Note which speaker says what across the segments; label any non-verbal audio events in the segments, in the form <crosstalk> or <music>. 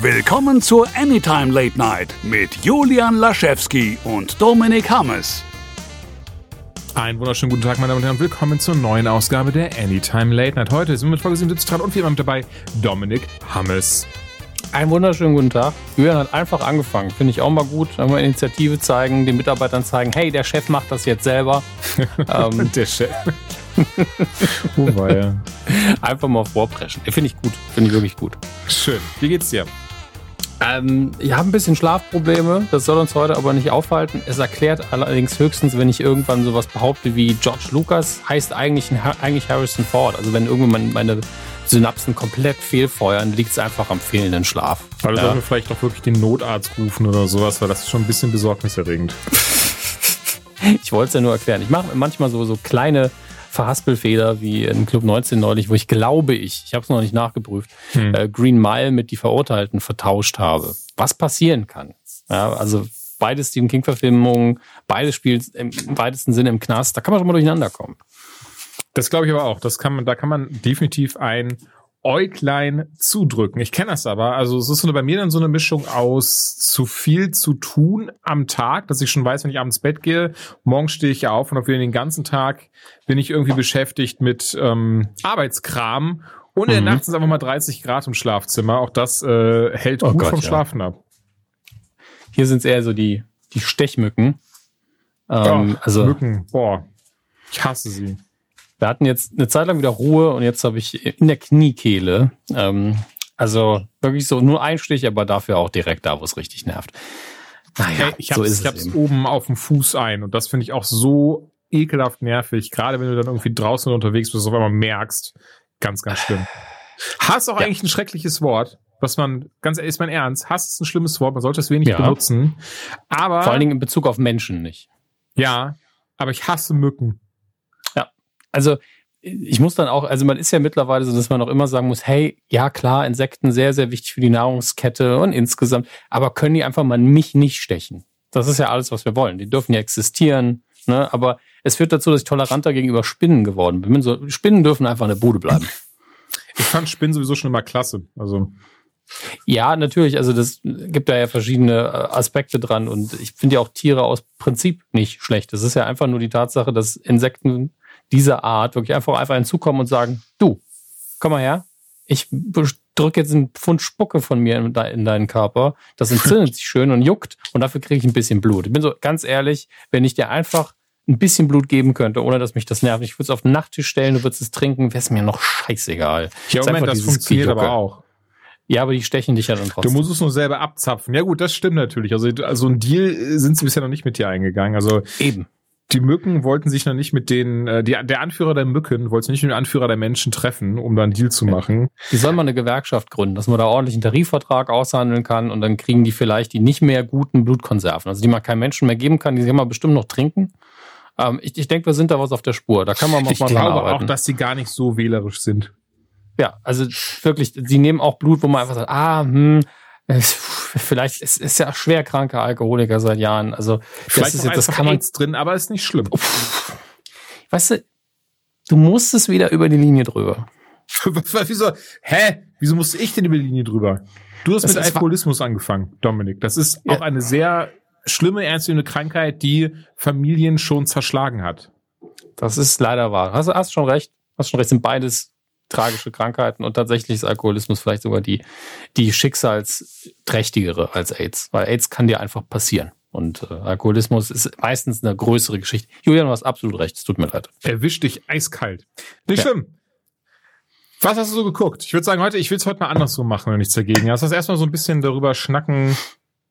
Speaker 1: Willkommen zur Anytime Late Night mit Julian Laschewski und Dominik Hammes.
Speaker 2: Einen wunderschönen guten Tag, meine Damen und Herren. Willkommen zur neuen Ausgabe der Anytime Late Night. Heute sind wir mit Folge 77 dran und wie immer mit dabei Dominik Hammes.
Speaker 3: Einen wunderschönen guten Tag. Julian hat einfach angefangen. Finde ich auch mal gut. Einmal Initiative zeigen, den Mitarbeitern zeigen, hey, der Chef macht das jetzt selber. <laughs>
Speaker 2: ähm, der Chef. <laughs>
Speaker 3: Wo war er? Einfach mal vorpreschen. Finde ich gut. Finde ich wirklich gut.
Speaker 2: Schön. Wie geht's dir?
Speaker 3: Ähm, ich habe ein bisschen Schlafprobleme. Das soll uns heute aber nicht aufhalten. Es erklärt allerdings höchstens, wenn ich irgendwann sowas behaupte wie George Lucas heißt eigentlich, eigentlich Harrison Ford. Also wenn irgendwann meine Synapsen komplett fehlfeuern, liegt es einfach am fehlenden Schlaf.
Speaker 2: Also ja. sollen wir vielleicht doch wirklich den Notarzt rufen oder sowas, weil das ist schon ein bisschen besorgniserregend. <laughs>
Speaker 3: ich wollte es ja nur erklären. Ich mache manchmal so, so kleine Verhaspelfehler wie in Club 19 neulich, wo ich glaube ich, ich habe es noch nicht nachgeprüft, hm. äh, Green Mile mit die Verurteilten vertauscht habe. Was passieren kann. Ja, also beide Stephen King-Verfilmungen, beide spielen im weitesten Sinne im Knast, da kann man schon mal durcheinander kommen.
Speaker 2: Das glaube ich aber auch. Das kann man, da kann man definitiv ein Äuglein zudrücken. Ich kenne das aber. Also es ist so bei mir dann so eine Mischung aus zu viel zu tun am Tag, dass ich schon weiß, wenn ich abends ins Bett gehe, morgen stehe ich auf und auf den ganzen Tag bin ich irgendwie beschäftigt mit ähm, Arbeitskram und in der mhm. Nacht sind einfach mal 30 Grad im Schlafzimmer. Auch das äh, hält oh gut Gott, vom ja. Schlafen ab.
Speaker 3: Hier sind es eher so die, die Stechmücken.
Speaker 2: Ähm, oh, also Mücken, boah, ich hasse sie.
Speaker 3: Wir hatten jetzt eine Zeit lang wieder Ruhe und jetzt habe ich in der Kniekehle, ähm, also wirklich so nur ein Stich, aber dafür auch direkt da, wo es richtig nervt.
Speaker 2: Naja, ich habe so es oben auf dem Fuß ein und das finde ich auch so ekelhaft nervig, gerade wenn du dann irgendwie draußen unterwegs bist, auf einmal merkst, ganz, ganz schlimm. Hass auch ja. eigentlich ein schreckliches Wort, was man, ganz ehrlich, ist mein Ernst, Hass ist ein schlimmes Wort, man sollte es wenig ja. benutzen, aber...
Speaker 3: Vor allen Dingen in Bezug auf Menschen nicht.
Speaker 2: Ja, aber ich hasse Mücken
Speaker 3: also ich muss dann auch, also man ist ja mittlerweile so, dass man auch immer sagen muss, hey, ja klar, Insekten sehr, sehr wichtig für die Nahrungskette und insgesamt, aber können die einfach mal mich nicht stechen? Das ist ja alles, was wir wollen. Die dürfen ja existieren, ne? aber es führt dazu, dass ich toleranter gegenüber Spinnen geworden bin. So, Spinnen dürfen einfach in der Bude bleiben.
Speaker 2: Ich fand Spinnen sowieso schon immer klasse. Also
Speaker 3: ja, natürlich. Also das gibt da ja verschiedene äh, Aspekte dran und ich finde ja auch Tiere aus Prinzip nicht schlecht. Das ist ja einfach nur die Tatsache, dass Insekten dieser Art wirklich einfach einfach hinzukommen und sagen, du, komm mal her, ich drücke jetzt einen Pfund Spucke von mir in, in deinen Körper, das entzündet <laughs> sich schön und juckt und dafür kriege ich ein bisschen Blut. Ich bin so ganz ehrlich, wenn ich dir einfach ein bisschen Blut geben könnte, ohne dass mich das nervt, ich würde es auf den Nachttisch stellen, du würdest es trinken, wäre es mir noch scheißegal.
Speaker 2: Ja, Moment, das funktioniert aber auch.
Speaker 3: Ja, aber die stechen dich ja dann trotzdem.
Speaker 2: Du musst es nur selber abzapfen. Ja gut, das stimmt natürlich. Also, also ein Deal sind sie bisher noch nicht mit dir eingegangen. Also
Speaker 3: eben
Speaker 2: die Mücken wollten sich noch nicht mit den, äh, die, der Anführer der Mücken wollte sich nicht mit dem Anführer der Menschen treffen, um da einen Deal zu machen.
Speaker 3: Die soll mal eine Gewerkschaft gründen, dass man da ordentlich einen Tarifvertrag aushandeln kann und dann kriegen die vielleicht die nicht mehr guten Blutkonserven, also die man keinem Menschen mehr geben kann, die kann man bestimmt noch trinken. Ähm, ich ich denke, wir sind da was auf der Spur. Da kann man
Speaker 2: mal Ich glaube auch, dass sie gar nicht so wählerisch sind.
Speaker 3: Ja, also wirklich, sie nehmen auch Blut, wo man einfach sagt, ah, hm, vielleicht es ist ja schwer kranker Alkoholiker seit Jahren. Also
Speaker 2: vielleicht das ist das kann man AIDS drin, aber ist nicht schlimm.
Speaker 3: Weißt du, du musst es wieder über die Linie drüber. <laughs>
Speaker 2: Wieso? Hä? Wieso musste ich denn über die Linie drüber? Du hast das mit Alkoholismus angefangen, Dominik. Das ist ja. auch eine sehr schlimme, ernsthafte Krankheit, die Familien schon zerschlagen hat.
Speaker 3: Das ist leider wahr. Hast, hast schon recht. Hast schon recht. Sind beides tragische Krankheiten und tatsächlich ist Alkoholismus vielleicht sogar die, die schicksalsträchtigere als AIDS, weil AIDS kann dir einfach passieren. Und äh, Alkoholismus ist meistens eine größere Geschichte. Julian, du hast absolut recht, es tut mir leid.
Speaker 2: Erwischt dich eiskalt. Nicht ja. schlimm. Was hast du so geguckt? Ich würde sagen, heute, ich will es heute mal andersrum machen, wenn nichts dagegen hast. Das erstmal so ein bisschen darüber schnacken,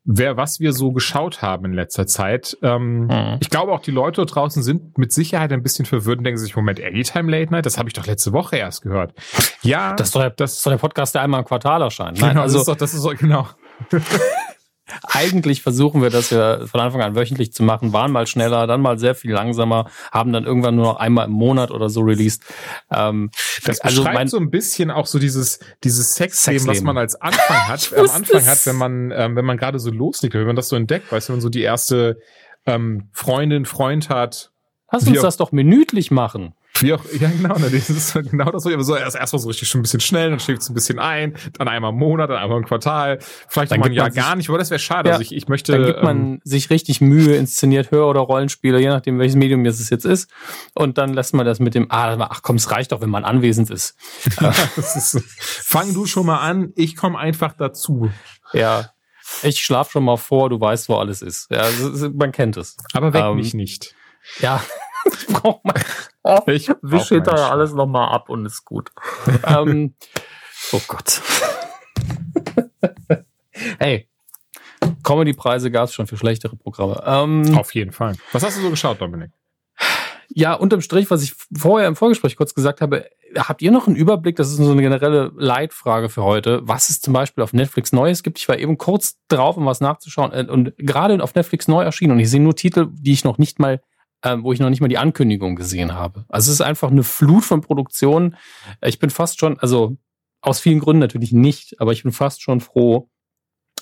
Speaker 2: wer, was wir so geschaut haben in letzter Zeit. Ähm, mhm. Ich glaube auch die Leute draußen sind mit Sicherheit ein bisschen verwirrt und denken sich, Moment, Anytime Late Night, das habe ich doch letzte Woche erst gehört.
Speaker 3: Ja. Das ist doch der, das ist doch der Podcast, der einmal im Quartal erscheint.
Speaker 2: Nein, genau, also, das ist doch, das ist doch, genau. <laughs>
Speaker 3: Eigentlich versuchen wir das ja von Anfang an wöchentlich zu machen, waren mal schneller, dann mal sehr viel langsamer, haben dann irgendwann nur noch einmal im Monat oder so released.
Speaker 2: Ähm, das also beschreibt so ein bisschen auch so dieses, dieses Sexleben, was man als Anfang hat, <laughs> am Anfang hat, wenn man, ähm, wenn man gerade so loslegt, wenn man das so entdeckt, weißt du, wenn man so die erste ähm, Freundin, Freund hat.
Speaker 3: Lass uns das doch minütlich machen.
Speaker 2: Wie auch, ja genau, ne, das ist genau das, aber so erst erstmal so richtig schon ein bisschen schnell, dann schlägt es ein bisschen ein, dann einmal im Monat, dann einmal im Quartal, vielleicht dann mal ein Jahr gar nicht, aber das wäre schade.
Speaker 3: Ja,
Speaker 2: also ich, ich möchte.
Speaker 3: Dann gibt man ähm, sich richtig Mühe, inszeniert Hör- oder Rollenspiele, je nachdem welches Medium es jetzt ist. Und dann lässt man das mit dem, ah, ach komm, es reicht doch, wenn man anwesend ist. <laughs>
Speaker 2: ist fang du schon mal an, ich komme einfach dazu.
Speaker 3: Ja. Ich schlaf schon mal vor, du weißt, wo alles ist. Ja, man kennt es.
Speaker 2: Aber weck ähm, mich nicht.
Speaker 3: Ja, <laughs> braucht man. Oh, ich wische hinterher alles nochmal ab und ist gut. <laughs> ähm, oh Gott. <laughs> hey, Comedy-Preise gab es schon für schlechtere Programme.
Speaker 2: Ähm, Auf jeden Fall. Was hast du so geschaut, Dominik?
Speaker 3: Ja, unterm Strich, was ich vorher im Vorgespräch kurz gesagt habe, habt ihr noch einen Überblick, das ist so eine generelle Leitfrage für heute, was es zum Beispiel auf Netflix Neues gibt? Ich war eben kurz drauf, um was nachzuschauen äh, und gerade auf Netflix neu erschienen und ich sehe nur Titel, die ich noch nicht mal ähm, wo ich noch nicht mal die Ankündigung gesehen habe. Also es ist einfach eine Flut von Produktionen. Ich bin fast schon, also aus vielen Gründen natürlich nicht, aber ich bin fast schon froh,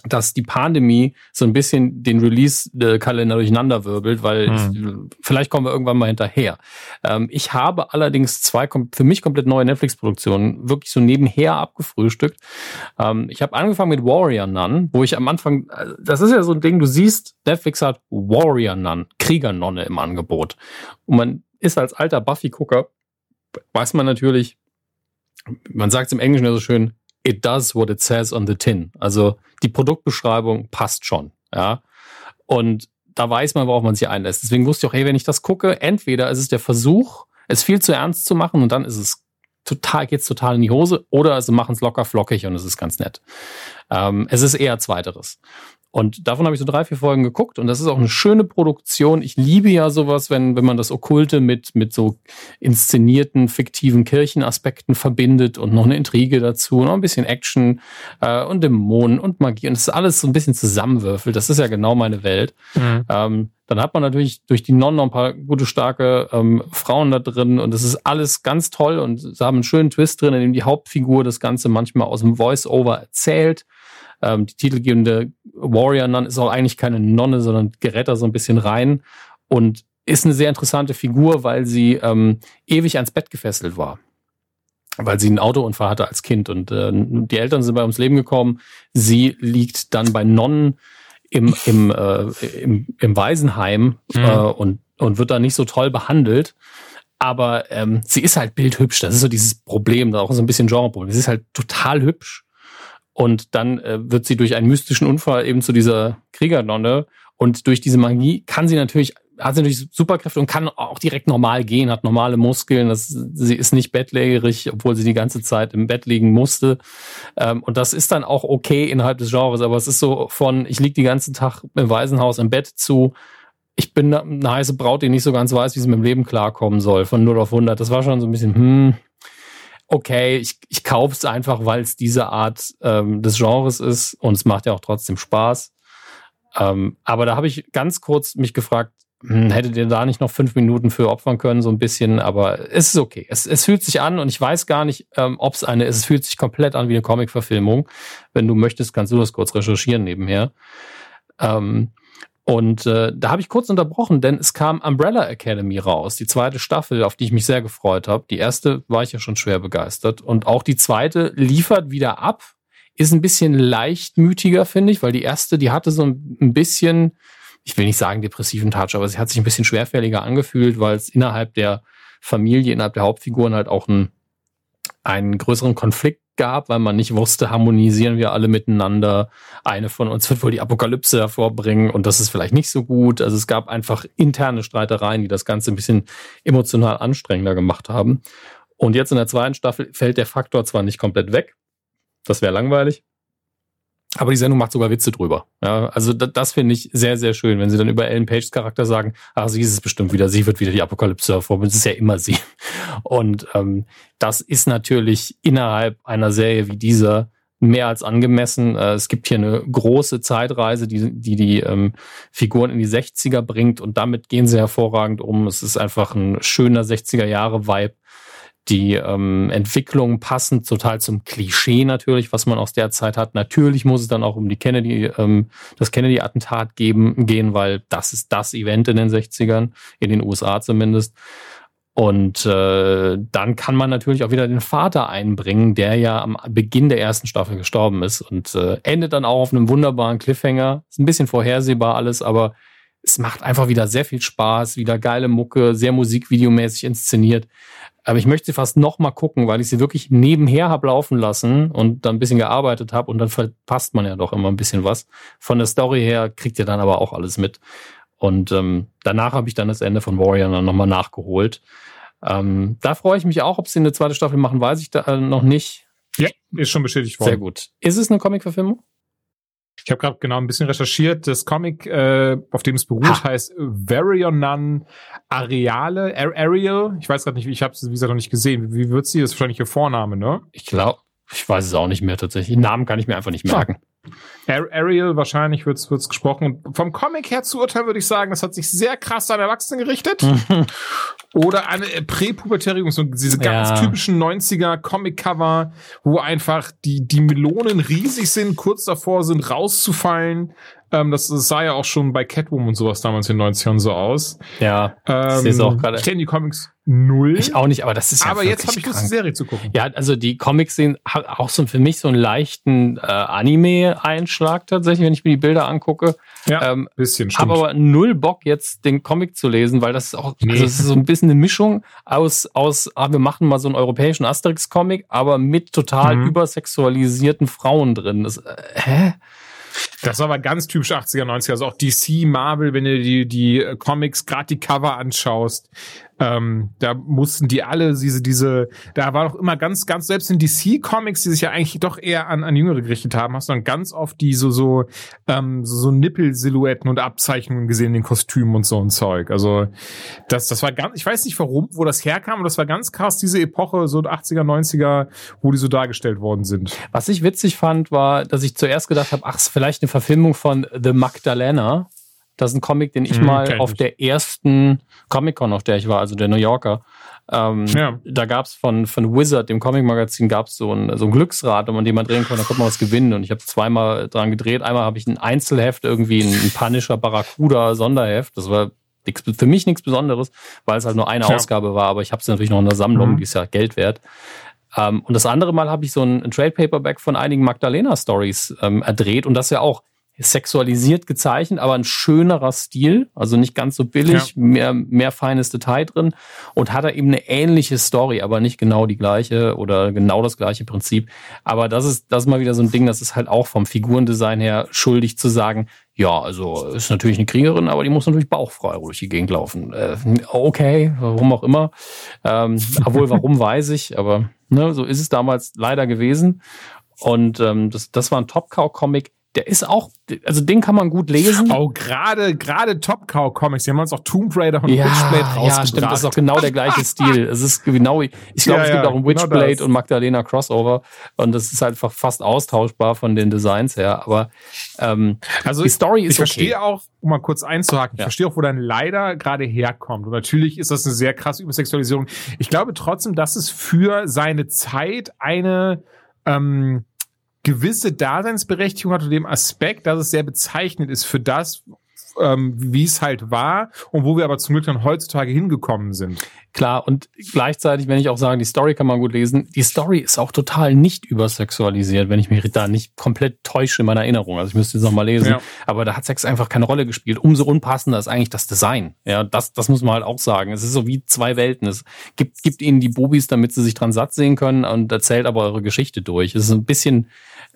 Speaker 3: dass die Pandemie so ein bisschen den Release-Kalender durcheinander wirbelt, weil hm. vielleicht kommen wir irgendwann mal hinterher. Ähm, ich habe allerdings zwei für mich komplett neue Netflix-Produktionen wirklich so nebenher abgefrühstückt. Ähm, ich habe angefangen mit Warrior Nun, wo ich am Anfang, äh, das ist ja so ein Ding, du siehst, Netflix hat Warrior Nun, Kriegernonne im Angebot. Und man ist als alter Buffy-Gucker, weiß man natürlich, man sagt es im Englischen ja so schön, it does what it says on the tin. Also die Produktbeschreibung passt schon, ja. Und da weiß man, worauf man sich einlässt. Deswegen wusste ich auch, hey, wenn ich das gucke, entweder ist es der Versuch, es viel zu ernst zu machen und dann ist es total, geht's total in die Hose, oder sie machen es locker flockig und es ist ganz nett. Ähm, es ist eher zweiteres. Und davon habe ich so drei, vier Folgen geguckt und das ist auch eine schöne Produktion. Ich liebe ja sowas, wenn, wenn man das Okkulte mit, mit so inszenierten, fiktiven Kirchenaspekten verbindet und noch eine Intrige dazu, noch ein bisschen Action äh, und Dämonen und Magie und das alles so ein bisschen zusammenwürfelt. Das ist ja genau meine Welt. Mhm. Ähm, dann hat man natürlich durch die Nonnen noch ein paar gute, starke ähm, Frauen da drin und es ist alles ganz toll und sie haben einen schönen Twist drin, in dem die Hauptfigur das Ganze manchmal aus dem Voice-Over erzählt. Ähm, die titelgebende Warrior Nun ist auch eigentlich keine Nonne, sondern gerät da so ein bisschen rein und ist eine sehr interessante Figur, weil sie ähm, ewig ans Bett gefesselt war. Weil sie einen Autounfall hatte als Kind und äh, die Eltern sind bei ums Leben gekommen. Sie liegt dann bei Nonnen im, im, äh, im, im Waisenheim mhm. äh, und, und wird da nicht so toll behandelt. Aber ähm, sie ist halt bildhübsch. Das ist so dieses Problem, da auch so ein bisschen Genreproblem. Sie ist halt total hübsch und dann äh, wird sie durch einen mystischen Unfall eben zu dieser Kriegernonne. Und durch diese Magie kann sie natürlich, hat sie natürlich Superkräfte und kann auch direkt normal gehen, hat normale Muskeln. Das, sie ist nicht bettlägerig, obwohl sie die ganze Zeit im Bett liegen musste. Ähm, und das ist dann auch okay innerhalb des Genres. Aber es ist so von, ich liege die ganze Tag im Waisenhaus im Bett zu, ich bin eine heiße Braut, die nicht so ganz weiß, wie sie mit dem Leben klarkommen soll, von 0 auf 100. Das war schon so ein bisschen, hm, okay, ich, ich kaufe es einfach, weil es diese Art ähm, des Genres ist und es macht ja auch trotzdem Spaß. Ähm, aber da habe ich ganz kurz mich gefragt, hm, hättet ihr da nicht noch fünf Minuten für opfern können, so ein bisschen, aber es ist okay. Es, es fühlt sich an und ich weiß gar nicht, ähm, ob es eine ist. Es fühlt sich komplett an wie eine Comic-Verfilmung. Wenn du möchtest, kannst du das kurz recherchieren nebenher. Ähm, und äh, da habe ich kurz unterbrochen, denn es kam Umbrella Academy raus, die zweite Staffel, auf die ich mich sehr gefreut habe. Die erste war ich ja schon schwer begeistert. Und auch die zweite liefert wieder ab, ist ein bisschen leichtmütiger, finde ich, weil die erste, die hatte so ein bisschen, ich will nicht sagen depressiven Touch, aber sie hat sich ein bisschen schwerfälliger angefühlt, weil es innerhalb der Familie, innerhalb der Hauptfiguren halt auch einen, einen größeren Konflikt gab, weil man nicht wusste, harmonisieren wir alle miteinander. Eine von uns wird wohl die Apokalypse hervorbringen und das ist vielleicht nicht so gut. Also es gab einfach interne Streitereien, die das Ganze ein bisschen emotional anstrengender gemacht haben. Und jetzt in der zweiten Staffel fällt der Faktor zwar nicht komplett weg, das wäre langweilig, aber die Sendung macht sogar Witze drüber. Ja, also das, das finde ich sehr, sehr schön, wenn sie dann über Ellen Pages Charakter sagen, ah, sie ist es bestimmt wieder, sie wird wieder die Apokalypse hervorbringen. Es ist ja immer sie. Und ähm, das ist natürlich innerhalb einer Serie wie dieser mehr als angemessen. Äh, es gibt hier eine große Zeitreise, die die, die ähm, Figuren in die 60er bringt und damit gehen sie hervorragend um. Es ist einfach ein schöner 60er Jahre Vibe die ähm, Entwicklung passend total zum Klischee natürlich, was man aus der Zeit hat. Natürlich muss es dann auch um die Kennedy, ähm, das Kennedy-Attentat geben, gehen, weil das ist das Event in den 60ern, in den USA zumindest. Und äh, dann kann man natürlich auch wieder den Vater einbringen, der ja am Beginn der ersten Staffel gestorben ist und äh, endet dann auch auf einem wunderbaren Cliffhanger. Ist ein bisschen vorhersehbar alles, aber es macht einfach wieder sehr viel Spaß, wieder geile Mucke, sehr musikvideomäßig inszeniert. Aber ich möchte sie fast noch mal gucken, weil ich sie wirklich nebenher habe laufen lassen und dann ein bisschen gearbeitet habe und dann verpasst man ja doch immer ein bisschen was. Von der Story her kriegt ihr dann aber auch alles mit. Und ähm, danach habe ich dann das Ende von Warrior dann nochmal nachgeholt. Ähm, da freue ich mich auch, ob sie eine zweite Staffel machen, weiß ich da äh, noch nicht.
Speaker 2: Ja, ist schon bestätigt worden.
Speaker 3: Sehr gut. Ist es eine Comic-Verfilmung?
Speaker 2: Ich habe gerade genau ein bisschen recherchiert. Das Comic, äh, auf dem es beruht, ha. heißt Varionan Areale, Ariel. Ich weiß gerade nicht, ich habe es wie gesagt noch nicht gesehen. Wie wird sie? Das ist wahrscheinlich ihr Vorname, ne?
Speaker 3: Ich glaube, ich weiß es auch nicht mehr tatsächlich. Den Namen kann ich mir einfach nicht merken.
Speaker 2: Ariel, wahrscheinlich wird's wird's gesprochen. Vom Comic her zu urteilen würde ich sagen, das hat sich sehr krass an Erwachsene gerichtet. <laughs> Oder eine präpubertäre Jungs, so diese ganz ja. typischen 90er Comic-Cover, wo einfach die, die Melonen riesig sind, kurz davor sind rauszufallen. Ähm, das, das sah ja auch schon bei Catwoman und sowas damals in den 90ern so aus.
Speaker 3: Ja,
Speaker 2: ähm, ich auch gerade. Ich kenne die Comics null.
Speaker 3: Ich auch nicht, aber das ist ja
Speaker 2: Aber jetzt habe ich Lust, die Serie zu gucken.
Speaker 3: Ja, also die Comics sehen auch so für mich so einen leichten äh, Anime-Einschlag tatsächlich, wenn ich mir die Bilder angucke.
Speaker 2: Ja, ähm, bisschen
Speaker 3: stimmt. Habe aber null Bock jetzt den Comic zu lesen, weil das ist auch, nee. also es ist so ein bisschen eine Mischung aus, aus, ah, wir machen mal so einen europäischen Asterix-Comic, aber mit total mhm. übersexualisierten Frauen drin. Das, äh, hä?
Speaker 2: Das war aber ganz typisch 80er, 90er. Also auch DC, Marvel, wenn du die, die Comics, gerade die Cover anschaust, ähm, da mussten die alle diese, diese, da war doch immer ganz, ganz, selbst in DC-Comics, die sich ja eigentlich doch eher an, an Jüngere gerichtet haben, hast du dann ganz oft die so, so, ähm, so, so Nippel-Silhouetten und Abzeichnungen gesehen in den Kostümen und so ein Zeug. Also, das, das war ganz, ich weiß nicht warum, wo das herkam, aber das war ganz krass, diese Epoche, so 80er, 90er, wo die so dargestellt worden sind.
Speaker 3: Was ich witzig fand, war, dass ich zuerst gedacht habe, ach, vielleicht eine Verfilmung von The Magdalena das ist ein Comic, den ich hm, mal auf der ersten Comic-Con, auf der ich war, also der New Yorker, ähm, ja. da gab's von, von Wizard, dem Comic-Magazin, gab's so ein, so ein Glücksrad, um an dem man drehen konnte, da konnte man was gewinnen. Und ich habe zweimal dran gedreht. Einmal habe ich ein Einzelheft, irgendwie ein, ein Punisher Barracuda Sonderheft. Das war nix, für mich nichts Besonderes, weil es halt nur eine ja. Ausgabe war, aber ich habe es natürlich noch in der Sammlung, mhm. die ist ja Geld wert. Ähm, und das andere Mal habe ich so ein, ein Trade Paperback von einigen Magdalena Stories ähm, erdreht und das ja auch sexualisiert gezeichnet, aber ein schönerer Stil, also nicht ganz so billig, ja. mehr, mehr feines Detail drin und hat er eben eine ähnliche Story, aber nicht genau die gleiche oder genau das gleiche Prinzip. Aber das ist, das ist mal wieder so ein Ding, das ist halt auch vom Figurendesign her schuldig zu sagen, ja, also ist natürlich eine Kriegerin, aber die muss natürlich bauchfrei durch die Gegend laufen. Äh, okay, warum auch immer. Ähm, obwohl, warum <laughs> weiß ich, aber ne, so ist es damals leider gewesen. Und ähm, das, das war ein Top-Cow-Comic der ist auch, also den kann man gut lesen.
Speaker 2: Oh, gerade, gerade Top Cow Comics, die haben uns auch Tomb Raider und ja, Witchblade rausgebracht. Ja, stimmt,
Speaker 3: das ist auch genau der gleiche <laughs> Stil. Es ist genau, ich glaube, ja, es gibt ja, auch ein genau Witchblade genau und Magdalena Crossover und das ist einfach fast austauschbar von den Designs her, aber ähm,
Speaker 2: also die Story ist Ich okay. verstehe auch, um mal kurz einzuhaken, ich verstehe auch, wo dann leider gerade herkommt und natürlich ist das eine sehr krasse Übersexualisierung. Ich glaube trotzdem, dass es für seine Zeit eine ähm, gewisse Daseinsberechtigung hat unter dem Aspekt, dass es sehr bezeichnend ist für das, ähm, wie es halt war und wo wir aber zum Glück dann heutzutage hingekommen sind.
Speaker 3: Klar, und gleichzeitig, wenn ich auch sage, die Story kann man gut lesen, die Story ist auch total nicht übersexualisiert, wenn ich mich da nicht komplett täusche in meiner Erinnerung. Also ich müsste es nochmal lesen. Ja. Aber da hat Sex einfach keine Rolle gespielt. Umso unpassender ist eigentlich das Design. Ja, das, das muss man halt auch sagen. Es ist so wie zwei Welten. Es gibt, gibt ihnen die Bubis, damit sie sich dran satt sehen können und erzählt aber eure Geschichte durch. Es ist ein bisschen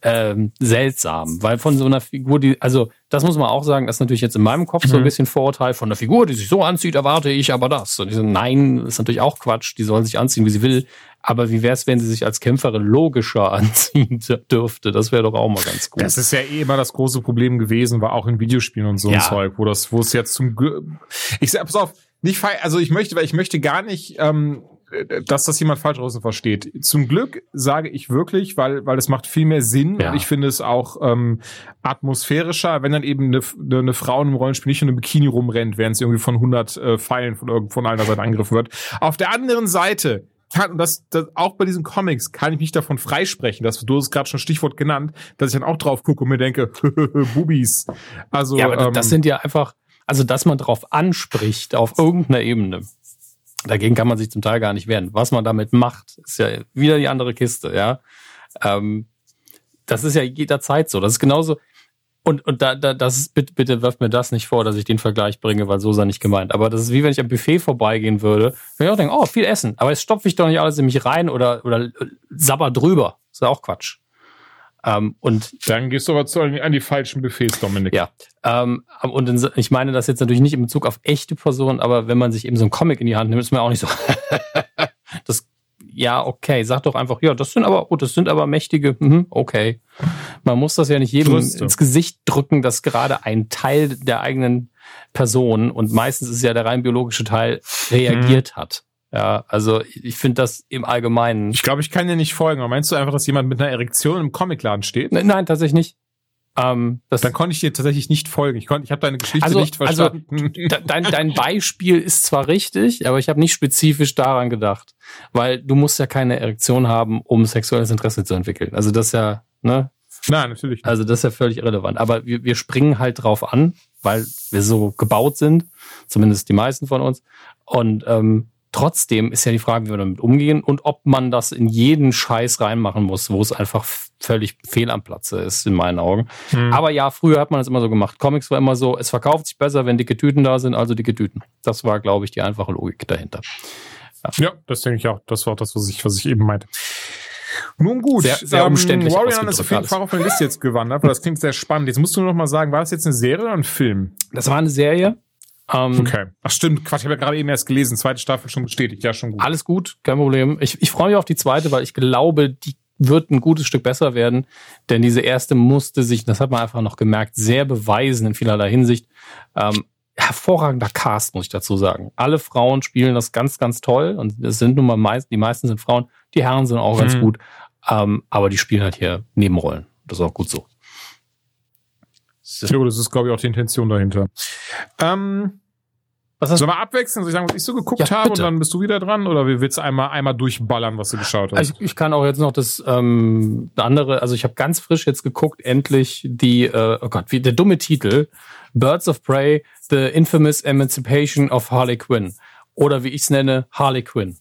Speaker 3: ähm, seltsam, weil von so einer Figur, die, also das muss man auch sagen, das ist natürlich jetzt in meinem Kopf mhm. so ein mhm. bisschen Vorurteil von einer Figur, die sich so anzieht, erwarte ich aber das. Und ich so, nein, ist natürlich auch Quatsch, die soll sich anziehen, wie sie will. Aber wie wäre es, wenn sie sich als Kämpferin logischer <laughs> anziehen dürfte? Das wäre doch auch mal ganz gut.
Speaker 2: Das ist ja eh immer das große Problem gewesen, war auch in Videospielen und so ja. ein Zeug, wo das, wo es jetzt zum, ich sag, pass auf, nicht also ich möchte, weil ich möchte gar nicht ähm, dass das jemand falsch draußen versteht. Zum Glück sage ich wirklich, weil weil es macht viel mehr Sinn ja. und ich finde es auch ähm, atmosphärischer, wenn dann eben eine, eine Frau im Rollenspiel nicht in einem Bikini rumrennt, während sie irgendwie von 100 äh, Pfeilen von, von einer Seite angegriffen wird. Auf der anderen Seite kann, und das, das auch bei diesen Comics kann ich mich davon freisprechen, dass du hast gerade schon Stichwort genannt, dass ich dann auch drauf gucke und mir denke, <laughs> Bubis. Also
Speaker 3: ja, aber ähm, das sind ja einfach, also dass man drauf anspricht auf irgendeiner Ebene Dagegen kann man sich zum Teil gar nicht wehren. Was man damit macht, ist ja wieder die andere Kiste, ja. Ähm, das ist ja jederzeit so. Das ist genauso. Und, und da, da, das ist, bitte, bitte wirft mir das nicht vor, dass ich den Vergleich bringe, weil so sei nicht gemeint. Aber das ist wie wenn ich am Buffet vorbeigehen würde. Wenn ich auch denke, oh, viel Essen. Aber jetzt stopfe ich doch nicht alles in mich rein oder, oder sabber drüber. ist ja auch Quatsch. Ähm, und
Speaker 2: dann gehst du aber zu, an die falschen Buffets, Dominik.
Speaker 3: Ja. Ähm, und in, ich meine das jetzt natürlich nicht in Bezug auf echte Personen, aber wenn man sich eben so ein Comic in die Hand nimmt, ist man auch nicht so. <laughs> das ja, okay, sag doch einfach, ja, das sind aber, oh, das sind aber mächtige, mhm, okay. Man muss das ja nicht jedem Brüste. ins Gesicht drücken, dass gerade ein Teil der eigenen Person und meistens ist ja der rein biologische Teil reagiert hm. hat. Ja, also ich finde das im Allgemeinen.
Speaker 2: Ich glaube, ich kann dir nicht folgen. Aber meinst du einfach, dass jemand mit einer Erektion im Comicladen steht?
Speaker 3: Nein, nein tatsächlich nicht.
Speaker 2: Ähm, das Dann konnte ich dir tatsächlich nicht folgen. Ich konnte, ich habe deine Geschichte also, nicht also verstanden.
Speaker 3: Also, dein, <laughs> dein Beispiel ist zwar richtig, aber ich habe nicht spezifisch daran gedacht, weil du musst ja keine Erektion haben, um sexuelles Interesse zu entwickeln. Also das ist ja, ne?
Speaker 2: Nein, natürlich. Nicht.
Speaker 3: Also das ist ja völlig irrelevant. Aber wir, wir springen halt drauf an, weil wir so gebaut sind, zumindest die meisten von uns. Und ähm, Trotzdem ist ja die Frage, wie wir damit umgehen und ob man das in jeden Scheiß reinmachen muss, wo es einfach völlig fehl am Platze ist, in meinen Augen. Hm. Aber ja, früher hat man das immer so gemacht. Comics war immer so, es verkauft sich besser, wenn dicke Tüten da sind, also dicke Tüten. Das war, glaube ich, die einfache Logik dahinter.
Speaker 2: Ja, ja das denke ich auch. Das war auch das, was ich, was ich eben meinte. Nun gut,
Speaker 3: sehr, sehr ähm, umständlich.
Speaker 2: Warrior ist auf jeden Fall auf eine Liste jetzt gewandert, weil das klingt sehr spannend. Jetzt musst du noch mal sagen, war das jetzt eine Serie oder ein Film?
Speaker 3: Das war eine Serie.
Speaker 2: Ähm, okay. Ach stimmt, Quatsch, ich habe ja gerade eben erst gelesen, zweite Staffel schon bestätigt, ja schon gut.
Speaker 3: Alles gut, kein Problem. Ich, ich freue mich auf die zweite, weil ich glaube, die wird ein gutes Stück besser werden, denn diese erste musste sich, das hat man einfach noch gemerkt, sehr beweisen in vielerlei Hinsicht. Ähm, hervorragender Cast, muss ich dazu sagen. Alle Frauen spielen das ganz, ganz toll und es sind nun mal meist, die meisten sind Frauen, die Herren sind auch mhm. ganz gut, ähm, aber die spielen halt hier Nebenrollen. Das ist auch gut so.
Speaker 2: Jo, das ist, glaube ich, auch die Intention dahinter. Ähm, was hast Sollen wir abwechseln? Soll ich sagen, was ich so geguckt ja, habe und dann bist du wieder dran? Oder willst du einmal, einmal durchballern, was du geschaut hast?
Speaker 3: Also ich kann auch jetzt noch das ähm, andere, also ich habe ganz frisch jetzt geguckt, endlich die, äh, oh Gott, wie der dumme Titel, Birds of Prey, The Infamous Emancipation of Harley Quinn. Oder wie ich es nenne, Harley Quinn.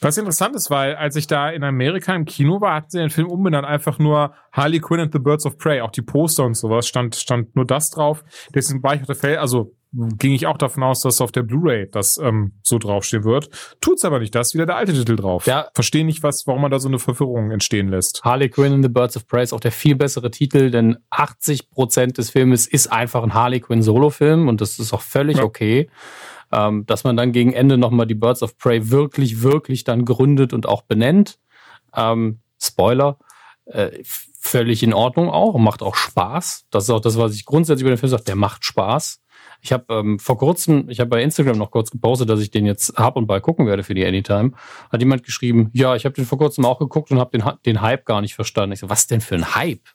Speaker 2: Was interessant ist, weil als ich da in Amerika im Kino war, hatten sie den Film umbenannt, einfach nur Harley Quinn and the Birds of Prey. Auch die Poster und sowas stand, stand nur das drauf. Deswegen war ich auf der Feld, also ging ich auch davon aus, dass auf der Blu-ray das ähm, so draufstehen wird. Tut's aber nicht, da ist wieder der alte Titel drauf. Ja. Verstehe nicht, was, warum man da so eine Verwirrung entstehen lässt.
Speaker 3: Harley Quinn and the Birds of Prey ist auch der viel bessere Titel, denn 80 Prozent des Filmes ist einfach ein Harley Quinn Solo-Film und das ist auch völlig ja. okay. Ähm, dass man dann gegen Ende nochmal die Birds of Prey wirklich, wirklich dann gründet und auch benennt. Ähm, Spoiler. Äh, völlig in Ordnung auch macht auch Spaß. Das ist auch das, was ich grundsätzlich über den Film sage, der macht Spaß. Ich habe ähm, vor kurzem, ich habe bei Instagram noch kurz gepostet, dass ich den jetzt hab und bei gucken werde für die Anytime. Hat jemand geschrieben, ja, ich habe den vor kurzem auch geguckt und habe den, den Hype gar nicht verstanden. Ich so, was denn für ein Hype?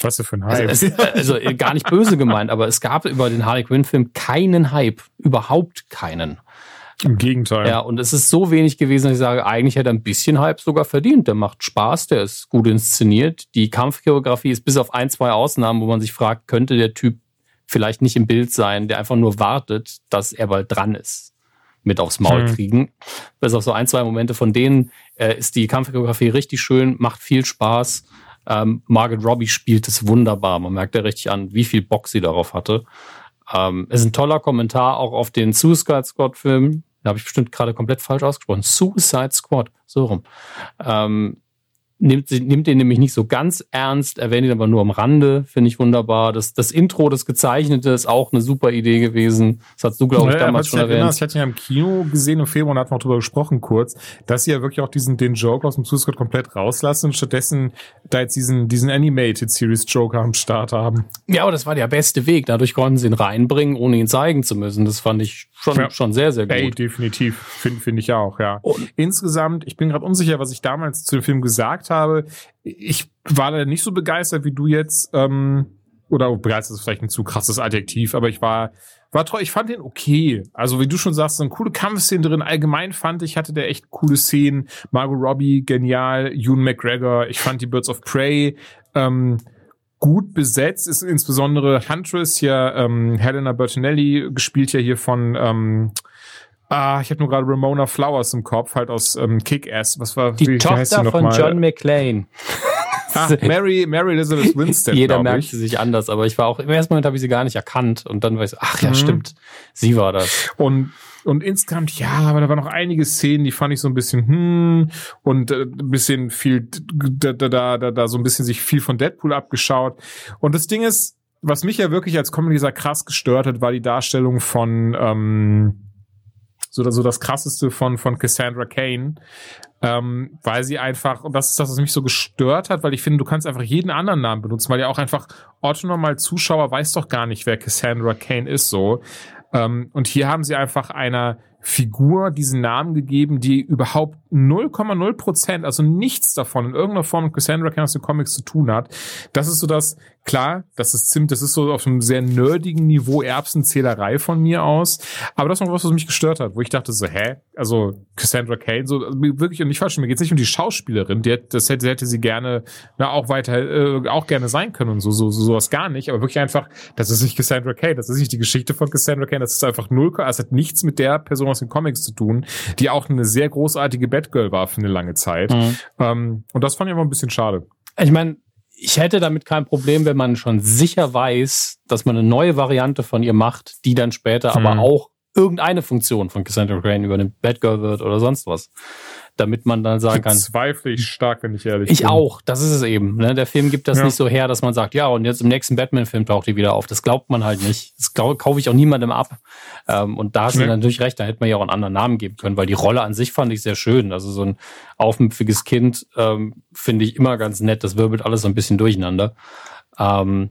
Speaker 2: Was für ein
Speaker 3: also, Hype? Also, also gar nicht böse gemeint, aber es gab über den Harley Quinn-Film keinen Hype. Überhaupt keinen.
Speaker 2: Im Gegenteil.
Speaker 3: Ja, und es ist so wenig gewesen, dass ich sage, eigentlich hätte er ein bisschen Hype sogar verdient. Der macht Spaß, der ist gut inszeniert. Die Kampfchoreografie ist bis auf ein, zwei Ausnahmen, wo man sich fragt, könnte der Typ vielleicht nicht im Bild sein, der einfach nur wartet, dass er bald dran ist. Mit aufs Maul hm. kriegen. Bis auf so ein, zwei Momente von denen äh, ist die Kampfchoreografie richtig schön, macht viel Spaß. Ähm, Margaret Robbie spielt es wunderbar. Man merkt ja richtig an, wie viel Bock sie darauf hatte. Ähm, ist ein toller Kommentar auch auf den Suicide Squad Film. Da habe ich bestimmt gerade komplett falsch ausgesprochen. Suicide Squad, so rum. Ähm, nimmt, nimmt den nämlich nicht so ganz ernst, erwähnt ihn aber nur am Rande, finde ich wunderbar. Das, das Intro, das Gezeichnete, ist auch eine super Idee gewesen. Das hast du, glaube ich, naja, damals schon erwähnt.
Speaker 2: Erinnert, ich hatte ja im Kino gesehen im Februar und hatten auch drüber gesprochen kurz, dass sie ja wirklich auch diesen, den Joke aus dem Suicide komplett rauslassen und stattdessen da jetzt diesen, diesen Animated Series Joker am Start haben.
Speaker 3: Ja, aber das war der beste Weg. Dadurch konnten sie ihn reinbringen, ohne ihn zeigen zu müssen. Das fand ich schon, ja. schon sehr, sehr gut. Ey,
Speaker 2: definitiv. Finde find ich auch, ja. Und Insgesamt, ich bin gerade unsicher, was ich damals zu dem Film gesagt habe. Ich war da nicht so begeistert wie du jetzt. Ähm, oder begeistert ist vielleicht ein zu krasses Adjektiv, aber ich war war toll. Ich fand den okay. Also wie du schon sagst, so eine coole Kampfszene drin. Allgemein fand ich, hatte der echt coole Szenen. Margot Robbie, genial. Ewan McGregor. Ich fand die Birds of Prey ähm, gut besetzt. Ist insbesondere Huntress hier, ähm, Helena Bertinelli, gespielt ja hier von ähm, Ah, ich habe nur gerade Ramona Flowers im Kopf, halt aus ähm, Kick-Ass. Was war
Speaker 3: die wie, Tochter von mal? John McClane. <laughs>
Speaker 2: Ah, <laughs> Mary, Mary Elizabeth <laughs> Winstead.
Speaker 3: Jeder merkt sie sich anders, aber ich war auch im ersten Moment habe ich sie gar nicht erkannt und dann war ich ach ja, mhm. stimmt, sie war das.
Speaker 2: Und und insgesamt, ja, aber da waren noch einige Szenen, die fand ich so ein bisschen, hm, und äh, ein bisschen viel, da, da, da, da so ein bisschen sich viel von Deadpool abgeschaut. Und das Ding ist, was mich ja wirklich als Comedy krass gestört hat, war die Darstellung von, ähm, so, so das krasseste von, von Cassandra Kane, ähm, weil sie einfach, und das ist das, was mich so gestört hat, weil ich finde, du kannst einfach jeden anderen Namen benutzen, weil ja auch einfach Otto normal Zuschauer weiß doch gar nicht, wer Cassandra Kane ist, so. Ähm, und hier haben sie einfach einer Figur diesen Namen gegeben, die überhaupt 0,0 Prozent, also nichts davon in irgendeiner Form mit Cassandra Cain aus den Comics zu tun hat. Das ist so das, klar, das ist ziemlich, das ist so auf einem sehr nerdigen Niveau Erbsenzählerei von mir aus. Aber das noch was, was mich gestört hat, wo ich dachte so, hä? Also Cassandra Cain, so also wirklich und nicht falsch, mir geht's nicht um die Schauspielerin, die, das hätte, hätte sie gerne, na, auch weiter, äh, auch gerne sein können und so, so, so sowas gar nicht, aber wirklich einfach, das ist nicht Cassandra Cain, das ist nicht die Geschichte von Cassandra Cain, das ist einfach null, es hat nichts mit der Person aus den Comics zu tun, die auch eine sehr großartige Batgirl war für eine lange Zeit. Mhm. Ähm, und das fand ich aber ein bisschen schade.
Speaker 3: Ich meine, ich hätte damit kein Problem, wenn man schon sicher weiß, dass man eine neue Variante von ihr macht, die dann später mhm. aber auch irgendeine Funktion von Cassandra Crane übernimmt, Batgirl wird oder sonst was damit man dann sagen kann.
Speaker 2: Zweifle ich stark, wenn ich ehrlich
Speaker 3: ich bin. Ich auch, das ist es eben. Ne? Der Film gibt das ja. nicht so her, dass man sagt, ja, und jetzt im nächsten Batman-Film taucht die wieder auf. Das glaubt man halt nicht. Das kaufe ich auch niemandem ab. Ähm, und da hast nee. du natürlich recht, da hätte man ja auch einen anderen Namen geben können, weil die Rolle an sich fand ich sehr schön. Also so ein aufmüpfiges Kind ähm, finde ich immer ganz nett. Das wirbelt alles so ein bisschen durcheinander. Ähm,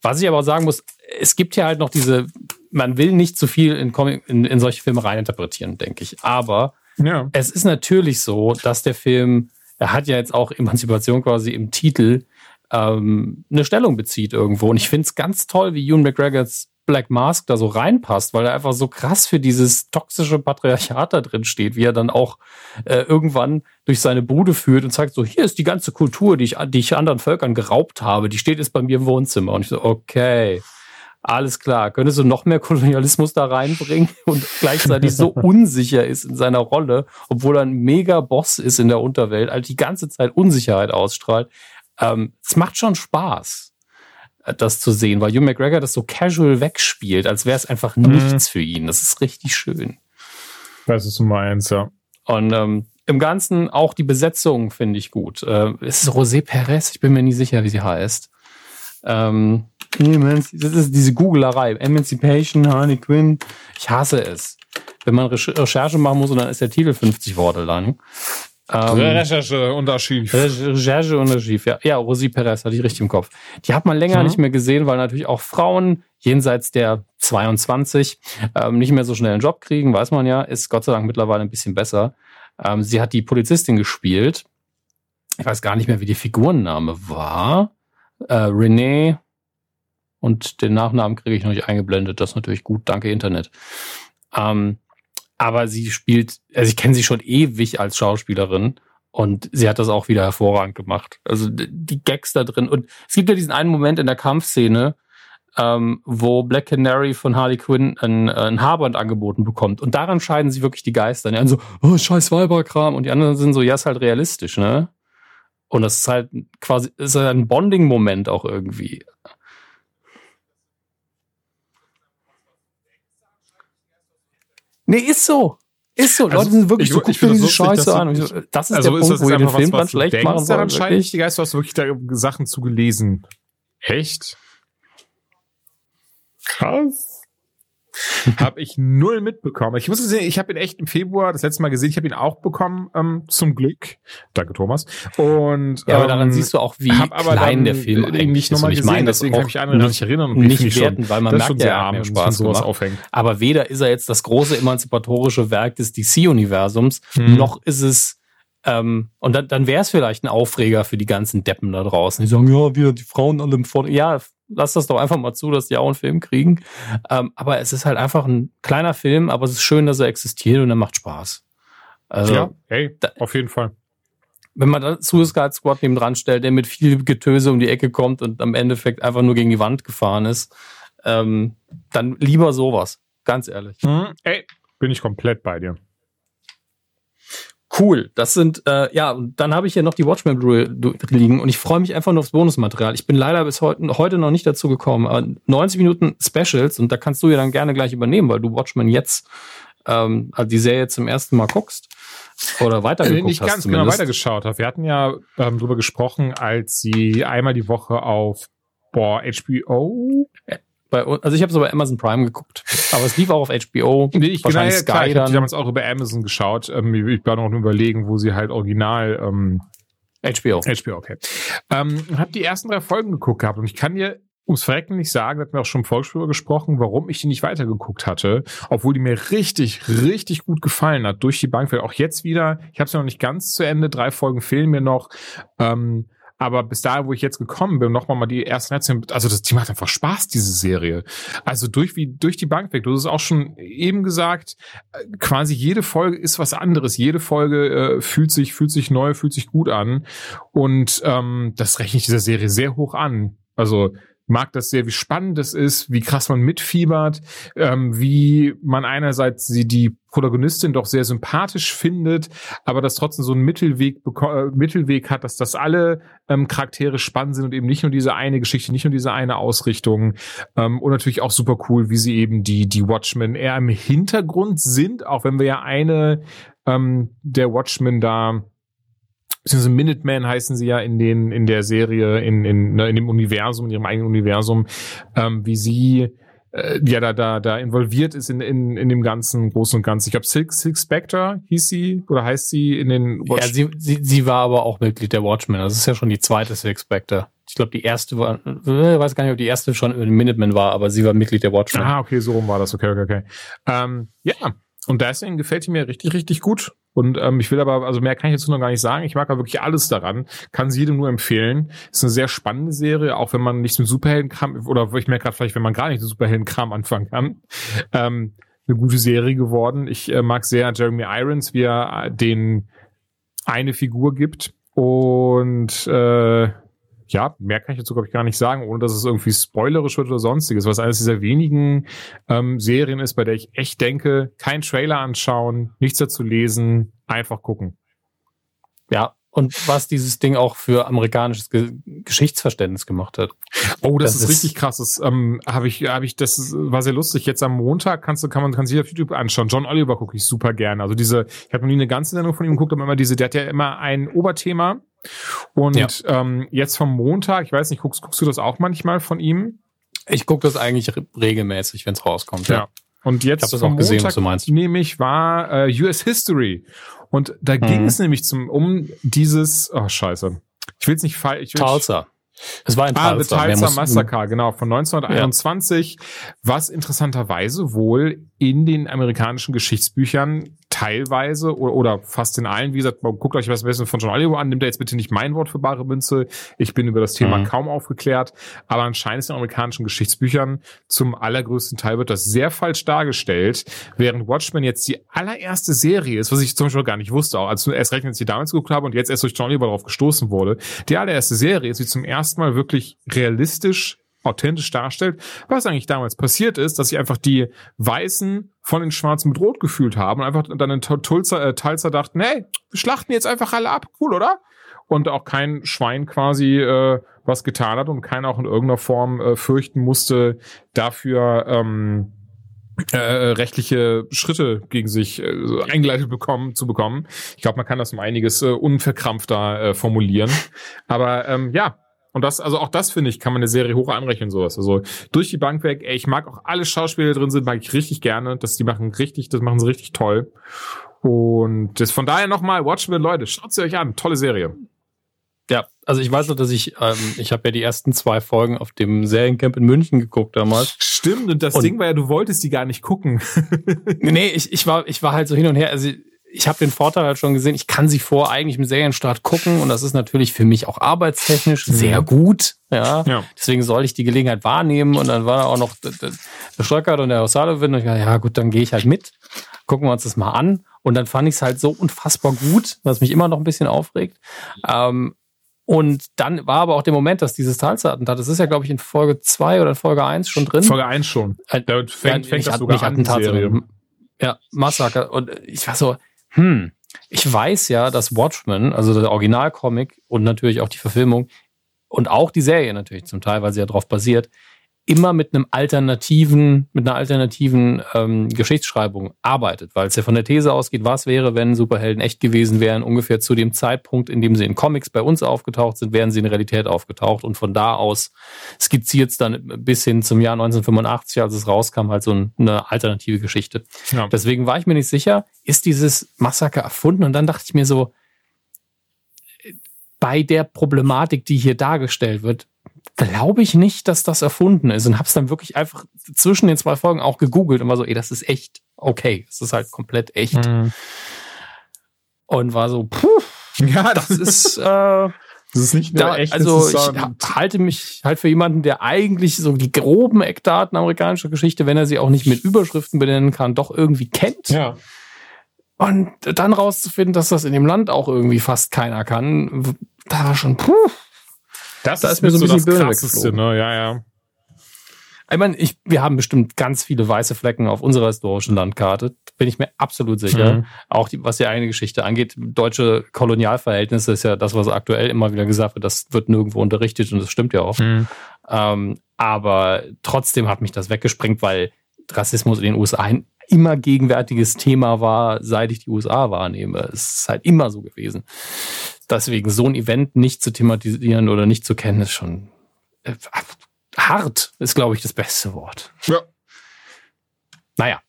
Speaker 3: was ich aber sagen muss, es gibt ja halt noch diese, man will nicht zu viel in, in, in solche Filme reininterpretieren, denke ich. Aber ja. Es ist natürlich so, dass der Film, er hat ja jetzt auch Emanzipation quasi im Titel, ähm, eine Stellung bezieht irgendwo. Und ich finde es ganz toll, wie Ewan McGregors Black Mask da so reinpasst, weil er einfach so krass für dieses toxische Patriarchat da drin steht, wie er dann auch äh, irgendwann durch seine Bude führt und sagt so, hier ist die ganze Kultur, die ich, die ich anderen Völkern geraubt habe, die steht jetzt bei mir im Wohnzimmer. Und ich so, okay, alles klar, könntest du noch mehr Kolonialismus da reinbringen <laughs> und gleichzeitig so unsicher ist in seiner Rolle, obwohl er ein mega Boss ist in der Unterwelt, also die ganze Zeit Unsicherheit ausstrahlt. Ähm, es macht schon Spaß, äh, das zu sehen, weil Hugh McGregor das so casual wegspielt, als wäre es einfach mhm. nichts für ihn. Das ist richtig schön.
Speaker 2: Das ist Nummer eins, ja.
Speaker 3: Und ähm, im Ganzen auch die Besetzung finde ich gut. Äh, es ist Rosé Perez, ich bin mir nie sicher, wie sie heißt. Ähm, das ist diese Googlerei. Emancipation, Harley Quinn. Ich hasse es. Wenn man Recherche machen muss und dann ist der Titel 50 Worte lang.
Speaker 2: Ähm, Recherche und Archiv.
Speaker 3: Recherche und Archiv, ja. Ja, Rosi Perez hatte ich richtig im Kopf. Die hat man länger mhm. nicht mehr gesehen, weil natürlich auch Frauen jenseits der 22 ähm, nicht mehr so schnell einen Job kriegen, weiß man ja. Ist Gott sei Dank mittlerweile ein bisschen besser. Ähm, sie hat die Polizistin gespielt. Ich weiß gar nicht mehr, wie die Figurenname war. Äh, Renee und den Nachnamen kriege ich noch nicht eingeblendet. Das ist natürlich gut, danke Internet. Ähm, aber sie spielt, also ich kenne sie schon ewig als Schauspielerin und sie hat das auch wieder hervorragend gemacht. Also die Gags da drin. Und es gibt ja diesen einen Moment in der Kampfszene, ähm, wo Black Canary von Harley Quinn ein, ein Haarband angeboten bekommt. Und daran scheiden sich wirklich die Geister. Die einen so, oh, scheiß Weiberkram. Und die anderen sind so, ja, ist halt realistisch, ne? Und das ist halt quasi, ist halt ein Bonding-Moment auch irgendwie. Nee, ist so. Ist so. Also, Leute sind wirklich ich, so, guck dir diese Scheiße an. So, das ist also der ist Punkt, wo ihr den Film dann schlecht machen
Speaker 2: wollen. Anscheinend die Geister hast du wirklich da Sachen zugelesen.
Speaker 3: Echt?
Speaker 2: Krass. <laughs> habe ich null mitbekommen. Ich muss sehen, ich habe ihn echt im Februar das letzte Mal gesehen. Ich habe ihn auch bekommen, ähm, zum Glück. Danke, Thomas. Und
Speaker 3: ja, aber daran ähm, siehst du auch, wie klein der Film eigentlich ist.
Speaker 2: Und ich meine, deswegen kann ich andere nicht, nicht erinnern und
Speaker 3: nicht werten, weil man merkt, ja, arm, Spaß sowas gemacht. aufhängt. Aber weder ist er jetzt das große emanzipatorische Werk des DC-Universums, hm. noch ist es ähm, und dann, dann wäre es vielleicht ein Aufreger für die ganzen Deppen da draußen. Die sagen, ja, wir, die Frauen alle im Vordergrund. Ja, lass das doch einfach mal zu, dass die auch einen Film kriegen. Ähm, aber es ist halt einfach ein kleiner Film, aber es ist schön, dass er existiert und er macht Spaß.
Speaker 2: Also, ja, hey, da, auf jeden Fall.
Speaker 3: Wenn man da Suicide Squad neben dran stellt, der mit viel Getöse um die Ecke kommt und am Endeffekt einfach nur gegen die Wand gefahren ist, ähm, dann lieber sowas. Ganz ehrlich.
Speaker 2: Mhm. Ey, bin ich komplett bei dir.
Speaker 3: Cool, das sind, äh, ja, und dann habe ich hier noch die Watchmen liegen und ich freue mich einfach nur aufs Bonusmaterial. Ich bin leider bis heute, heute noch nicht dazu gekommen, aber 90 Minuten Specials und da kannst du ja dann gerne gleich übernehmen, weil du Watchmen jetzt, ähm, also die Serie zum ersten Mal guckst oder weitergeguckt
Speaker 2: äh, nicht
Speaker 3: hast.
Speaker 2: ganz
Speaker 3: zumindest.
Speaker 2: genau weitergeschaut habe. Wir hatten ja ähm, drüber gesprochen, als sie einmal die Woche auf boah, HBO
Speaker 3: Bei, also ich habe es bei Amazon Prime geguckt, aber es lief auch auf HBO,
Speaker 2: Nee, ich, genau,
Speaker 3: wahrscheinlich
Speaker 2: ja, klar,
Speaker 3: Sky
Speaker 2: ich habe die
Speaker 3: dann,
Speaker 2: damals auch über Amazon geschaut. Ähm, ich war noch überlegen, wo sie halt original ähm,
Speaker 3: HBO.
Speaker 2: HBO, okay. Ähm, habe die ersten drei Folgen geguckt gehabt und ich kann dir ums Verrecken nicht sagen, da hatten wir auch schon im Volksspieler gesprochen, warum ich die nicht weitergeguckt hatte, obwohl die mir richtig, richtig gut gefallen hat, durch die Bank. Auch jetzt wieder, ich habe es noch nicht ganz zu Ende, drei Folgen fehlen mir noch. Ähm, aber bis dahin, wo ich jetzt gekommen bin, nochmal mal die ersten Netzchen, also das Team macht einfach Spaß, diese Serie. Also durch wie durch die Bank weg. Du hast es auch schon eben gesagt, äh, quasi jede Folge ist was anderes. Jede Folge äh, fühlt sich fühlt sich neu, fühlt sich gut an und ähm, das rechne ich dieser Serie sehr hoch an. Also mag das sehr, wie spannend es ist, wie krass man mitfiebert, ähm, wie man einerseits sie die Protagonistin doch sehr sympathisch findet, aber das trotzdem so einen Mittelweg, äh, Mittelweg hat, dass das alle ähm, Charaktere spannend sind und eben nicht nur diese eine Geschichte, nicht nur diese eine Ausrichtung. Ähm, und natürlich auch super cool, wie sie eben die, die Watchmen eher im Hintergrund sind, auch wenn wir ja eine ähm, der Watchmen da beziehungsweise Minutemen heißen sie ja in den in der Serie in in, ne, in dem Universum in ihrem eigenen Universum ähm, wie sie äh, ja da da da involviert ist in in in dem ganzen großen und ganzen ich glaube Silk Silk Spectre hieß sie oder heißt sie in den
Speaker 3: Ja, sie, sie, sie war aber auch Mitglied der Watchmen. Das ist ja schon die zweite Six Spectre. Ich glaube, die erste war, äh, weiß gar nicht, ob die erste schon in Minutemen war, aber sie war Mitglied der Watchmen.
Speaker 2: Ah, okay, so rum war das. Okay, okay, okay. Ähm, ja, und deswegen gefällt die mir richtig, richtig gut. Und ähm, ich will aber, also mehr kann ich jetzt noch gar nicht sagen. Ich mag aber wirklich alles daran. Kann sie jedem nur empfehlen. Ist eine sehr spannende Serie, auch wenn man nichts mit Superheldenkram, oder ich merke gerade vielleicht, wenn man gar nicht mit Superheldenkram anfangen kann. Ähm, eine gute Serie geworden. Ich äh, mag sehr Jeremy Irons, wie er äh, den eine Figur gibt. Und äh, ja, mehr kann ich dazu, glaube ich, gar nicht sagen, ohne dass es irgendwie spoilerisch wird oder sonstiges, was eines dieser wenigen ähm, Serien ist, bei der ich echt denke, kein Trailer anschauen, nichts dazu lesen, einfach gucken.
Speaker 3: Ja, und was dieses Ding auch für amerikanisches Ge Geschichtsverständnis gemacht hat.
Speaker 2: Oh, das,
Speaker 3: Das
Speaker 2: ist,
Speaker 3: ist-
Speaker 2: richtig krass. Das ähm, habe ich, habe ich, das war sehr lustig. Jetzt am Montag kannst du, kann man, kann sich auf YouTube anschauen. John Oliver gucke ich super gerne. Also diese, ich habe noch nie eine ganze Sendung von ihm geguckt, aber immer diese, der hat ja immer ein Oberthema. Und
Speaker 3: Ja.
Speaker 2: ähm, jetzt vom Montag, ich weiß nicht, guckst, guckst du das auch manchmal von ihm?
Speaker 3: Ich gucke das eigentlich re regelmäßig, wenn es rauskommt.
Speaker 2: Ja. Und jetzt
Speaker 3: Ich hab das
Speaker 2: vom
Speaker 3: auch gesehen,
Speaker 2: Montag
Speaker 3: was du meinst.
Speaker 2: nämlich war äh, US History. Und da ging
Speaker 3: Mhm.
Speaker 2: es nämlich zum, um dieses, oh scheiße. Ich will es nicht falsch.
Speaker 3: Tulsa. Es war in
Speaker 2: Ah, The
Speaker 3: Tulsa. Mehr
Speaker 2: Tulsa Massacre, genau, von 1921, was interessanterweise wohl in den amerikanischen Geschichtsbüchern teilweise oder, oder fast in allen, wie gesagt, guckt euch was Besseres von John Oliver an, nimmt da jetzt bitte nicht mein Wort für bare Münze. Ich bin über das Thema
Speaker 3: Mhm.
Speaker 2: kaum aufgeklärt, aber anscheinend ist in amerikanischen Geschichtsbüchern zum allergrößten Teil wird das sehr falsch dargestellt, während Watchmen jetzt die allererste Serie ist, was ich zum Beispiel gar nicht wusste, auch als erst recht, als ich die damals geguckt habe und jetzt erst durch John Oliver darauf gestoßen wurde. Die allererste Serie ist, die zum ersten Mal wirklich realistisch authentisch darstellt, was eigentlich damals passiert ist, dass sich einfach die Weißen von den Schwarzen mit Rot gefühlt haben und einfach dann in Tulsa, äh, Tulsa dachten, hey, wir schlachten jetzt einfach alle ab, cool, oder? Und auch kein Schwein quasi äh, was getan hat und keiner auch in irgendeiner Form äh, fürchten musste, dafür ähm, äh, rechtliche Schritte gegen sich äh, eingeleitet bekommen zu bekommen. Ich glaube, man kann das um einiges äh, unverkrampfter äh, formulieren. Aber ähm, ja, und das, also auch das finde ich, kann man eine Serie hoch anrechnen, sowas. Also durch die Bank weg, ey, ich mag auch alle Schauspieler drin sind, mag ich richtig gerne. Das, die machen richtig, das machen sie richtig toll. Und das von daher nochmal, Watchmen, Leute, schaut sie euch an. Tolle Serie.
Speaker 3: Ja, also ich weiß noch, dass ich, ähm, ich habe ja die ersten zwei Folgen auf dem Seriencamp in München geguckt damals.
Speaker 2: Stimmt, und das
Speaker 3: Und-
Speaker 2: Ding war ja, du wolltest die gar nicht gucken. <laughs>
Speaker 3: Nee, ich, ich war, ich war halt so hin und her. Also ich habe den Vorteil halt schon gesehen, ich kann sie vor eigentlich im Serienstart gucken und das ist natürlich für mich auch arbeitstechnisch sehr gut. Ja.
Speaker 2: Ja.
Speaker 3: Deswegen soll ich die Gelegenheit wahrnehmen und dann war da auch noch der, der der Stolkert und der O'Sullivan und ich dachte, ja gut, dann gehe ich halt mit. Gucken wir uns das mal an. Und dann fand ich es halt so unfassbar gut, was mich immer noch ein bisschen aufregt. Ähm, und dann war aber auch der Moment, dass dieses Talsattentat, das ist ja, glaube ich, in Folge 2 oder in Folge 1 schon drin.
Speaker 2: Folge 1 schon.
Speaker 3: Äh,
Speaker 2: Da fängt,
Speaker 3: ja,
Speaker 2: fängt das sogar an, Serie.
Speaker 3: Ja, Massaker. Und ich war so, hm, ich weiß ja, dass Watchmen, also der Originalcomic und natürlich auch die Verfilmung und auch die Serie natürlich zum Teil, weil sie ja darauf basiert, immer mit einem alternativen, mit einer alternativen ähm, Geschichtsschreibung arbeitet, weil es ja von der These ausgeht, was wäre, wenn Superhelden echt gewesen wären, ungefähr zu dem Zeitpunkt, in dem sie in Comics bei uns aufgetaucht sind, wären sie in Realität aufgetaucht und von da aus skizziert es dann bis hin zum Jahr 1985, als es rauskam, halt so eine alternative Geschichte. Ja. Deswegen war ich mir nicht sicher, ist dieses Massaker erfunden und dann dachte ich mir so, bei der Problematik, die hier dargestellt wird, glaube ich nicht, dass das erfunden ist und habe es dann wirklich einfach zwischen den zwei Folgen auch gegoogelt und war so, ey, das ist echt okay. Das ist halt komplett echt. Mhm. Und war so, puh, ja, das ist äh, das
Speaker 2: ist nicht nur
Speaker 3: da,
Speaker 2: echt.
Speaker 3: Also ich halte mich halt für jemanden, der eigentlich so die groben Eckdaten amerikanischer Geschichte, wenn er sie auch nicht mit Überschriften benennen kann, doch irgendwie kennt.
Speaker 2: Ja.
Speaker 3: Und dann rauszufinden, dass das in dem Land auch irgendwie fast keiner kann, da war schon, puh,
Speaker 2: das da ist, ist mir so ein bisschen das Krasseste, ne? Ja, ja.
Speaker 3: Ich meine, ich, wir haben bestimmt ganz viele weiße Flecken auf unserer historischen Landkarte. Bin ich mir absolut sicher. Mhm. Auch die, was die eigene Geschichte angeht. Deutsche Kolonialverhältnisse ist ja das, was aktuell immer wieder gesagt wird. Das wird nirgendwo unterrichtet und das stimmt ja auch. Mhm. Ähm, aber trotzdem hat mich das weggesprengt, weil Rassismus in den USA ein immer gegenwärtiges Thema war, seit ich die USA wahrnehme. Es ist halt immer so gewesen deswegen so ein Event nicht zu thematisieren oder nicht zu kennen, ist schon äh, hart, ist, glaube ich, das beste Wort.
Speaker 2: Ja.
Speaker 3: Naja,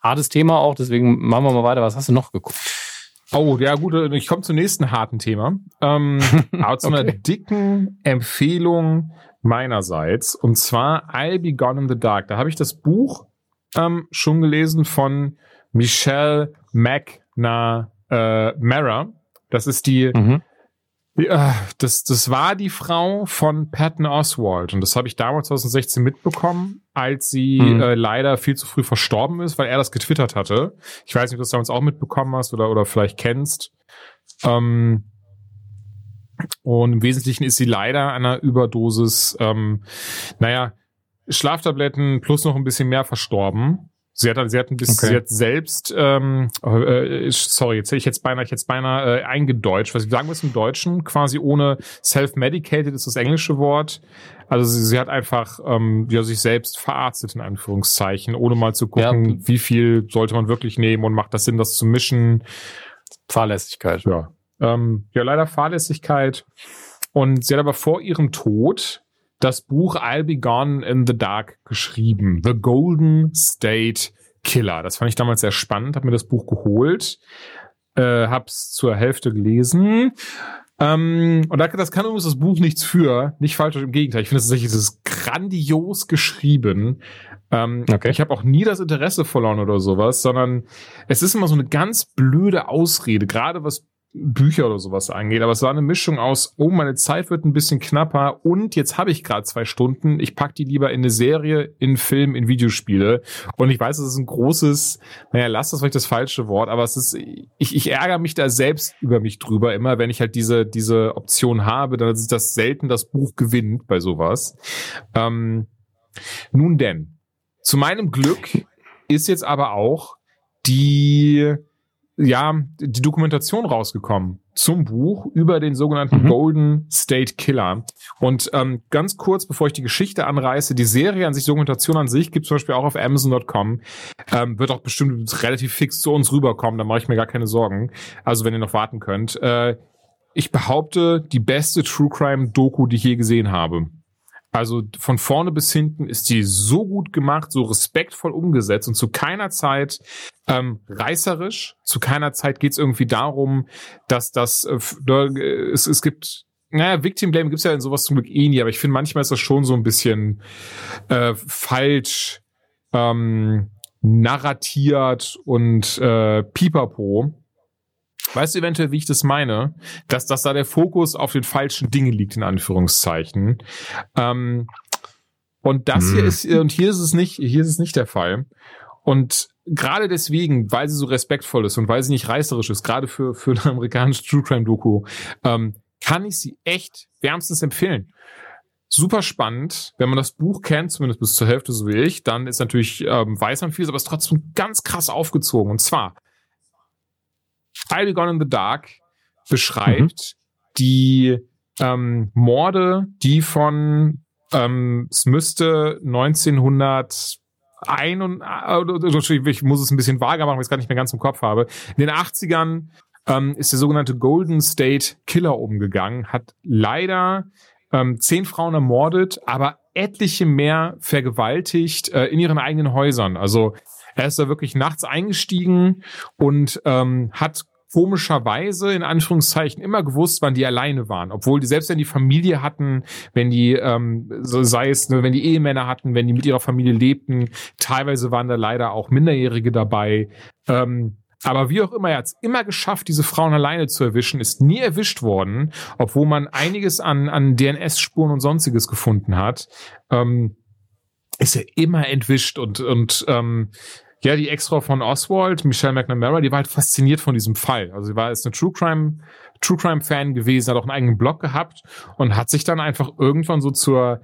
Speaker 3: hartes Thema auch, deswegen machen wir mal weiter. Was hast du noch geguckt?
Speaker 2: Oh, ja, gut, ich komme zum nächsten harten Thema. Ähm, <laughs> aber zu okay. einer dicken Empfehlung meinerseits. Und zwar I'll Be Gone in the Dark. Da habe ich das Buch ähm, schon gelesen von Michelle McNamara. Äh, das ist die, mhm. die äh, das, das war die Frau von Patton Oswald und das habe ich damals 2016 mitbekommen, als sie mhm. äh, leider viel zu früh verstorben ist, weil er das getwittert hatte. Ich weiß nicht, ob du das damals auch mitbekommen hast oder, oder vielleicht kennst. Ähm, und im Wesentlichen ist sie leider einer Überdosis, ähm, naja, Schlaftabletten plus noch ein bisschen mehr verstorben. Sie hat, sie hat ein bisschen, okay. sie hat selbst, ähm, äh, sorry, jetzt hätte ich jetzt beinahe, ich jetzt beinahe äh, eingedeutscht. Was sagen wir es im Deutschen? Quasi ohne self-medicated ist das englische Wort. Also sie, sie hat einfach ähm, ja, sich selbst verarztet in Anführungszeichen, ohne mal zu gucken, ja. wie viel sollte man wirklich nehmen und macht das Sinn, das zu mischen.
Speaker 3: Fahrlässigkeit.
Speaker 2: Ja. Ähm, ja, leider Fahrlässigkeit. Und sie hat aber vor ihrem Tod das Buch I'll Be Gone in the Dark geschrieben. The Golden State Killer. Das fand ich damals sehr spannend, habe mir das Buch geholt, äh, hab's zur Hälfte gelesen. Ähm, und das kann übrigens das Buch nichts für, nicht falsch, im Gegenteil. Ich finde es tatsächlich, es ist grandios geschrieben. Ähm, okay. Ich habe auch nie das Interesse verloren oder sowas, sondern es ist immer so eine ganz blöde Ausrede, gerade was Bücher oder sowas angeht. Aber es war eine Mischung aus, oh, meine Zeit wird ein bisschen knapper und jetzt habe ich gerade zwei Stunden. Ich pack die lieber in eine Serie, in Film, in Videospiele. Und ich weiß, es ist ein großes, naja, lass das vielleicht das falsche Wort, aber es ist, ich, ich ärgere mich da selbst über mich drüber immer, wenn ich halt diese, diese Option habe, dann ist das selten das Buch gewinnt bei sowas. Ähm, nun denn, zu meinem Glück ist jetzt aber auch die ja, die Dokumentation rausgekommen zum Buch über den sogenannten mhm. Golden State Killer. Und ähm, ganz kurz, bevor ich die Geschichte anreiße, die Serie an sich, Dokumentation an sich, gibt zum Beispiel auch auf Amazon.com, ähm, wird auch bestimmt relativ fix zu uns rüberkommen, da mache ich mir gar keine Sorgen. Also wenn ihr noch warten könnt. Äh, ich behaupte, die beste True Crime Doku, die ich je gesehen habe. Also von vorne bis hinten ist die so gut gemacht, so respektvoll umgesetzt und zu keiner Zeit ähm, reißerisch. Zu keiner Zeit geht es irgendwie darum, dass das äh, es, es gibt naja, Victim Blame gibt's ja in sowas zum Glück eh nie, aber ich finde manchmal ist das schon so ein bisschen äh, falsch ähm, narratiert und äh, pipapo. Weißt du eventuell, wie ich das meine? Dass, dass da der Fokus auf den falschen Dingen liegt, in Anführungszeichen. Ähm, und das hm. hier ist, und hier ist es nicht, hier ist es nicht der Fall. Und gerade deswegen, weil sie so respektvoll ist und weil sie nicht reißerisch ist, gerade für, für eine amerikanische True Crime Doku, ähm, kann ich sie echt wärmstens empfehlen. super spannend. Wenn man das Buch kennt, zumindest bis zur Hälfte, so wie ich, dann ist natürlich, ähm, weiß man viel, aber es ist trotzdem ganz krass aufgezogen. Und zwar, I'll Be Gone in the Dark beschreibt mhm. die ähm, Morde, die von, ähm, es müsste 1900 ein und äh, ich muss es ein bisschen vager machen, weil ich es gar nicht mehr ganz im Kopf habe. In den 80ern ähm, ist der sogenannte Golden State Killer umgegangen, hat leider ähm, zehn Frauen ermordet, aber etliche mehr vergewaltigt äh, in ihren eigenen Häusern. Also er ist da wirklich nachts eingestiegen und ähm, hat komischerweise in Anführungszeichen immer gewusst, wann die alleine waren, obwohl die selbst wenn die Familie hatten, wenn die ähm, so sei es, wenn die Ehemänner hatten, wenn die mit ihrer Familie lebten, teilweise waren da leider auch Minderjährige dabei. Ähm, aber wie auch immer, er hat es immer geschafft, diese Frauen alleine zu erwischen, ist nie erwischt worden, obwohl man einiges an, an DNS-Spuren und sonstiges gefunden hat. Ähm, ist er immer entwischt und, und ähm, ja, die Ex-Frau von Oswald, Michelle McNamara, die war halt fasziniert von diesem Fall. Also sie war jetzt eine True Crime, True Crime Fan gewesen, hat auch einen eigenen Blog gehabt und hat sich dann einfach irgendwann so zur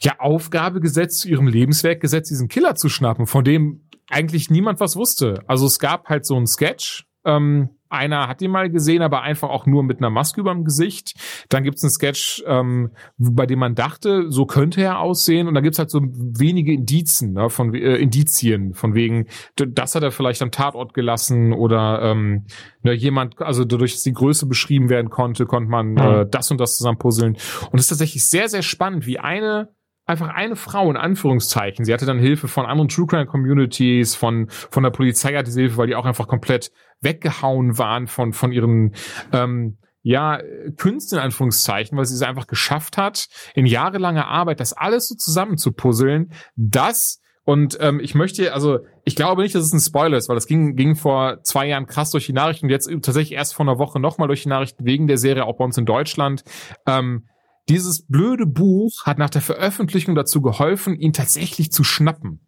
Speaker 2: ja, Aufgabe gesetzt, zu ihrem Lebenswerk gesetzt, diesen Killer zu schnappen, von dem eigentlich niemand was wusste. Also es gab halt so ein Sketch, ähm, einer hat ihn mal gesehen, aber einfach auch nur mit einer Maske überm Gesicht. Dann gibt's einen Sketch, ähm, bei dem man dachte, so könnte er aussehen. Und da gibt's halt so wenige Indizen, ne, von äh, Indizien, von wegen, das hat er vielleicht am Tatort gelassen oder ähm, ne, jemand, also dadurch, dass die Größe beschrieben werden konnte, konnte man äh, das und das zusammen puzzeln. Und es ist tatsächlich sehr, sehr spannend, wie eine einfach eine Frau in Anführungszeichen. Sie hatte dann Hilfe von anderen True Crime Communities, von von der Polizei hatte sie Hilfe, weil die auch einfach komplett weggehauen waren von von ihren ähm, ja, Künste in Anführungszeichen, weil sie es einfach geschafft hat, in jahrelanger Arbeit das alles so zusammen zu puzzeln, das und ähm, ich möchte, also ich glaube nicht, dass es ein Spoiler ist, weil das ging, ging vor zwei Jahren krass durch die Nachrichten und jetzt tatsächlich erst vor einer Woche nochmal durch die Nachrichten wegen der Serie, auch bei uns in Deutschland. Ähm, dieses blöde Buch hat nach der Veröffentlichung dazu geholfen, ihn tatsächlich zu schnappen.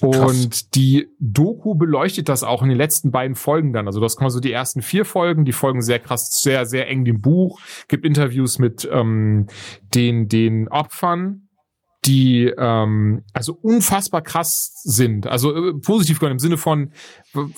Speaker 2: Und Krass. die Doku beleuchtet das auch in den letzten beiden Folgen dann. Also das kommen so die ersten vier Folgen, die folgen sehr krass, sehr, sehr eng dem Buch, gibt Interviews mit ähm, den, den Opfern die ähm, also unfassbar krass sind. Also äh, positiv können im Sinne von,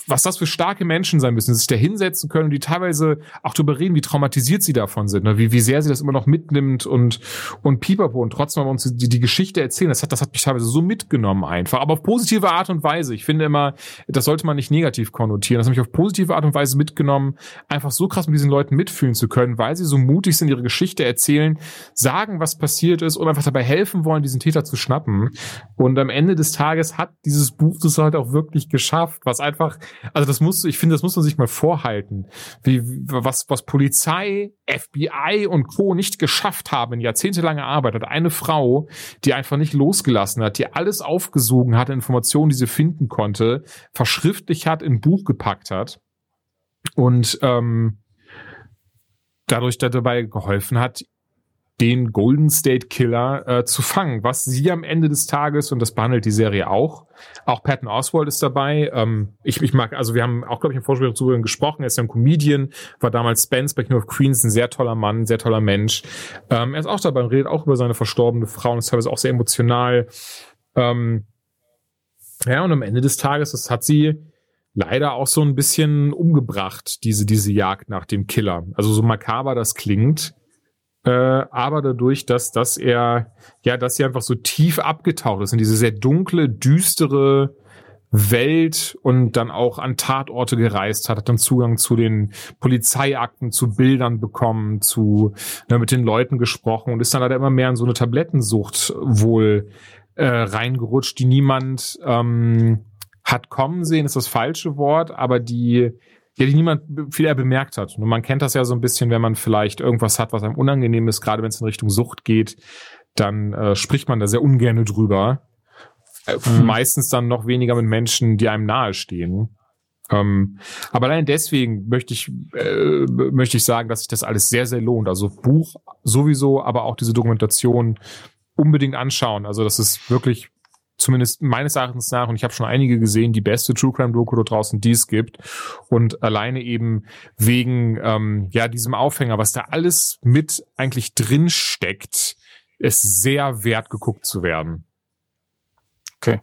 Speaker 2: was das für starke Menschen sein müssen, sich da hinsetzen können und die teilweise auch darüber reden, wie traumatisiert sie davon sind, ne? wie, wie sehr sie das immer noch mitnimmt und, und pipapo und trotzdem uns die, die Geschichte erzählen. Das hat, das hat mich teilweise so mitgenommen einfach, aber auf positive Art und Weise. Ich finde immer, das sollte man nicht negativ konnotieren. Das hat mich auf positive Art und Weise mitgenommen, einfach so krass mit diesen Leuten mitfühlen zu können, weil sie so mutig sind, ihre Geschichte erzählen, sagen, was passiert ist und einfach dabei helfen wollen, diesen Täter zu schnappen. Und am Ende des Tages hat dieses Buch das halt auch wirklich geschafft, was einfach, also das muss, ich finde, das muss man sich mal vorhalten, wie, was, was Polizei, FBI und Co. nicht geschafft haben in jahrzehntelanger Arbeit, hat eine Frau, die einfach nicht losgelassen hat, die alles aufgesogen hat, Informationen, die sie finden konnte, verschriftlich hat, in Buch gepackt hat und ähm, dadurch dabei geholfen hat, den Golden State Killer äh, zu fangen, was sie am Ende des Tages, und das behandelt die Serie auch, auch Patton Oswald ist dabei. Ähm, ich, ich mag, also wir haben auch, glaube ich, im Vorspiel darüber gesprochen, er ist ja ein Comedian, war damals Spence bei King of Queens, ein sehr toller Mann, sehr toller Mensch. Ähm, er ist auch dabei und redet auch über seine verstorbene Frau und ist teilweise auch sehr emotional. Ähm, ja, und am Ende des Tages, das hat sie leider auch so ein bisschen umgebracht, diese, diese Jagd nach dem Killer. Also so makaber das klingt, äh, aber dadurch, dass, dass er, ja, dass sie einfach so tief abgetaucht ist in diese sehr dunkle, düstere Welt und dann auch an Tatorte gereist hat, hat dann Zugang zu den Polizeiakten, zu Bildern bekommen, zu ne, mit den Leuten gesprochen und ist dann leider immer mehr in so eine Tablettensucht wohl äh, reingerutscht, die niemand ähm, hat kommen sehen, ist das falsche Wort, aber die ja, die niemand viel eher bemerkt hat. Und man kennt das ja so ein bisschen, wenn man vielleicht irgendwas hat, was einem unangenehm ist, gerade wenn es in Richtung Sucht geht, dann äh, spricht man da sehr ungern drüber. Äh, mhm. Meistens dann noch weniger mit Menschen, die einem nahestehen. Ähm, aber allein deswegen möchte ich, äh, möchte ich sagen, dass sich das alles sehr, sehr lohnt. Also Buch sowieso, aber auch diese Dokumentation unbedingt anschauen. Also das ist wirklich zumindest meines Erachtens nach, und ich habe schon einige gesehen, die beste True Crime Doku da draußen, die es gibt. Und alleine eben wegen ähm, ja diesem Aufhänger, was da alles mit eigentlich drin steckt, es sehr wert geguckt zu werden.
Speaker 3: Okay.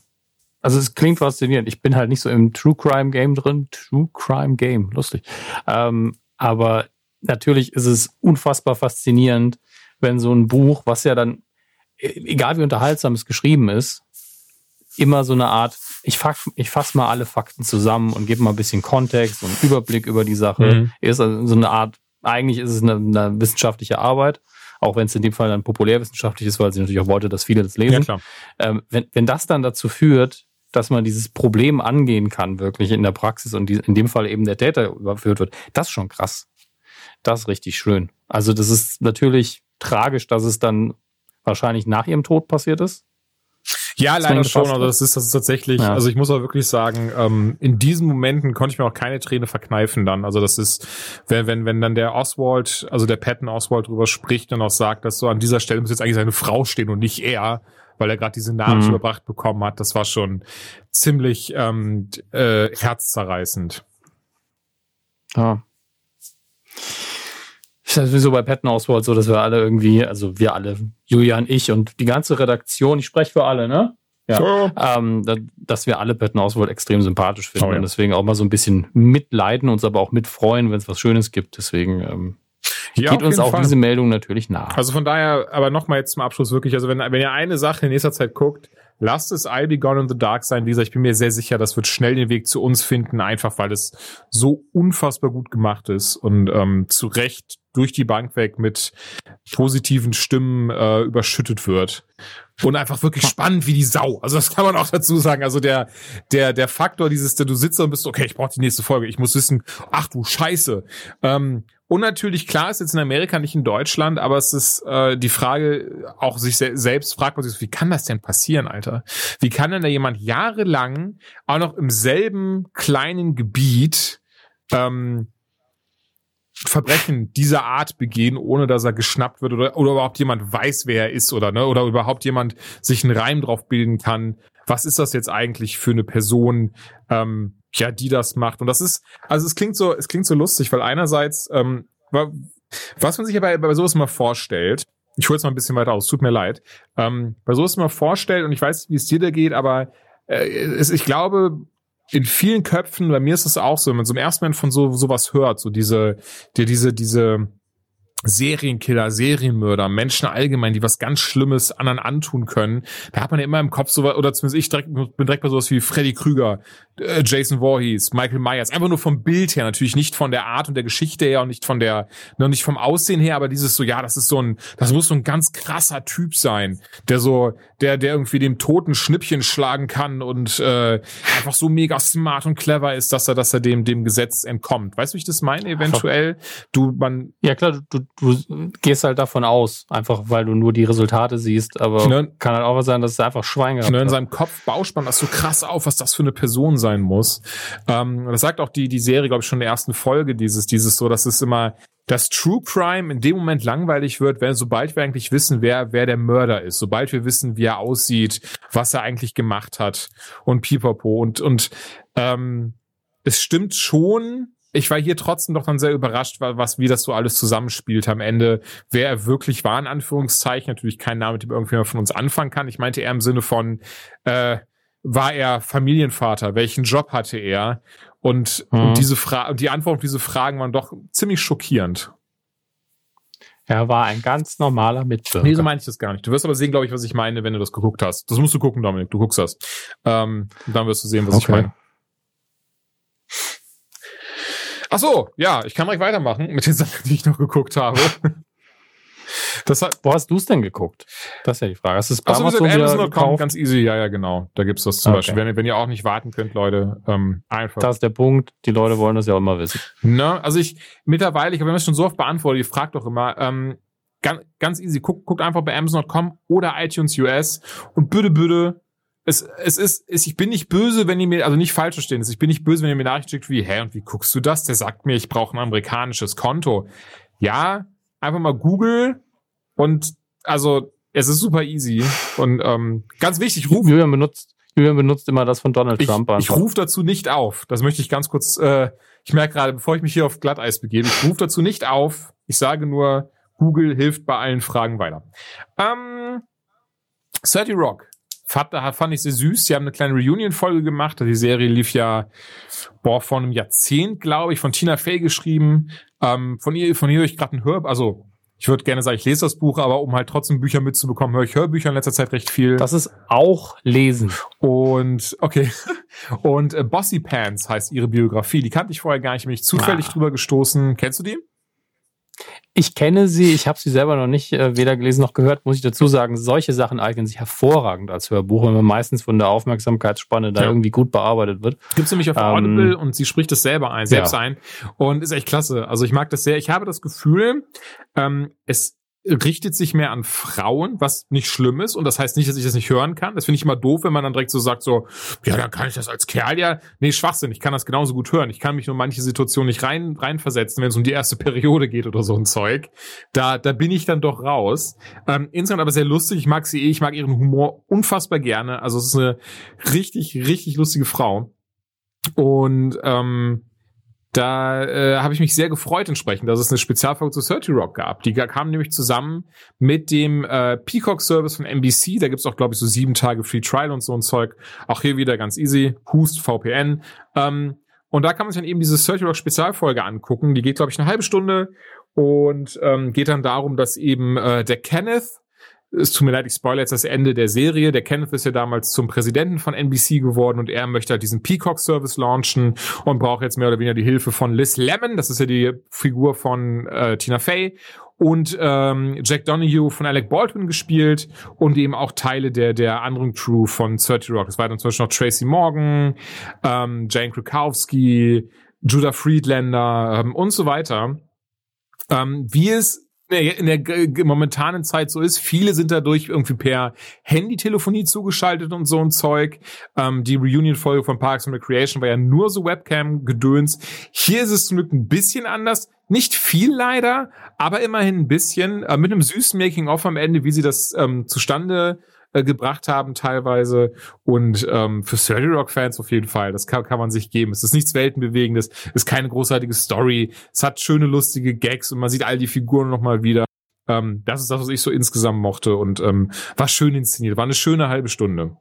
Speaker 3: Also es klingt faszinierend. Ich bin halt nicht so im True Crime Game drin. True Crime Game, lustig. Ähm, aber natürlich ist es unfassbar faszinierend, wenn so ein Buch, was ja dann, e, egal wie unterhaltsam es geschrieben ist, immer so eine Art, ich, fass, ich fasse mal alle Fakten zusammen und gebe mal ein bisschen Kontext und Überblick über die Sache. Mhm. Ist also so eine Art, eigentlich ist es eine, eine wissenschaftliche Arbeit, auch wenn es in dem Fall dann populärwissenschaftlich ist, weil sie natürlich auch wollte, dass viele das lesen. Ja, ähm, wenn, wenn das dann dazu führt, dass man dieses Problem angehen kann, wirklich in der Praxis und die, in dem Fall eben der Täter überführt wird, das ist schon krass. Das ist richtig schön. Also das ist natürlich tragisch, dass es dann wahrscheinlich nach ihrem Tod passiert ist.
Speaker 2: Ja, leider schon. Also das ist, das ist tatsächlich, ja. also ich muss auch wirklich sagen, ähm, in diesen Momenten konnte ich mir auch keine Träne verkneifen dann. Also das ist, wenn, wenn, wenn dann der Oswald, also der Patton Oswald drüber spricht und auch sagt, dass so an dieser Stelle muss jetzt eigentlich seine Frau stehen und nicht er, weil er gerade diese Nachricht mhm. überbracht bekommen hat, das war schon ziemlich ähm, äh, herzzerreißend.
Speaker 3: Ja. Ist ja sowieso bei Patton Oswald so, dass wir alle irgendwie, also wir alle, Julian, ich und die ganze Redaktion, ich spreche für alle, ne? Ja. So. Ähm, dass wir alle Patton Oswald extrem sympathisch finden oh, ja. und deswegen auch mal so ein bisschen mitleiden, uns aber auch mitfreuen, wenn es was Schönes gibt. Deswegen ähm, ja, geht uns auch Fall. diese Meldung natürlich nach.
Speaker 2: Also von daher, aber nochmal jetzt zum Abschluss wirklich, also wenn, wenn ihr eine Sache in nächster Zeit guckt, lasst es I'll Be Gone in the Dark sein. Wie gesagt, ich bin mir sehr sicher, das wird schnell den Weg zu uns finden, einfach weil es so unfassbar gut gemacht ist und ähm, zu Recht durch die Bank weg mit positiven Stimmen äh, überschüttet wird. Und einfach wirklich spannend wie die Sau. Also das kann man auch dazu sagen. Also der, der, der Faktor dieses, der du sitzt und bist, okay, ich brauche die nächste Folge. Ich muss wissen, ach du Scheiße. Ähm, und natürlich, klar, ist jetzt in Amerika, nicht in Deutschland, aber es ist äh, die Frage, auch sich se selbst fragt man sich, wie kann das denn passieren, Alter? Wie kann denn da jemand jahrelang auch noch im selben kleinen Gebiet ähm, Verbrechen dieser Art begehen, ohne dass er geschnappt wird oder, oder überhaupt jemand weiß, wer er ist oder ne, oder überhaupt jemand sich einen Reim drauf bilden kann. Was ist das jetzt eigentlich für eine Person? Ähm, ja, die das macht. Und das ist, also es klingt so, es klingt so lustig, weil einerseits, ähm, was man sich ja bei, bei sowas mal vorstellt, ich hole jetzt mal ein bisschen weiter aus, tut mir leid, ähm, bei sowas mal vorstellt, und ich weiß nicht, wie es dir da geht, aber äh, es, ich glaube, in vielen Köpfen, bei mir ist es auch so, wenn man im ersten Moment von so sowas hört, so diese, die, diese, diese Serienkiller, Serienmörder, Menschen allgemein, die was ganz Schlimmes anderen antun können, da hat man ja immer im Kopf so, oder zumindest ich direkt, bin direkt bei sowas wie Freddy Krüger, äh, Jason Voorhees, Michael Myers, einfach nur vom Bild her, natürlich nicht von der Art und der Geschichte her und nicht von der, noch nicht vom Aussehen her, aber dieses so, ja, das ist so ein, das muss so ein ganz krasser Typ sein, der so, der, der irgendwie dem toten Schnippchen schlagen kann und äh, einfach so mega smart und clever ist, dass er, dass er dem, dem Gesetz entkommt. Weißt du, wie ich das meine, eventuell? Du, man.
Speaker 3: Ja, klar, du, du gehst halt davon aus, einfach weil du nur die Resultate siehst, aber ne, kann halt auch sein, dass es einfach Schwein
Speaker 2: gehabt ne, In seinem Kopf bauscht man das so krass auf, was das für eine Person sein muss. Ähm, das sagt auch die, die Serie, glaube ich, schon in der ersten Folge, dieses, dieses so, dass es immer, dass True Crime in dem Moment langweilig wird, wenn sobald wir eigentlich wissen, wer, wer der Mörder ist, sobald wir wissen, wie er aussieht, was er eigentlich gemacht hat und pipapo und, und, ähm, es stimmt schon, ich war hier trotzdem doch dann sehr überrascht, was, wie das so alles zusammenspielt am Ende, wer er wirklich war, in Anführungszeichen. Natürlich kein Name, mit dem irgendjemand von uns anfangen kann. Ich meinte eher im Sinne von, äh, war er Familienvater? Welchen Job hatte er? Und, mhm. und diese Frage, die Antwort auf diese Fragen waren doch ziemlich schockierend.
Speaker 3: Er war ein ganz normaler Mitbürger.
Speaker 2: Nee, so meine ich das gar nicht. Du wirst aber sehen, glaube ich, was ich meine, wenn du das geguckt hast. Das musst du gucken, Dominik. Du guckst das. Ähm, dann wirst du sehen, was okay. ich meine. Ach so, ja, ich kann direkt weitermachen mit den Sachen, die ich noch geguckt habe. <laughs>
Speaker 3: Das hat, Wo hast du es denn geguckt? Das ist ja die Frage. Hast du es
Speaker 2: bei Achso, Amazon, Amazon ganz easy. Ja, ja, genau. Da gibt's das zum okay. Beispiel. Wenn, wenn, ihr auch nicht warten könnt, Leute, ähm, einfach.
Speaker 3: Das ist der Punkt. Die Leute wollen das ja auch immer wissen.
Speaker 2: Ne? Also ich, mittlerweile, ich habe mir das schon so oft beantwortet, ihr fragt doch immer, ähm, ganz, ganz easy, guckt, guckt einfach bei Amazon.com oder iTunes US und bitte, bitte es, es ist, es, ich bin nicht böse, wenn ihr mir, also nicht falsch verstehen, ich bin nicht böse, wenn ihr mir Nachricht schickt wie, hä, und wie guckst du das? Der sagt mir, ich brauche ein amerikanisches Konto. Ja, einfach mal Google und also es ist super easy. Und ähm, ganz wichtig,
Speaker 3: ruf. Julian benutzt, Julian benutzt immer das von Donald
Speaker 2: ich,
Speaker 3: Trump.
Speaker 2: Einfach. Ich rufe dazu nicht auf. Das möchte ich ganz kurz, äh, ich merke gerade, bevor ich mich hier auf Glatteis begebe, ich rufe dazu nicht auf. Ich sage nur, Google hilft bei allen Fragen weiter. Ähm, 30 Rock. Fand, fand ich sehr süß. Sie haben eine kleine Reunion-Folge gemacht. Die Serie lief ja boah, vor einem Jahrzehnt, glaube ich, von Tina Fey geschrieben. Ähm, von ihr, von ihr höre ich gerade ein Hör, also ich würde gerne sagen, ich lese das Buch, aber um halt trotzdem Bücher mitzubekommen, höre ich Hörbücher in letzter Zeit recht viel.
Speaker 3: Das ist auch lesen.
Speaker 2: Und okay. Und äh, Bossy Pants heißt ihre Biografie. Die kannte ich vorher gar nicht, bin ich zufällig ah. drüber gestoßen. Kennst du die?
Speaker 3: Ich kenne sie, ich habe sie selber noch nicht äh, weder gelesen noch gehört, muss ich dazu sagen. Solche Sachen eignen sich hervorragend als Hörbuch, wenn man meistens von der Aufmerksamkeitsspanne da ja. irgendwie gut bearbeitet wird.
Speaker 2: Gibt's nämlich auf ähm, Audible und sie spricht es selber ein, selbst ja. ein und ist echt klasse. Also ich mag das sehr. Ich habe das Gefühl, ähm, es richtet sich mehr an Frauen, was nicht schlimm ist. Und das heißt nicht, dass ich das nicht hören kann. Das finde ich immer doof, wenn man dann direkt so sagt, so, ja, dann kann ich das als Kerl ja. Nee, Schwachsinn, ich kann das genauso gut hören. Ich kann mich nur manche Situationen nicht rein, reinversetzen, wenn es um die erste Periode geht oder so ein Zeug. Da, da bin ich dann doch raus. Ähm, insgesamt aber sehr lustig. Ich mag sie eh, ich mag ihren Humor unfassbar gerne. Also es ist eine richtig, richtig lustige Frau. Und ähm, da äh, habe ich mich sehr gefreut entsprechend, dass es eine Spezialfolge zu 30 Rock gab. Die kam nämlich zusammen mit dem äh, Peacock-Service von NBC. Da gibt's auch, glaube ich, so sieben Tage Free Trial und so ein Zeug. Auch hier wieder ganz easy. Hust, VPN. Ähm, und da kann man sich dann eben diese 30 Rock Spezialfolge angucken. Die geht, glaube ich, eine halbe Stunde und ähm, geht dann darum, dass eben äh, der Kenneth es tut mir leid, ich spoilere jetzt das Ende der Serie. Der Kenneth ist ja damals zum Präsidenten von NBC geworden und er möchte halt diesen Peacock-Service launchen und braucht jetzt mehr oder weniger die Hilfe von Liz Lemon, das ist ja die Figur von äh, Tina Fey und ähm, Jack Donahue von Alec Baldwin gespielt und eben auch Teile der der anderen Crew von 30 Rock. Es war dann zum Beispiel noch Tracy Morgan, ähm, Jane Krakowski, Judah Friedlander ähm, und so weiter. Ähm, wie es in der momentanen Zeit so ist. Viele sind dadurch irgendwie per Handytelefonie zugeschaltet und so ein Zeug. Ähm, die Reunion-Folge von Parks and Recreation war ja nur so Webcam-Gedöns. Hier ist es zum Glück ein bisschen anders. Nicht viel leider, aber immerhin ein bisschen. Äh, mit einem süßen Making-of am Ende, wie sie das ähm, zustande äh, gebracht haben teilweise. Und ähm, für 30 Rock-Fans auf jeden Fall, das kann, kann man sich geben. Es ist nichts Weltenbewegendes, es ist keine großartige Story, es hat schöne, lustige Gags und man sieht all die Figuren nochmal wieder. Ähm, das ist das, was ich so insgesamt mochte und ähm, war schön inszeniert, war eine schöne halbe Stunde.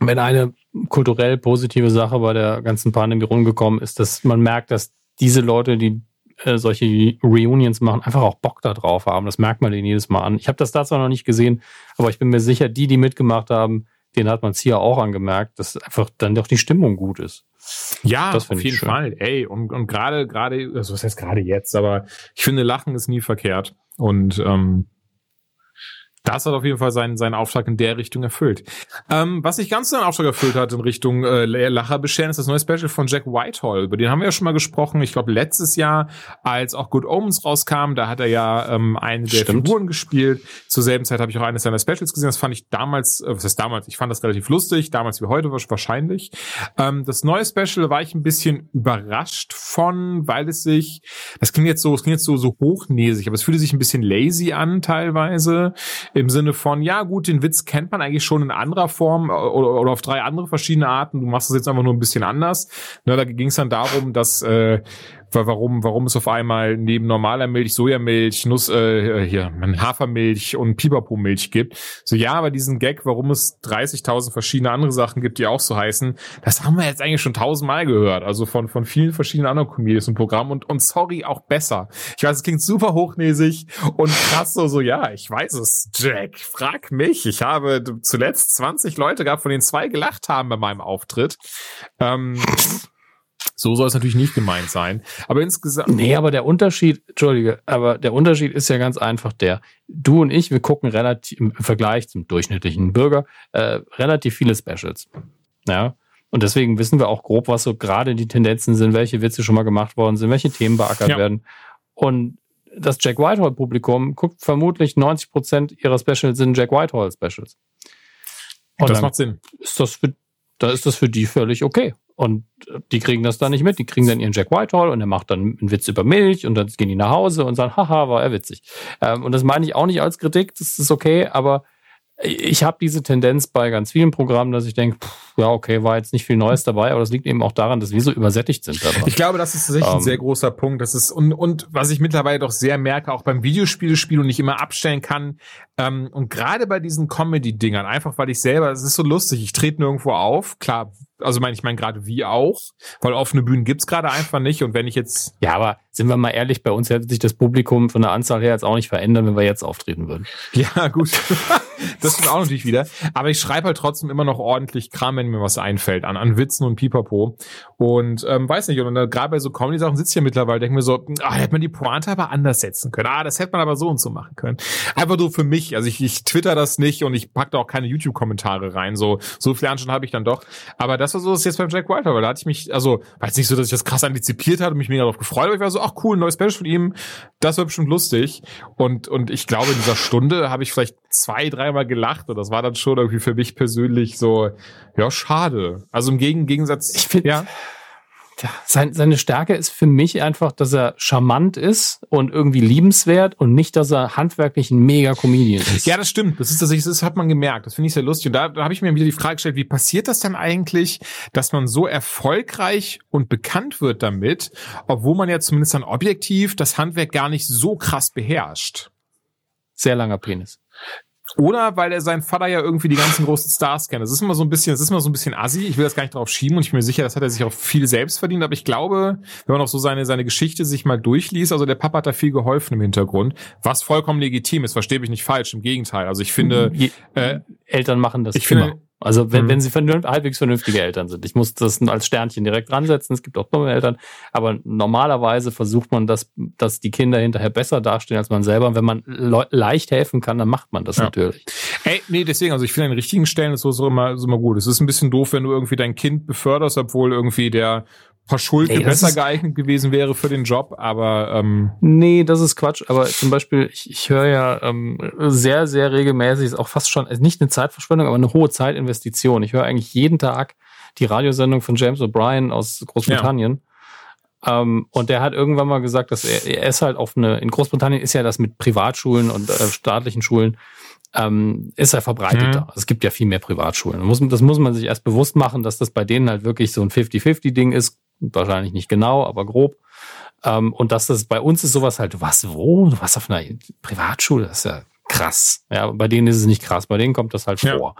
Speaker 3: Wenn eine kulturell positive Sache bei der ganzen Pandemie rumgekommen ist, dass man merkt, dass diese Leute, die äh, solche Reunions machen, einfach auch Bock da drauf haben. Das merkt man denen jedes Mal an. Ich habe das dazu noch nicht gesehen, aber ich bin mir sicher, die, die mitgemacht haben, denen hat man es hier auch angemerkt, dass einfach dann doch die Stimmung gut ist.
Speaker 2: Ja, das auf jeden schön. Fall. Ey, und, und gerade, gerade, also was heißt gerade jetzt, aber ich finde, Lachen ist nie verkehrt. Und ähm, das hat auf jeden Fall seinen, seinen Auftrag in der Richtung erfüllt. Ähm, was nicht ganz seinen Auftrag erfüllt hat in Richtung äh, Lacher bescheren, ist das neue Special von Jack Whitehall. Über den haben wir ja schon mal gesprochen. Ich glaube, letztes Jahr, als auch Good Omens rauskam, da hat er ja ähm, eine der Stimmt. Figuren gespielt. Zur selben Zeit habe ich auch eines seiner Specials gesehen. Das fand ich damals, äh, was heißt damals? Ich fand das relativ lustig. Damals wie heute wahrscheinlich. Ähm, das neue Special war ich ein bisschen überrascht von, weil es sich, das klingt jetzt so, es klingt jetzt so, so hochnäsig, aber es fühlte sich ein bisschen lazy an teilweise im Sinne von, ja gut, den Witz kennt man eigentlich schon in anderer Form oder, oder auf drei andere verschiedene Arten. Du machst es jetzt einfach nur ein bisschen anders. Ne, da ging es dann darum, dass äh, warum, warum es auf einmal neben normaler Milch Sojamilch, Nuss, äh, hier, Hafermilch und Pipapo-Milch gibt. So, ja, aber diesen Gag, warum es 30.000 verschiedene andere Sachen gibt, die auch so heißen, das haben wir jetzt eigentlich schon tausendmal gehört. Also von, von vielen verschiedenen anderen Comedies im Programm und, und sorry, auch besser. Ich weiß, es klingt super hochnäsig und krass so, so, ja, ich weiß es, Jack, frag mich. Ich habe zuletzt 20 Leute gehabt, von denen zwei gelacht haben bei meinem Auftritt. Ähm, so soll es natürlich nicht gemeint sein. Aber insgesamt.
Speaker 3: Nee, aber der Unterschied, Entschuldige, aber der Unterschied ist ja ganz einfach der. Du und ich, wir gucken relativ im Vergleich zum durchschnittlichen Bürger äh, relativ viele Specials. Ja. Und deswegen wissen wir auch grob, was so gerade die Tendenzen sind, welche Witze schon mal gemacht worden sind, welche Themen beackert ja. werden. Und das Jack Whitehall-Publikum guckt vermutlich 90 Prozent ihrer Specials sind Jack Whitehall-Specials.
Speaker 2: Und das macht Sinn.
Speaker 3: Ist das für, da ist das für die völlig okay. Und die kriegen das da nicht mit. Die kriegen dann ihren Jack Whitehall und er macht dann einen Witz über Milch und dann gehen die nach Hause und sagen, haha, war er witzig. Ähm, und das meine ich auch nicht als Kritik, das ist okay, aber ich habe diese Tendenz bei ganz vielen Programmen, dass ich denke, ja, okay, war jetzt nicht viel Neues dabei, aber das liegt eben auch daran, dass wir so übersättigt sind. Daran.
Speaker 2: Ich glaube, das ist tatsächlich ein
Speaker 3: Ähm.
Speaker 2: sehr großer Punkt. Das ist, und, und was ich mittlerweile doch sehr merke, auch beim Videospielespiel und nicht immer abstellen kann, ähm, und gerade bei diesen Comedy-Dingern, einfach weil ich selber, es ist so lustig, ich trete nirgendwo auf, klar, also meine ich meine gerade wie auch, weil offene Bühnen gibt's gerade einfach nicht. Und wenn ich jetzt
Speaker 3: Ja, aber sind wir mal ehrlich, bei uns hätte sich das Publikum von der Anzahl her jetzt auch nicht verändern, wenn wir jetzt auftreten würden.
Speaker 2: Ja, gut. <laughs> das stimmt auch natürlich wieder. Aber ich schreibe halt trotzdem immer noch ordentlich Kram, wenn mir was einfällt, an, an Witzen und Pipapo. Und ähm, weiß nicht, und dann gerade bei so Comedy-Sachen sitze ich ja mittlerweile, denke mir so, ah, hätte man die Pointe aber anders setzen können. Ah, das hätte man aber so und so machen können. Einfach nur für mich. Also ich, ich twitter das nicht und ich pack da auch keine YouTube-Kommentare rein. So, so viel Anschein habe ich dann doch. Aber das war so das jetzt beim Jack White, weil da hatte ich mich, also, war nicht so, dass ich das krass antizipiert hatte und mich mega darauf gefreut, aber ich war so, ach cool, ein neues Special von ihm, das wird bestimmt lustig. Und, und ich glaube, in dieser Stunde habe ich vielleicht zwei, dreimal gelacht und das war dann schon irgendwie für mich persönlich so, ja, schade. Also im Gegen Gegensatz,
Speaker 3: Ich find-
Speaker 2: ja.
Speaker 3: Ja, sein, seine Stärke ist für mich einfach, dass er charmant ist und irgendwie liebenswert und nicht, dass er handwerklich ein mega Comedian ist.
Speaker 2: Ja, das stimmt. Das ist tatsächlich, das hat man gemerkt. Das finde ich sehr lustig. Und da, da habe ich mir wieder die Frage gestellt, wie passiert das denn eigentlich, dass man so erfolgreich und bekannt wird damit, obwohl man ja zumindest dann objektiv das Handwerk gar nicht so krass beherrscht?
Speaker 3: Sehr langer Penis.
Speaker 2: Oder weil er seinen Vater ja irgendwie die ganzen großen Stars kennt. Das ist immer so ein bisschen, das ist immer so ein bisschen assi. Ich will das gar nicht drauf schieben und ich bin mir sicher, das hat er sich auch viel selbst verdient. Aber ich glaube, wenn man auch so seine, seine Geschichte sich mal durchliest, also der Papa hat da viel geholfen im Hintergrund, was vollkommen legitim ist, verstehe mich nicht falsch. Im Gegenteil. Also ich finde,
Speaker 3: Je,
Speaker 2: äh,
Speaker 3: Eltern machen das
Speaker 2: ich
Speaker 3: immer.
Speaker 2: finde-
Speaker 3: also wenn,
Speaker 2: Mhm.
Speaker 3: wenn sie vernünft, halbwegs vernünftige Eltern sind. Ich muss das als Sternchen direkt ransetzen. Es gibt auch dumme Eltern. Aber normalerweise versucht man, dass, dass die Kinder hinterher besser dastehen als man selber. Und wenn man leu- leicht helfen kann, dann macht man das
Speaker 2: Ja.
Speaker 3: natürlich.
Speaker 2: Ey, nee, deswegen, also ich finde an den richtigen Stellen ist so, so immer, ist immer gut. Es ist ein bisschen doof, wenn du irgendwie dein Kind beförderst, obwohl irgendwie der Paar Schulke
Speaker 3: Ey, das
Speaker 2: besser geeignet gewesen wäre für den Job, aber ähm,
Speaker 3: Nee, das ist Quatsch. Aber zum Beispiel, ich, ich höre ja ähm, sehr, sehr regelmäßig, ist auch fast schon, also nicht eine Zeitverschwendung, aber eine hohe Zeitinvestition. Ich höre eigentlich jeden Tag die Radiosendung von James O'Brien aus Großbritannien. Ähm, und der hat irgendwann mal gesagt, dass er, er ist halt auf eine, in Großbritannien ist ja das mit Privatschulen und äh, staatlichen Schulen, ähm, ist ja verbreiteter.
Speaker 2: Mhm.
Speaker 3: Es gibt ja viel mehr Privatschulen. Das muss, das muss man sich erst bewusst machen, dass das bei denen halt wirklich so ein 50-50-Ding ist. Wahrscheinlich nicht genau, aber grob. Ähm, und dass das bei uns ist sowas halt, was, wo? Du warst auf einer Privatschule, das ist ja krass. Ja, bei denen ist es nicht krass, bei denen kommt das halt
Speaker 2: Ja.
Speaker 3: vor.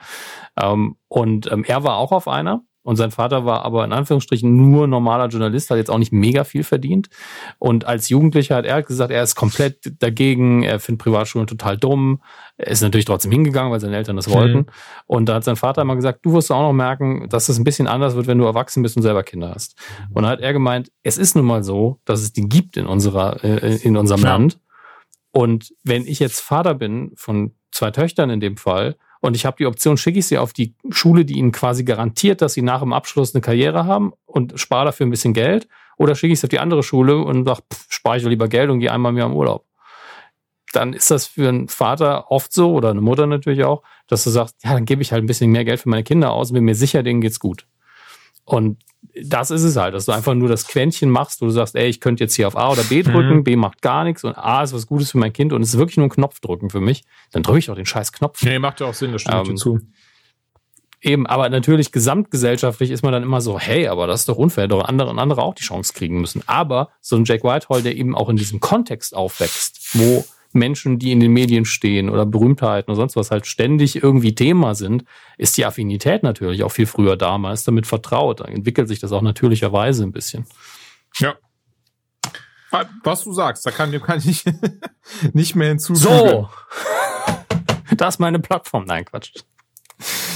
Speaker 3: Ähm, und ähm, er war auch auf einer. Und sein Vater war aber in Anführungsstrichen nur normaler Journalist, hat jetzt auch nicht mega viel verdient. Und als Jugendlicher hat er halt gesagt, er ist komplett dagegen, er findet Privatschulen total dumm. Er ist natürlich trotzdem hingegangen, weil seine Eltern das wollten. Und da hat sein Vater immer gesagt, du wirst auch noch merken, dass es ein bisschen anders wird, wenn du erwachsen bist und selber Kinder hast. Und da hat er gemeint, es ist nun mal so, dass es die gibt in unserer, äh, in unserem
Speaker 2: Ja.
Speaker 3: Land. Und wenn ich jetzt Vater bin von zwei Töchtern in dem Fall und ich habe die Option, schicke ich sie auf die Schule, die ihnen quasi garantiert, dass sie nach dem Abschluss eine Karriere haben und spare dafür ein bisschen Geld, oder schicke ich sie auf die andere Schule und sage, spare ich lieber Geld und gehe einmal mehr im Urlaub. Dann ist das für einen Vater oft so, oder eine Mutter natürlich auch, dass du sagst, ja, dann gebe ich halt ein bisschen mehr Geld für meine Kinder aus und bin mir sicher, denen geht's gut. Und das ist es halt, dass du einfach nur das Quäntchen machst, wo du sagst, ey, ich könnte jetzt hier auf A oder B drücken,
Speaker 2: Mhm.
Speaker 3: B macht gar nichts und A ist was Gutes für mein Kind und es ist wirklich nur ein Knopf drücken für mich, dann drücke ich doch den scheiß Knopf.
Speaker 2: nee, macht ja auch Sinn, das dir
Speaker 3: Ähm,
Speaker 2: zu.
Speaker 3: Eben, aber natürlich gesamtgesellschaftlich ist man dann immer so, hey, aber das ist doch unfair, doch andere und andere auch die Chance kriegen müssen. Aber so ein Jack Whitehall, der eben auch in diesem Kontext aufwächst, wo Menschen, die in den Medien stehen oder Berühmtheiten oder sonst was halt ständig irgendwie Thema sind, ist die Affinität natürlich auch viel früher da. Man ist damit vertraut. Dann entwickelt sich das auch natürlicherweise ein bisschen.
Speaker 2: Ja. Ah, Was du sagst, da kann, dem kann ich <laughs> nicht mehr hinzufügen.
Speaker 3: So! <laughs> das ist meine Plattform. Nein, Quatsch.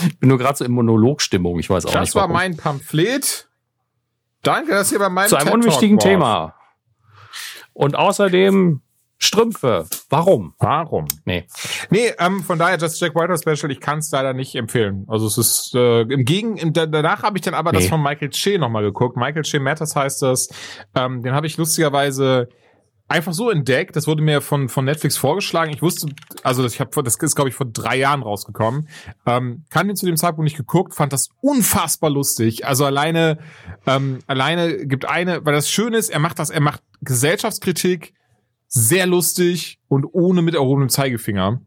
Speaker 3: Ich bin nur gerade so in Monologstimmung. Ich weiß auch
Speaker 2: Das
Speaker 3: nicht
Speaker 2: war
Speaker 3: warum.
Speaker 2: mein Pamphlet. Danke, dass ihr bei meinem
Speaker 3: zu einem unwichtigen. Thema. Und außerdem Strümpfe. Warum?
Speaker 2: Warum?
Speaker 3: Nee.
Speaker 2: Nee, ähm, von daher das Jack White Special, ich kann es leider nicht empfehlen. Also es ist äh, im Gegen, im, da- danach habe ich dann aber das
Speaker 3: Nee.
Speaker 2: von Michael Che nochmal geguckt. Michael Che Matters heißt das. Ähm, den habe ich lustigerweise einfach so entdeckt. Das wurde mir von von Netflix vorgeschlagen. Ich wusste, also ich habe, das ist glaube ich vor drei Jahren rausgekommen. Ähm, kann den zu dem Zeitpunkt nicht geguckt, fand das unfassbar lustig. Also alleine, ähm, alleine gibt eine, weil das Schöne ist, er macht das, er macht Gesellschaftskritik sehr lustig und ohne mit erhobenem Zeigefinger.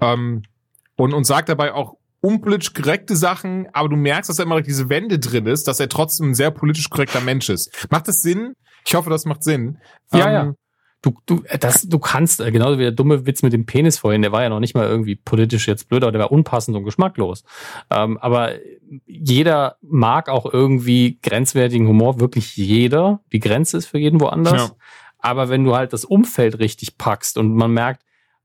Speaker 2: Ähm, und, und sagt dabei auch unpolitisch korrekte Sachen, aber du merkst, dass er immer diese Wende drin ist, dass er trotzdem ein sehr politisch korrekter Mensch ist. Macht das Sinn? Ich hoffe, das macht Sinn.
Speaker 3: Ja, ähm, ja. Du, du, das, du kannst, äh, genauso wie der dumme Witz mit dem Penis vorhin, der war ja noch nicht mal irgendwie politisch jetzt blöd, aber der war unpassend und geschmacklos. Ähm, aber jeder mag auch irgendwie grenzwertigen Humor, wirklich jeder. Die Grenze ist für jeden woanders. Ja. Aber wenn du halt das Umfeld richtig packst und man merkt,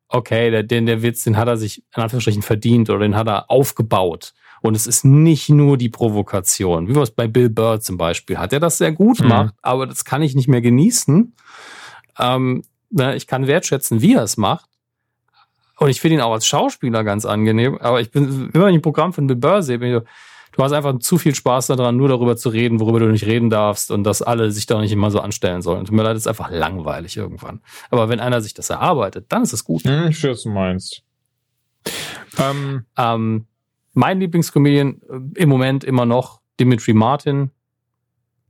Speaker 3: okay, der, den, der Witz, den hat er sich in Anführungsstrichen verdient oder den hat er aufgebaut. Und es ist nicht nur die Provokation, wie wir es bei Bill Burr zum Beispiel hat. Er das sehr gut mhm. macht, aber das kann ich nicht mehr genießen. Ähm, ne, ich kann wertschätzen, wie er es macht. Und ich finde ihn auch als Schauspieler ganz angenehm. Aber ich bin, wenn ich ein Programm von Bill Burr sehe, bin ich so, du hast einfach zu viel Spaß daran, nur darüber zu reden, worüber du nicht reden darfst und dass alle sich da nicht immer so anstellen sollen. Tut mir leid, ist einfach langweilig irgendwann. Aber wenn einer sich das erarbeitet, dann ist es gut.
Speaker 2: Hm, ich weiß, was du meinst.
Speaker 3: Ähm, ähm, mein Lieblingscomedian äh, im Moment immer noch Dimitri Martin.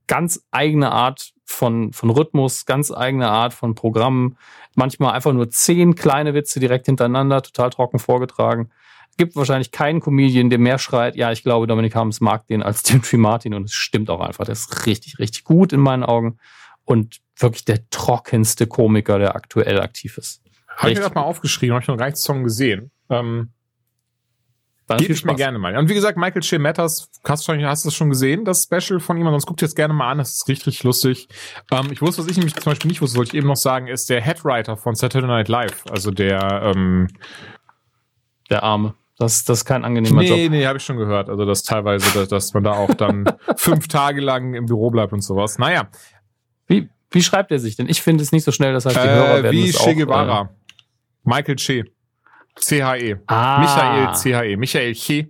Speaker 3: Ganz eigene Art von, von Rhythmus, ganz eigene Art von Programmen. Manchmal einfach nur zehn kleine Witze direkt hintereinander, total trocken vorgetragen gibt wahrscheinlich keinen Comedian, der mehr schreit, ja, ich glaube, Dominik Harms mag den als <laughs> Dimitri Martin und es stimmt auch einfach. Der ist richtig, richtig gut in meinen Augen und wirklich der trockenste Komiker, der aktuell aktiv ist.
Speaker 2: Habe ich mir das mal aufgeschrieben, habe ich noch einen Song gesehen. Ähm, Gebe ich mir gerne mal. Und wie gesagt, Michael Shea Matters, hast du, hast du das schon gesehen, das Special von ihm? Sonst guckt jetzt gerne mal an, das ist richtig, richtig lustig. Ähm, ich wusste, was ich nämlich zum Beispiel nicht wusste, wollte ich eben noch sagen, ist der Headwriter von Saturday Night Live. Also der, ähm,
Speaker 3: der Arme. Das, das ist kein angenehmer
Speaker 2: nee,
Speaker 3: Job.
Speaker 2: Nee, nee, habe ich schon gehört. Also dass teilweise, dass, dass man da auch dann <laughs> fünf Tage lang im Büro bleibt und sowas. Naja.
Speaker 3: Wie, wie schreibt er sich denn? Ich finde es nicht so schnell, dass halt die
Speaker 2: äh, Hörer werden Wie Che Guevara. Äh, Michael Che. C-H-E. Ah. Michael C-H-E. Michael Che.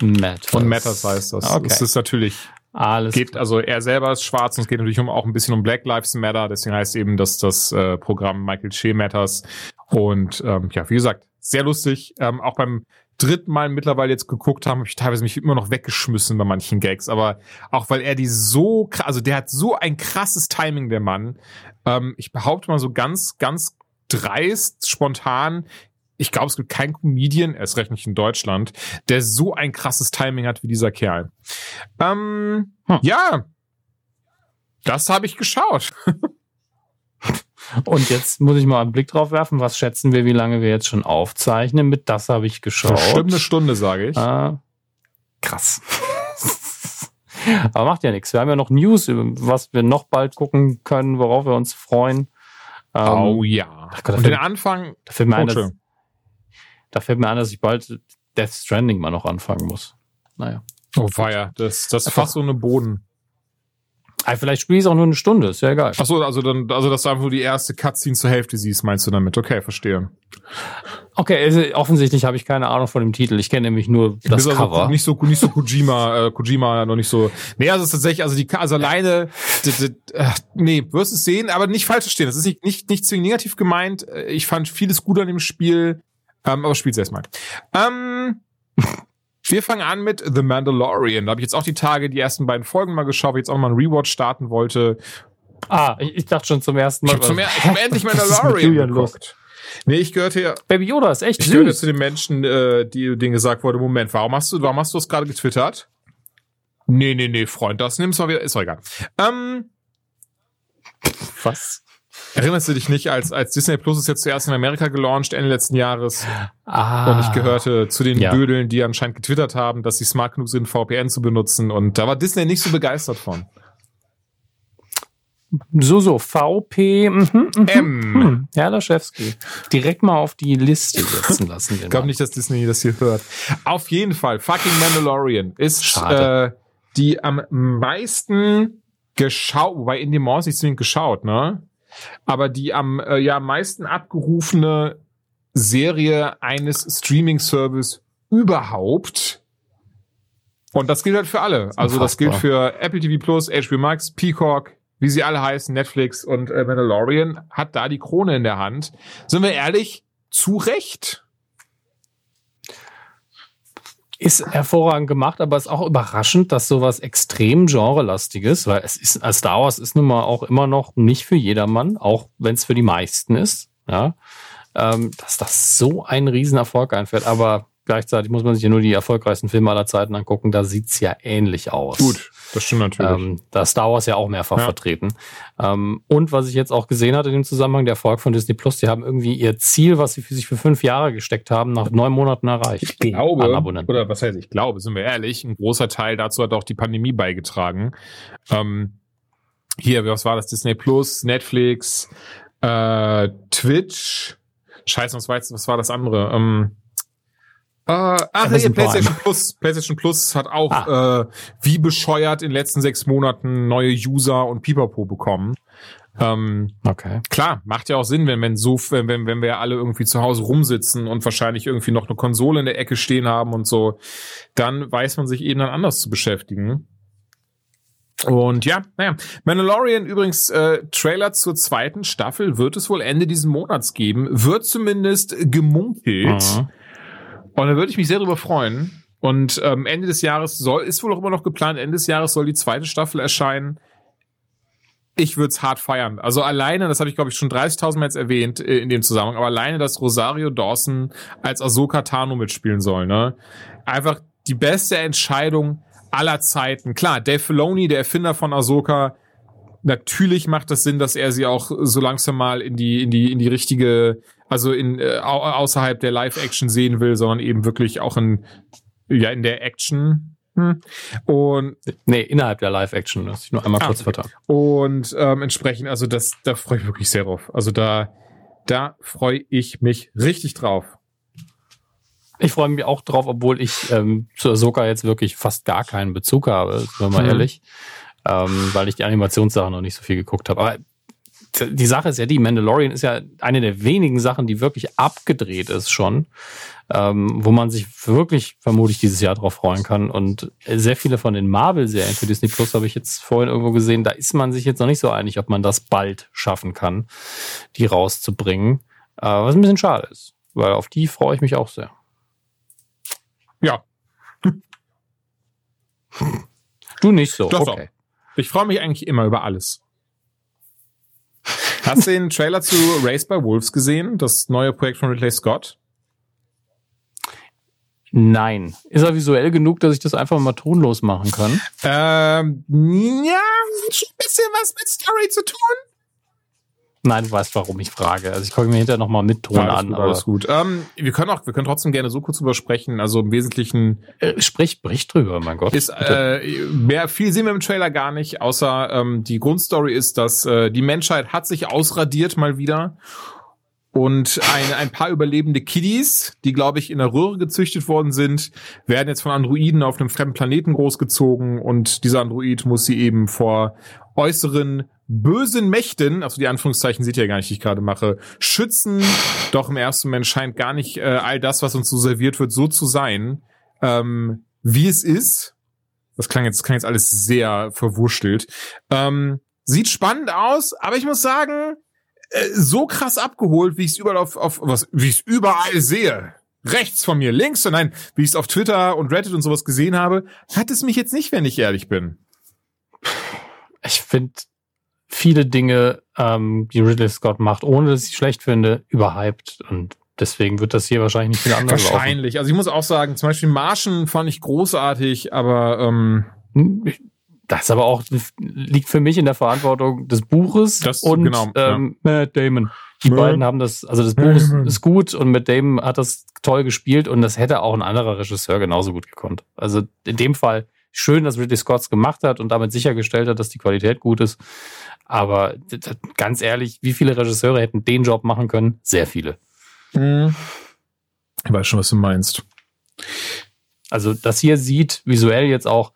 Speaker 2: Matters. Und Matters heißt das. Okay. Das ist natürlich alles geht, also er selber ist schwarz und es geht natürlich um, auch ein bisschen um Black Lives Matter, deswegen heißt eben dass das äh, Programm Michael Che Matters. Und ähm, ja, wie gesagt, sehr lustig. Ähm, auch beim dritten Mal mittlerweile jetzt geguckt haben, habe ich teilweise mich immer noch weggeschmissen bei manchen Gags, aber auch weil er die so, also der hat so ein krasses Timing, der Mann. Ähm, ich behaupte mal so ganz, ganz dreist, spontan. Ich glaube, es gibt keinen Comedian, erst recht nicht in Deutschland, der so ein krasses Timing hat wie dieser Kerl. Ähm, hm. Ja, das habe ich geschaut. <laughs>
Speaker 3: Und jetzt muss ich mal einen Blick drauf werfen. Was schätzen wir, wie lange wir jetzt schon aufzeichnen? Mit das habe ich geschaut.
Speaker 2: Bestimmt eine Stunde, sage ich.
Speaker 3: Ah, krass. <laughs> Aber macht ja nichts. Wir haben ja noch News, was wir noch bald gucken können, worauf wir uns freuen.
Speaker 2: Ähm, oh ja.
Speaker 3: Gott, Und den Anfang. Da fällt, mir ein, dass, da fällt mir ein, dass ich bald Death Stranding mal noch anfangen muss. Naja.
Speaker 2: Oh, feier. Das, das ist fast so eine Boden.
Speaker 3: Ah, vielleicht spiele ich es auch nur eine Stunde, ist ja egal.
Speaker 2: Ach so, also dann, also dass du einfach nur die erste Cutscene zur Hälfte siehst, meinst du damit? Okay, verstehe.
Speaker 3: Okay, also offensichtlich habe ich keine Ahnung von dem Titel. Ich kenne nämlich nur das
Speaker 2: also
Speaker 3: Cover.
Speaker 2: Nicht so, nicht so Kojima, äh, Kojima noch nicht so. Nee, also es ist tatsächlich, also die, also alleine, äh, nee, wirst es sehen, aber nicht falsch verstehen. Das ist nicht, nicht, nicht zwingend negativ gemeint. Ich fand vieles gut an dem Spiel, ähm, aber spiel's erstmal. Ähm, wir fangen an mit The Mandalorian. Da habe ich jetzt auch die Tage die ersten beiden Folgen mal geschaut, jetzt auch mal einen Rewatch starten wollte.
Speaker 3: Ah, ich, ich dachte schon zum ersten Mal.
Speaker 2: Ich habe hab <laughs> endlich Mandalorian geguckt. Nee, ich gehörte ja.
Speaker 3: Baby Yoda ist echt
Speaker 2: Ich süß. gehörte zu den Menschen, äh, die denen gesagt wurde, Moment, warum hast du, warum hast du das gerade getwittert? Nee, nee, nee, Freund, das nimmst du mal wieder, ist doch egal. Ähm,
Speaker 3: Was?
Speaker 2: Erinnerst du dich nicht, als, als Disney Plus ist jetzt zuerst in Amerika gelauncht, Ende letzten Jahres. Ah, und ich gehörte zu den ja. Dödeln, die anscheinend getwittert haben, dass sie smart genug sind, VPN zu benutzen. Und da war Disney nicht so begeistert von.
Speaker 3: So, so, VP, mhm, mhm, M. Mhm. Herr Laschewski. Direkt mal auf die Liste setzen lassen.
Speaker 2: ich glaube nicht, dass Disney das hier hört. Auf jeden Fall, fucking Mandalorian ist äh, die am meisten geschaut, wobei in dem Morse nicht zwingend geschaut, ne? Aber die am äh, ja meisten abgerufene Serie eines Streaming-Service überhaupt. Und das gilt halt für alle. Also das gilt für Apple TV Plus, HBO Max, Peacock, wie sie alle heißen, Netflix und äh, Mandalorian hat da die Krone in der Hand. Sind wir ehrlich? Zu Recht
Speaker 3: ist hervorragend gemacht, aber ist auch überraschend, dass sowas extrem genrelastiges, weil es ist, als Star Wars ist nun mal auch immer noch nicht für jedermann, auch wenn es für die meisten ist. Ja. ähm, dass das so ein Riesenerfolg einfährt. Aber gleichzeitig muss man sich ja nur die erfolgreichsten Filme aller Zeiten angucken. Da sieht's ja ähnlich aus.
Speaker 2: Gut, das stimmt natürlich.
Speaker 3: Ähm, da ist Star Wars ja auch mehrfach
Speaker 2: Ja.
Speaker 3: vertreten. Ähm, und was ich jetzt auch gesehen hatte in dem Zusammenhang, der Erfolg von Disney Plus, die haben irgendwie ihr Ziel, was sie für sich für fünf Jahre gesteckt haben, nach neun Monaten erreicht.
Speaker 2: Ich glaube, oder was heißt ich glaube, sind wir ehrlich, ein großer Teil dazu hat auch die Pandemie beigetragen. Ähm, hier, was war das? Disney Plus, Netflix, äh, Twitch. Scheiße, was war, jetzt, was war das andere? Ähm, äh, ach,
Speaker 3: Prime.
Speaker 2: PlayStation Plus. PlayStation Plus hat auch äh, wie bescheuert in den letzten sechs Monaten neue User und Pipapo bekommen. Ähm,
Speaker 3: Okay.
Speaker 2: Klar, macht ja auch Sinn, wenn, wenn so, wenn, wenn wenn wir alle irgendwie zu Hause rumsitzen und wahrscheinlich irgendwie noch eine Konsole in der Ecke stehen haben und so, dann weiß man sich eben dann anders zu beschäftigen. Und ja, naja, Mandalorian übrigens, äh, Trailer zur zweiten Staffel wird es wohl Ende diesen Monats geben, wird zumindest gemunkelt.
Speaker 3: Mhm.
Speaker 2: Und da würde ich mich sehr drüber freuen. Und ähm, Ende des Jahres soll, ist wohl auch immer noch geplant, Ende des Jahres soll die zweite Staffel erscheinen. Ich würde es hart feiern. Also alleine, das habe ich glaube ich schon 30.000 Mal jetzt erwähnt äh, in dem Zusammenhang, aber alleine, dass Rosario Dawson als Ahsoka Tano mitspielen soll, ne? Einfach die beste Entscheidung aller Zeiten. Klar, Dave Filoni, der Erfinder von Ahsoka, natürlich macht das Sinn, dass er sie auch so langsam mal in die in die in die richtige, also in äh, au- außerhalb der Live-Action sehen will, sondern eben wirklich auch in ja in der Action. Hm. Und
Speaker 3: Nee, innerhalb der Live-Action, das ich nur einmal
Speaker 2: Ah,
Speaker 3: kurz vertan.
Speaker 2: und ähm, entsprechend, also das, da freue ich mich wirklich sehr drauf. Also da, da freue ich mich richtig drauf.
Speaker 3: Ich freue mich auch drauf, obwohl ich ähm, zu Ahsoka jetzt wirklich fast gar keinen Bezug habe, sind wir mal
Speaker 2: Mhm.
Speaker 3: ehrlich. Ähm, weil ich die Animationssachen noch nicht so viel geguckt habe. Aber die Sache ist ja die, Mandalorian ist ja eine der wenigen Sachen, die wirklich abgedreht ist schon, ähm, wo man sich wirklich vermutlich dieses Jahr drauf freuen kann. Und sehr viele von den Marvel-Serien für Disney Plus habe ich jetzt vorhin irgendwo gesehen, da ist man sich jetzt noch nicht so einig, ob man das bald schaffen kann, die rauszubringen. Äh, was ein bisschen schade ist, weil auf die freue ich mich auch sehr.
Speaker 2: Ja,
Speaker 3: Du nicht so.
Speaker 2: Doch,
Speaker 3: okay.
Speaker 2: ich freue mich eigentlich immer über alles. Hast du den Trailer zu Race by Wolves gesehen? Das neue Projekt von Ridley Scott?
Speaker 3: Nein. Ist er visuell genug, dass ich das einfach mal tonlos machen kann?
Speaker 2: Ähm, ja, schon ein bisschen was mit Story zu tun.
Speaker 3: Nein, du weißt, warum ich frage. Also ich gucke mir hinterher nochmal mit Ton
Speaker 2: alles
Speaker 3: an.
Speaker 2: gut, alles gut. Ähm, wir können auch, wir können trotzdem gerne so kurz drüber sprechen. Also im Wesentlichen
Speaker 3: Äh, sprich, brich drüber, mein Gott.
Speaker 2: ist
Speaker 3: Bitte.
Speaker 2: äh, mehr viel sehen wir im Trailer gar nicht, außer ähm, die Grundstory ist, dass äh, die Menschheit hat sich ausradiert mal wieder und ein, ein paar überlebende Kiddies, die glaube ich in der Röhre gezüchtet worden sind, werden jetzt von Androiden auf einem fremden Planeten großgezogen und dieser Android muss sie eben vor äußeren bösen Mächten, also die Anführungszeichen seht ihr ja gar nicht, die ich gerade mache, schützen. Doch im ersten Moment scheint gar nicht äh, all das, was uns so serviert wird, so zu sein, ähm, wie es ist. Das klang jetzt, das klang jetzt alles sehr verwurstelt. Ähm, sieht spannend aus, aber ich muss sagen, äh, so krass abgeholt, wie ich es überall auf, auf was, wie ich es überall sehe. Rechts von mir, links, und nein, wie ich es auf Twitter und Reddit und sowas gesehen habe, hat es mich jetzt nicht, wenn ich ehrlich bin.
Speaker 3: ich finde viele Dinge, ähm, die Ridley Scott macht, ohne dass ich sie schlecht finde, überhyped. Und deswegen wird das hier wahrscheinlich nicht viel anders
Speaker 2: Wahrscheinlich. Also ich muss auch sagen, zum Beispiel Martian fand ich großartig, aber ähm,
Speaker 3: laufen. Das aber auch liegt für mich in der Verantwortung des Buches
Speaker 2: Das-
Speaker 3: und
Speaker 2: genau, ja.
Speaker 3: ähm, Matt Damon. Die
Speaker 2: Matt
Speaker 3: beiden haben das, also das Buch ist, ist gut und Matt Damon hat das toll gespielt und das hätte auch ein anderer Regisseur genauso gut gekonnt. Also in dem Fall schön, dass Ridley Scott's gemacht hat und damit sichergestellt hat, dass die Qualität gut ist. Aber ganz ehrlich, wie viele Regisseure hätten den Job machen können? Sehr viele.
Speaker 2: mh, ich weiß schon, was du meinst.
Speaker 3: Also das hier sieht visuell jetzt auch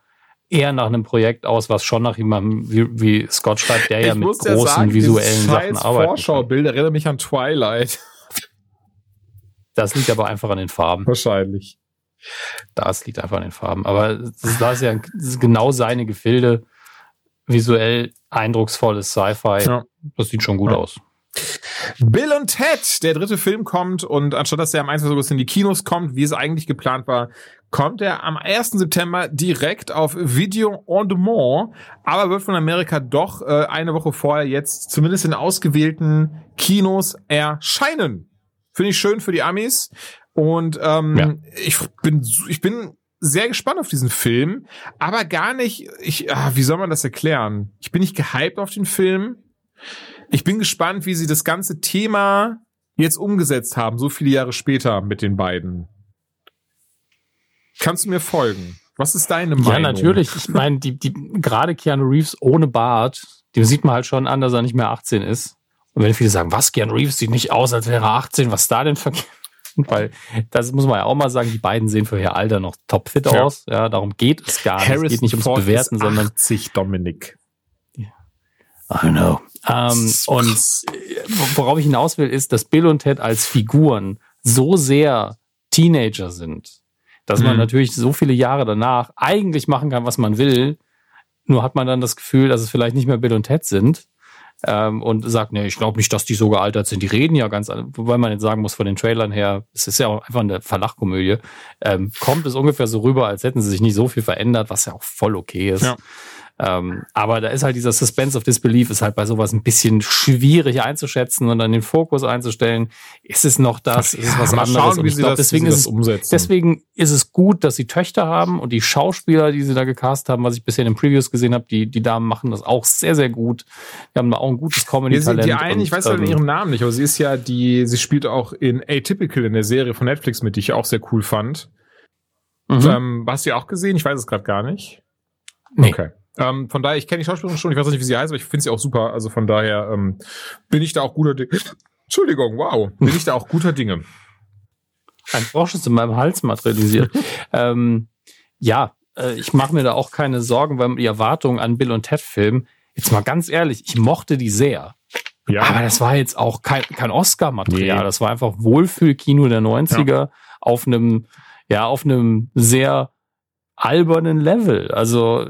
Speaker 3: eher nach einem Projekt aus, was schon nach jemandem wie, wie Scott schreibt, der ja mit großen visuellen
Speaker 2: dieses
Speaker 3: Sachen
Speaker 2: scheiß
Speaker 3: arbeitet.
Speaker 2: Vorschaubild erinnert mich an Twilight.
Speaker 3: Das liegt aber einfach an den Farben.
Speaker 2: Wahrscheinlich.
Speaker 3: Das liegt einfach an den Farben. Aber das ist, ja genau seine Gefilde. Visuell eindrucksvolles Sci-Fi.
Speaker 2: Ja.
Speaker 3: Das sieht schon gut
Speaker 2: Ja.
Speaker 3: aus.
Speaker 2: Bill und Ted, der dritte Film kommt und anstatt dass er am 21. August in die Kinos kommt, wie es eigentlich geplant war, kommt er am 1. September direkt auf Video on Demand, aber wird von Amerika doch äh, eine Woche vorher jetzt zumindest in ausgewählten Kinos erscheinen. Finde ich schön für die Amis. Und ähm,
Speaker 3: Ja.
Speaker 2: ich bin ich bin sehr gespannt auf diesen Film, aber gar nicht. Ich, ah, wie soll man das erklären? Ich bin nicht gehypt auf den Film. Ich bin gespannt, wie sie das ganze Thema jetzt umgesetzt haben, so viele Jahre später mit den beiden. Kannst du mir folgen? Was ist deine Meinung?
Speaker 3: Ja, natürlich. Ich meine, die, die, gerade Keanu Reeves ohne Bart, dem sieht man halt schon an, dass er nicht mehr 18 ist. Und wenn viele sagen, was, Keanu Reeves sieht nicht aus, als wäre er 18, was da denn verkehrt? Weil, das muss man ja auch mal sagen, die beiden sehen für ihr Alter noch topfit
Speaker 2: Ja.
Speaker 3: aus. Ja, darum geht es gar nicht. Es
Speaker 2: Harrison
Speaker 3: geht nicht ums
Speaker 2: Ford
Speaker 3: Bewerten,
Speaker 2: ist
Speaker 3: sondern
Speaker 2: 80, Dominik.
Speaker 3: I know. Ähm, und worauf ich hinaus will, ist, dass Bill und Ted als Figuren so sehr Teenager sind, dass man
Speaker 2: Mhm.
Speaker 3: natürlich so viele Jahre danach eigentlich machen kann, was man will. Nur hat man dann das Gefühl, dass es vielleicht nicht mehr Bill und Ted sind. Ähm, und sagt, nee, ich glaube nicht, dass die so gealtert sind. Die reden ja ganz, an- wobei man jetzt sagen muss, von den Trailern her, es ist ja auch einfach eine Verlachkomödie, ähm, kommt es ungefähr so rüber, als hätten sie sich nicht so viel verändert, was ja auch voll okay ist.
Speaker 2: Ja.
Speaker 3: Ähm, aber da ist halt dieser Suspense of Disbelief, ist halt bei sowas ein bisschen schwierig einzuschätzen und dann den Fokus einzustellen. Ist es noch das? Ist es was
Speaker 2: mal
Speaker 3: anderes?
Speaker 2: schauen,
Speaker 3: Und ich
Speaker 2: sie
Speaker 3: glaub,
Speaker 2: das,
Speaker 3: deswegen ist es. Deswegen ist es gut, dass sie Töchter haben und die Schauspieler, die sie da gecast haben, was ich bisher in den Previews gesehen habe, die, die Damen machen das auch sehr, sehr gut. Die haben da auch ein gutes
Speaker 2: Ja, sie,
Speaker 3: Comedy-Talent.
Speaker 2: die eine, ich weiß leider
Speaker 3: ähm,
Speaker 2: ihren Namen nicht, aber sie ist ja die, sie spielt auch in Atypical in der Serie von Netflix mit, die ich auch sehr cool fand.
Speaker 3: mhm.
Speaker 2: Ähm, hast du die auch gesehen? Ich weiß es gerade gar nicht.
Speaker 3: Nee.
Speaker 2: Okay. Ähm, von daher, ich kenne die Schauspielerin schon, ich weiß nicht, wie sie heißt, aber ich finde sie auch super. Also von daher ähm, bin ich da auch guter Dinge. <laughs> Entschuldigung, wow. Bin ich da auch guter Dinge.
Speaker 3: Ein Frosch ist in meinem Hals materialisiert. <laughs> ähm, ja, äh, ich mache mir da auch keine Sorgen, weil die Erwartungen an Bill und Ted Film, jetzt mal ganz ehrlich, ich mochte die sehr.
Speaker 2: Ja.
Speaker 3: Aber das war jetzt auch kein, kein Oscar-Material.
Speaker 2: Nee.
Speaker 3: Das war einfach Wohlfühlkino der 90er auf einem, ja, auf einem sehr albernen Level. Also,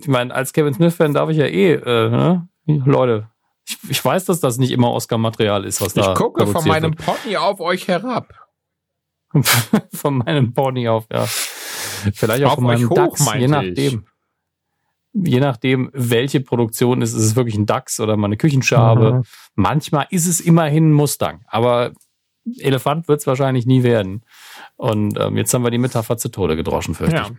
Speaker 3: ich meine, als Kevin Smith-Fan darf ich ja eh, äh, ne? Leute, ich, ich weiß, dass das nicht immer Oscar-Material ist, was da
Speaker 2: ich gucke von meinem Pony auf euch herab.
Speaker 3: wird. <laughs> von meinem Pony auf, ja. Vielleicht auch
Speaker 2: Auf
Speaker 3: von meinem
Speaker 2: euch hoch,
Speaker 3: Dachs, je
Speaker 2: ich.
Speaker 3: nachdem. Je nachdem, welche Produktion ist, ist es wirklich ein Dachs oder mal eine Küchenschabe.
Speaker 2: Mhm.
Speaker 3: Manchmal ist es immerhin ein Mustang, aber Elefant wird es wahrscheinlich nie werden. Und ähm, jetzt haben wir die Metapher zu Tode gedroschen, fürchte
Speaker 2: Ja.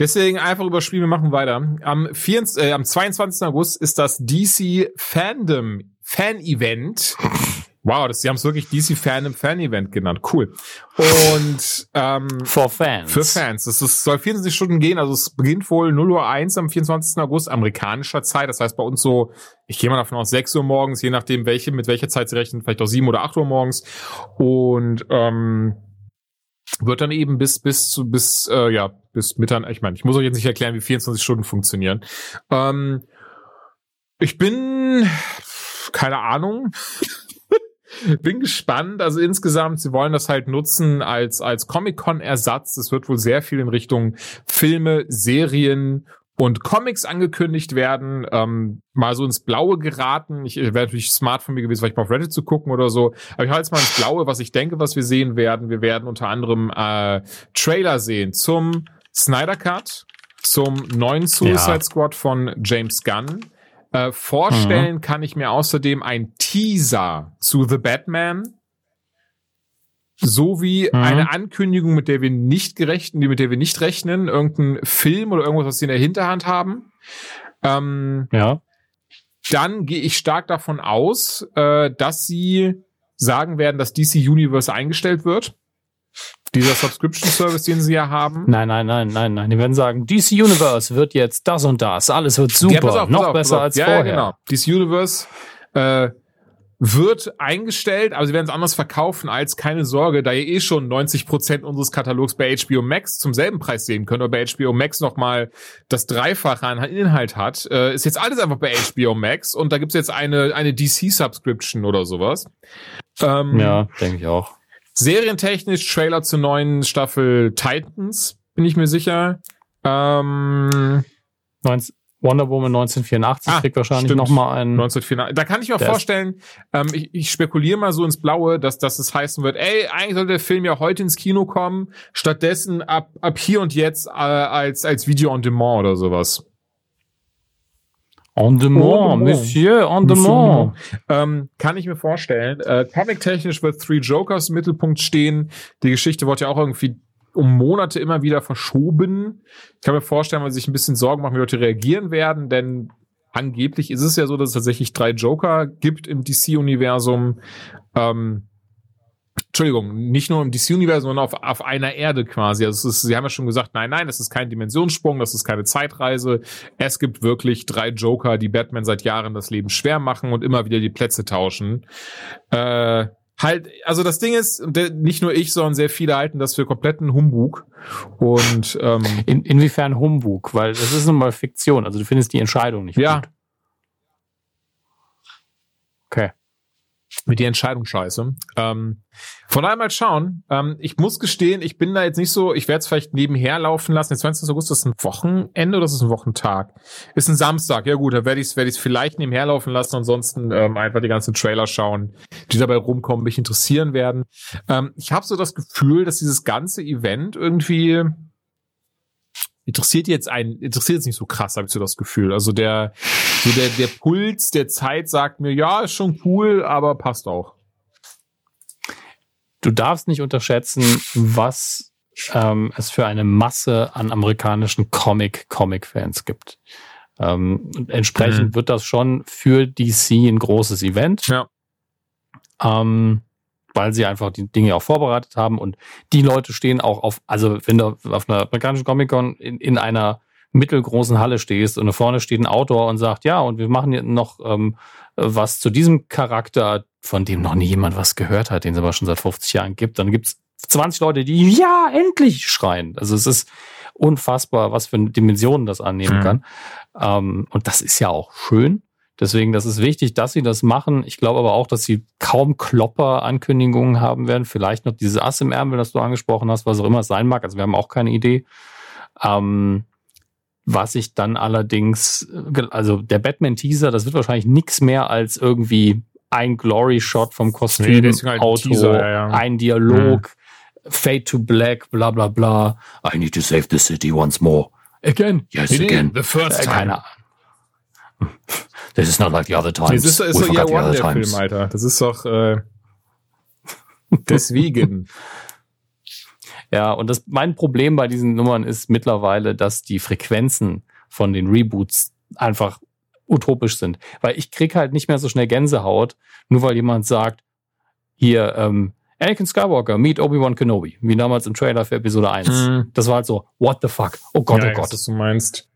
Speaker 2: Deswegen einfach überspielen, wir machen weiter. Am, 24, äh, am 22. August ist das DC Fandom Fan Event. <laughs> Wow, das, sie haben es wirklich DC Fandom Fan Event genannt. Cool. Und ähm,
Speaker 3: ich. For Fans.
Speaker 2: für Fans. Das ist, soll 24 Stunden gehen, also es beginnt wohl 0 Uhr 1 am 24. August amerikanischer Zeit. Das heißt bei uns so, ich gehe mal davon aus, 6 Uhr morgens, je nachdem, welche, mit welcher Zeit sie rechnen, vielleicht auch 7 oder 8 Uhr morgens. Und ähm, wird dann eben bis bis zu bis äh, ja bis Mitternacht. Ich meine, ich muss euch jetzt nicht erklären, wie 24 Stunden funktionieren. Ähm, ich bin keine Ahnung. <laughs> bin gespannt. Also insgesamt, sie wollen das halt nutzen als als Comic Con Ersatz. Es wird wohl sehr viel in Richtung Filme, Serien und Comics angekündigt werden, ähm, mal so ins Blaue geraten. Ich wäre natürlich smart von mir gewesen, vielleicht mal auf Reddit zu gucken oder so. Aber ich halte jetzt mal ins Blaue, was ich denke, was wir sehen werden. Wir werden unter anderem äh, Trailer sehen zum Snyder Cut, zum neuen Suicide
Speaker 3: Ja.
Speaker 2: Squad von James Gunn. Äh, vorstellen kann ich mir außerdem ein Teaser zu The Batman sowie
Speaker 3: Mhm.
Speaker 2: eine Ankündigung, mit der wir nicht gerechnen, mit der wir nicht rechnen, irgendein Film oder irgendwas, was sie in der Hinterhand haben. Ähm,
Speaker 3: Ja.
Speaker 2: dann gehe ich stark davon aus, äh, dass sie sagen werden, dass DC Universe eingestellt wird. Dieser Subscription Service, den sie ja haben.
Speaker 3: Nein, nein, nein, nein, nein. Die werden sagen, DC Universe wird jetzt das und das. Alles wird super.
Speaker 2: Ja, auf,
Speaker 3: noch
Speaker 2: auf,
Speaker 3: besser als
Speaker 2: ja,
Speaker 3: vorher.
Speaker 2: Ja, genau. DC Universe äh, wird eingestellt, aber sie werden es anders verkaufen als keine Sorge, da ihr eh schon 90% unseres Katalogs bei HBO Max zum selben Preis sehen könnt oder bei HBO Max nochmal das Dreifache an Inhalt hat, äh, ist jetzt alles einfach bei HBO Max und da gibt's jetzt eine, eine DC-Subscription oder sowas. Ähm,
Speaker 3: Ja, denke ich auch.
Speaker 2: Serientechnisch Trailer zur neuen Staffel Titans, bin ich mir sicher. Ähm,
Speaker 3: 19, Wonder Woman 1984
Speaker 2: Ah,
Speaker 3: kriegt wahrscheinlich
Speaker 2: stimmt.
Speaker 3: noch mal einen.
Speaker 2: 1984. Da kann ich mir vorstellen, ähm, ich, ich spekuliere mal so ins Blaue, dass, dass es heißen wird, ey, eigentlich sollte der Film ja heute ins Kino kommen, stattdessen ab, ab hier und jetzt äh, als, als Video on Demand oder sowas.
Speaker 3: En demand, Monsieur, en demand.
Speaker 2: Ähm, kann ich mir vorstellen. Äh, Comic-technisch wird Three Jokers im Mittelpunkt stehen. Die Geschichte wird ja auch irgendwie um Monate immer wieder verschoben. Ich kann mir vorstellen, weil sie sich ein bisschen Sorgen machen, wie Leute reagieren werden, denn angeblich ist es ja so, dass es tatsächlich drei Joker gibt im DC-Universum. Ähm, Entschuldigung, nicht nur im DC-Universum, sondern auf, auf einer Erde quasi. Also ist, sie haben ja schon gesagt, nein, nein, das ist kein Dimensionssprung, das ist keine Zeitreise. Es gibt wirklich drei Joker, die Batman seit Jahren das Leben schwer machen und immer wieder die Plätze tauschen. Äh, halt, also das Ding ist, nicht nur ich, sondern sehr viele halten das für kompletten Humbug. Und ähm,
Speaker 3: In, inwiefern Humbug? Weil das ist nun mal Fiktion. Also du findest die Entscheidung nicht
Speaker 2: ja,
Speaker 3: gut. Okay.
Speaker 2: Mit die Entscheidung scheiße. Ähm, von daher mal schauen. Ähm, ich muss gestehen, ich bin da jetzt nicht so, ich werde es vielleicht nebenher laufen lassen. Jetzt 20. August, ist ein Wochenende oder ist es ein Wochentag? Ist ein Samstag, ja gut, da werde ich es werd ich's vielleicht nebenher laufen lassen. Ansonsten ähm, einfach die ganzen Trailer schauen, die dabei rumkommen, mich interessieren werden. Ähm, ich habe so das Gefühl, dass dieses ganze Event irgendwie interessiert jetzt einen, interessiert jetzt nicht so krass, habe ich so das Gefühl. Also der, so der, der Puls der Zeit sagt mir, ja, ist schon cool, aber passt auch.
Speaker 3: Du darfst nicht unterschätzen, was ähm, es für eine Masse an amerikanischen Comic-Comic-Fans gibt. Ähm, entsprechend
Speaker 2: Mhm.
Speaker 3: wird das schon für DC ein großes Event.
Speaker 2: Ja.
Speaker 3: ähm, weil sie einfach die Dinge auch vorbereitet haben und die Leute stehen auch auf, also wenn du auf einer amerikanischen Comic-Con in, in einer mittelgroßen Halle stehst und da vorne steht ein Autor und sagt, ja, und wir machen jetzt noch ähm, was zu diesem Charakter, von dem noch nie jemand was gehört hat, den es aber schon seit 50 Jahren gibt, dann gibt's 20 Leute, die ja, endlich schreien. Also es ist unfassbar, was für Dimensionen das annehmen
Speaker 2: Mhm.
Speaker 3: kann. Ähm, und das ist ja auch schön. Deswegen, das ist wichtig, dass sie das machen. Ich glaube aber auch, dass sie kaum Klopper-Ankündigungen haben werden. Vielleicht noch dieses Ass im Ärmel, das du angesprochen hast, was auch immer es sein mag. Also wir haben auch keine Idee. Ähm, was ich dann allerdings, äh, also der Batman-Teaser, das wird wahrscheinlich nichts mehr als irgendwie ein Glory-Shot vom Kostüm,
Speaker 2: Nee, halt ein
Speaker 3: Auto,
Speaker 2: Teaser, ja, ja.
Speaker 3: ein Dialog, Fade to Black, bla bla bla. I need to save the city once more. Again? Yes, again.
Speaker 2: the first
Speaker 3: Äh, keine Ahnung. This is not like the other times.
Speaker 2: Nee, das ist, doch Year One, der
Speaker 3: times.
Speaker 2: Film, Alter. Das ist doch, äh, deswegen. <laughs>
Speaker 3: Ja, und das, mein Problem bei diesen Nummern ist mittlerweile, dass die Frequenzen von den Reboots einfach utopisch sind. Weil ich krieg halt nicht mehr so schnell Gänsehaut, nur weil jemand sagt, hier, ähm, Anakin Skywalker, meet Obi-Wan Kenobi, wie damals im Trailer für Episode 1.
Speaker 2: Mhm.
Speaker 3: Das war halt so, what the fuck? Oh Gott,
Speaker 2: ja,
Speaker 3: oh Gott.
Speaker 2: Was du meinst.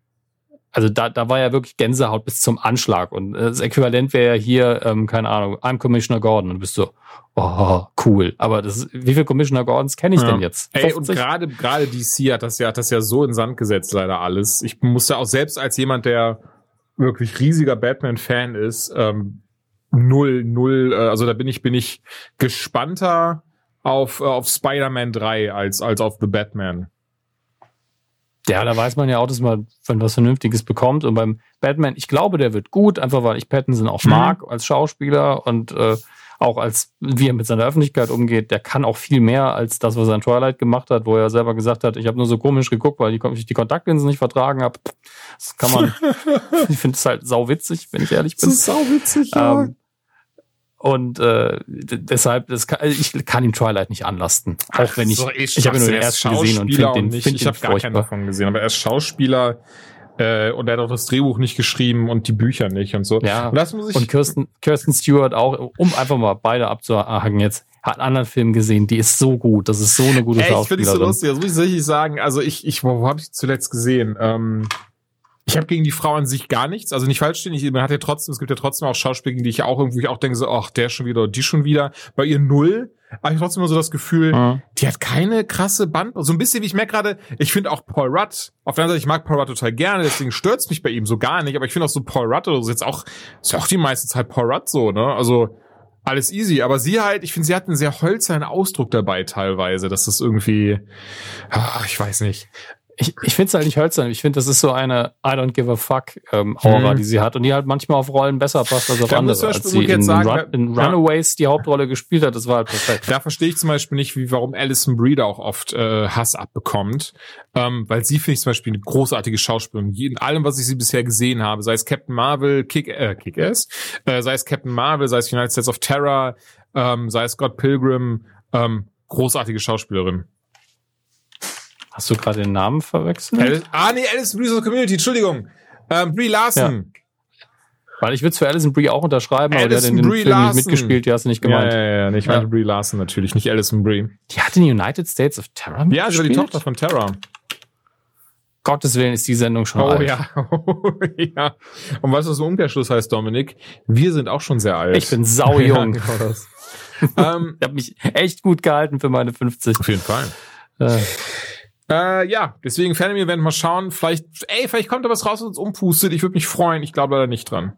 Speaker 3: Also da, da war ja wirklich Gänsehaut bis zum Anschlag. Und äh, das Äquivalent wäre ja hier, ähm, keine Ahnung, I'm Commissioner Gordon. Und du bist so, oh, cool. Aber das, wie viele Commissioner Gordons kenne ich
Speaker 2: Ja.
Speaker 3: denn jetzt?
Speaker 2: Ey, und
Speaker 3: 50?
Speaker 2: gerade gerade DC hat das ja hat das ja so in Sand gesetzt leider alles. Ich musste auch selbst als jemand, der wirklich riesiger Batman-Fan ist, ähm, null null. Äh, also da bin ich bin ich gespannter auf äh, auf Spider-Man 3 als als auf The Batman.
Speaker 3: Ja, da weiß man ja auch, dass man, wenn was Vernünftiges bekommt. Und beim Batman, ich glaube, der wird gut, einfach weil ich Pattinson auch
Speaker 2: Mhm.
Speaker 3: mag als Schauspieler und äh, auch als wie er mit seiner Öffentlichkeit umgeht. Der kann auch viel mehr als das, was er in Twilight gemacht hat, wo er selber gesagt hat, ich habe nur so komisch geguckt, weil ich, die Kontaktlinsen nicht vertragen habe. Das kann man, <laughs> <laughs> ich finde es halt sauwitzig, wenn ich ehrlich bin.
Speaker 2: sauwitzig,
Speaker 3: Ähm, und äh, deshalb, das kann, ich kann ihm Twilight nicht anlasten. Auch wenn ich, ich habe ihn nur den ersten gesehen und finde den,
Speaker 2: nicht,
Speaker 3: find
Speaker 2: ich habe gar keinen davon gesehen, aber er ist Schauspieler äh, und er hat auch das Drehbuch nicht geschrieben und die Bücher nicht und so.
Speaker 3: Ja.
Speaker 2: Und das muss ich
Speaker 3: Und Kirsten, Kirsten Stewart auch, um einfach mal beide abzuhaken jetzt, hat einen anderen Film gesehen, die ist so gut. Das ist so eine gute
Speaker 2: Ey, ich finde es so
Speaker 3: Schauspielerin.
Speaker 2: lustig. Das muss ich tatsächlich sagen. Also ich, ich, wo, wo habe ich zuletzt gesehen? Ähm, ich habe gegen die Frau an sich gar nichts. Also nicht falsch stehen. Ich, man hat ja trotzdem, es gibt ja trotzdem auch Schauspieler, gegen die ich auch irgendwie auch denke so, ach, der schon wieder, die schon wieder. Bei ihr null. Aber ich trotzdem immer so das Gefühl,
Speaker 3: Ja.
Speaker 2: die hat keine krasse Band. So ein bisschen wie ich merke gerade, ich finde auch Paul Rudd, auf der anderen Seite, ich mag Paul Rudd total gerne, deswegen stört's mich bei ihm so gar nicht. Aber ich finde auch so Paul Rudd oder so jetzt auch, ist ja auch die meiste Zeit Paul Rudd so, ne? Also, alles easy, aber sie halt, ich finde, sie hat einen sehr holzernen Ausdruck dabei teilweise, dass das irgendwie, ah, ich weiß nicht.
Speaker 3: Ich, ich finde es halt nicht hölzern. Ich finde, das ist so eine I don't give a fuck ähm, Aura,
Speaker 2: Mhm.
Speaker 3: die sie hat und die halt manchmal auf Rollen besser passt als auf
Speaker 2: Da muss
Speaker 3: andere.
Speaker 2: ich
Speaker 3: Als
Speaker 2: zum
Speaker 3: sie
Speaker 2: Beispiel
Speaker 3: in,
Speaker 2: jetzt sagen,
Speaker 3: Run, in
Speaker 2: ja.
Speaker 3: Runaways die Hauptrolle gespielt hat, das war halt perfekt.
Speaker 2: Da verstehe ich zum Beispiel nicht, wie, warum Alison Breeder auch oft äh, Hass abbekommt. Ähm, weil sie finde ich zum Beispiel eine großartige Schauspielerin. In allem, was ich sie bisher gesehen habe, sei es Captain Marvel, Kick, äh, Kick-Ass, äh, sei es Captain Marvel, sei es United States of Terror, ähm, sei es Scott Pilgrim, ähm, großartige Schauspielerin.
Speaker 3: Hast du gerade den Namen verwechselt?
Speaker 2: Alice, ah, nee, Alison aus der Community, Entschuldigung. Ähm, Brie Larson.
Speaker 3: Weil ich würde es für Alison Brie auch unterschreiben, aber der hat in
Speaker 2: Alison
Speaker 3: dem
Speaker 2: Brie
Speaker 3: Film
Speaker 2: Larson.
Speaker 3: nicht mitgespielt, die hast du nicht
Speaker 2: Ja,
Speaker 3: gemeint.
Speaker 2: ja, ja, ja. Nee, ich
Speaker 3: Ja.
Speaker 2: meinte Brie Larson natürlich, nicht Alison Brie.
Speaker 3: Die hat in United States of Terror
Speaker 2: Ja, sie war
Speaker 3: mitgespielt?
Speaker 2: die Tochter von Terror.
Speaker 3: Gottes Willen ist die Sendung schon
Speaker 2: Oh
Speaker 3: alt.
Speaker 2: ja, <laughs> oh ja. Und weißt du, was ein Umkehrschluss heißt, Dominik? Wir sind auch schon sehr alt.
Speaker 3: Ich bin saujung. <laughs>
Speaker 2: Ja, genau das. <laughs> ähm,
Speaker 3: Ich habe mich echt gut gehalten für meine 50.
Speaker 2: auf jeden Fall.
Speaker 3: Äh,
Speaker 2: Äh, ja, deswegen Fan Event mal schauen. Vielleicht, ey, vielleicht kommt da was raus, was uns umpustet. Ich würde mich freuen. Ich glaube leider nicht dran.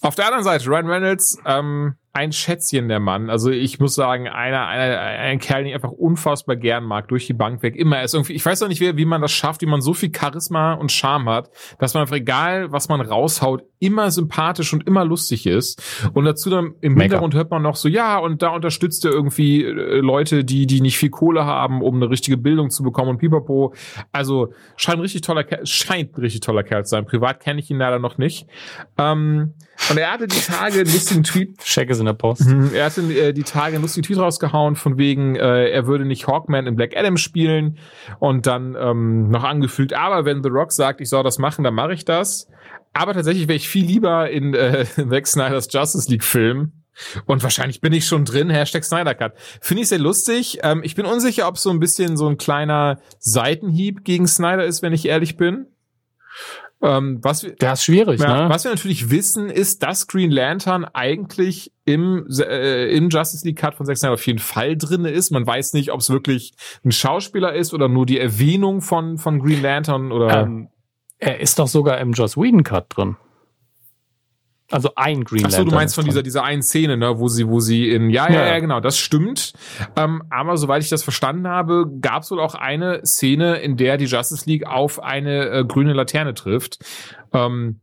Speaker 2: Auf der anderen Seite, Ryan Reynolds, ähm, ein Schätzchen der Mann. Also ich muss sagen, einer, einer, ein Kerl, den ich einfach unfassbar gern mag, durch die Bank weg. Immer er ist irgendwie, ich weiß auch nicht, wie, wie man das schafft, wie man so viel Charisma und Charme hat, dass man einfach egal, was man raushaut, immer sympathisch und immer lustig ist. Und dazu dann im
Speaker 3: Mega.
Speaker 2: Hintergrund hört man noch so, ja, und da unterstützt er irgendwie äh, Leute, die, die nicht viel Kohle haben, um eine richtige Bildung zu bekommen und pipapo. Also scheint ein richtig toller Kerl, scheint ein richtig toller Kerl zu sein. Privat kenne ich ihn leider noch nicht. Ähm, und er hatte die Tage einen lustigen Tweet
Speaker 3: Check ist in der Post.
Speaker 2: Mhm, Er hat in, äh, die Tage einen lustigen Tweet rausgehauen, von wegen, äh, er würde nicht Hawkman in Black Adam spielen und dann ähm, noch angefügt, aber wenn The Rock sagt, ich soll das machen, dann mache ich das. Aber tatsächlich wäre ich viel lieber in äh, <laughs> Zack Snyders Justice League Film. Und wahrscheinlich bin ich schon drin, Hashtag Snyder Cut. Finde ich sehr lustig. Ähm, ich bin unsicher, ob so ein bisschen so ein kleiner Seitenhieb gegen Snyder ist, wenn ich ehrlich bin. Ähm, was wir,
Speaker 3: Der ist schwierig,
Speaker 2: ja,
Speaker 3: ne?
Speaker 2: Was wir natürlich wissen, ist, dass Green Lantern eigentlich im, äh, im Justice League Cut von Zack Snyder auf jeden Fall drinne ist. Man weiß nicht, ob es wirklich ein Schauspieler ist oder nur die Erwähnung von, von Green Lantern oder.
Speaker 3: Ähm, er ist doch sogar im Joss Whedon Cut drin. Also ein Green
Speaker 2: Ach so,
Speaker 3: Lantern.
Speaker 2: du meinst von dieser, dieser einen Szene, ne, wo sie, wo sie in, ja, ja,
Speaker 3: Ja,
Speaker 2: ja, genau, das stimmt. Ähm, aber soweit ich das verstanden habe, gab es wohl auch eine Szene, in der die Justice League auf eine äh, grüne Laterne trifft. Ähm,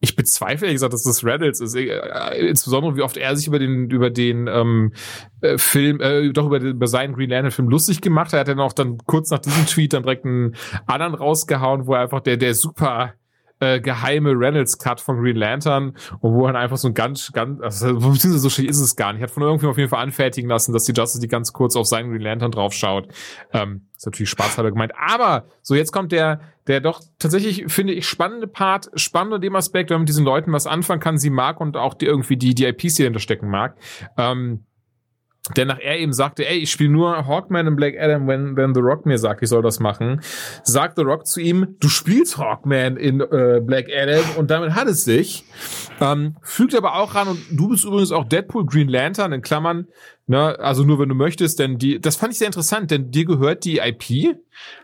Speaker 2: ich bezweifle, ehrlich gesagt, dass das Reddits ist. Äh, insbesondere, wie oft er sich über den, über den ähm, äh, Film, äh, doch über, den, über seinen Green Lantern Film lustig gemacht. Er hat dann auch dann kurz nach diesem Tweet dann direkt einen anderen rausgehauen, wo er einfach der, der super äh, geheime Reynolds-Cut von Green Lantern und wo er dann einfach so ein ganz, ganz, also, beziehungsweise so schlecht ist es gar nicht. Hat von irgendjemandem auf jeden Fall anfertigen lassen, dass die Justice League ganz kurz auf seinen Green Lantern draufschaut. Ähm, ist natürlich spaßhalber gemeint. Aber, so jetzt kommt der, der doch tatsächlich, finde ich, spannende Part, spannend in dem Aspekt, wenn man mit diesen Leuten was anfangen kann, sie mag und auch die irgendwie die, die IPs, die dahinter stecken mag. Ähm, denn nach er eben sagte, ey, ich spiele nur Hawkman in Black Adam, wenn, wenn The Rock mir sagt, ich soll das machen, sagt The Rock zu ihm, du spielst Hawkman in äh, Black Adam und damit hat es sich. Ähm, fügt aber auch ran und du bist übrigens auch Deadpool Green Lantern in Klammern, ne, also nur wenn du möchtest, denn die, das fand ich sehr interessant, denn dir gehört die IP.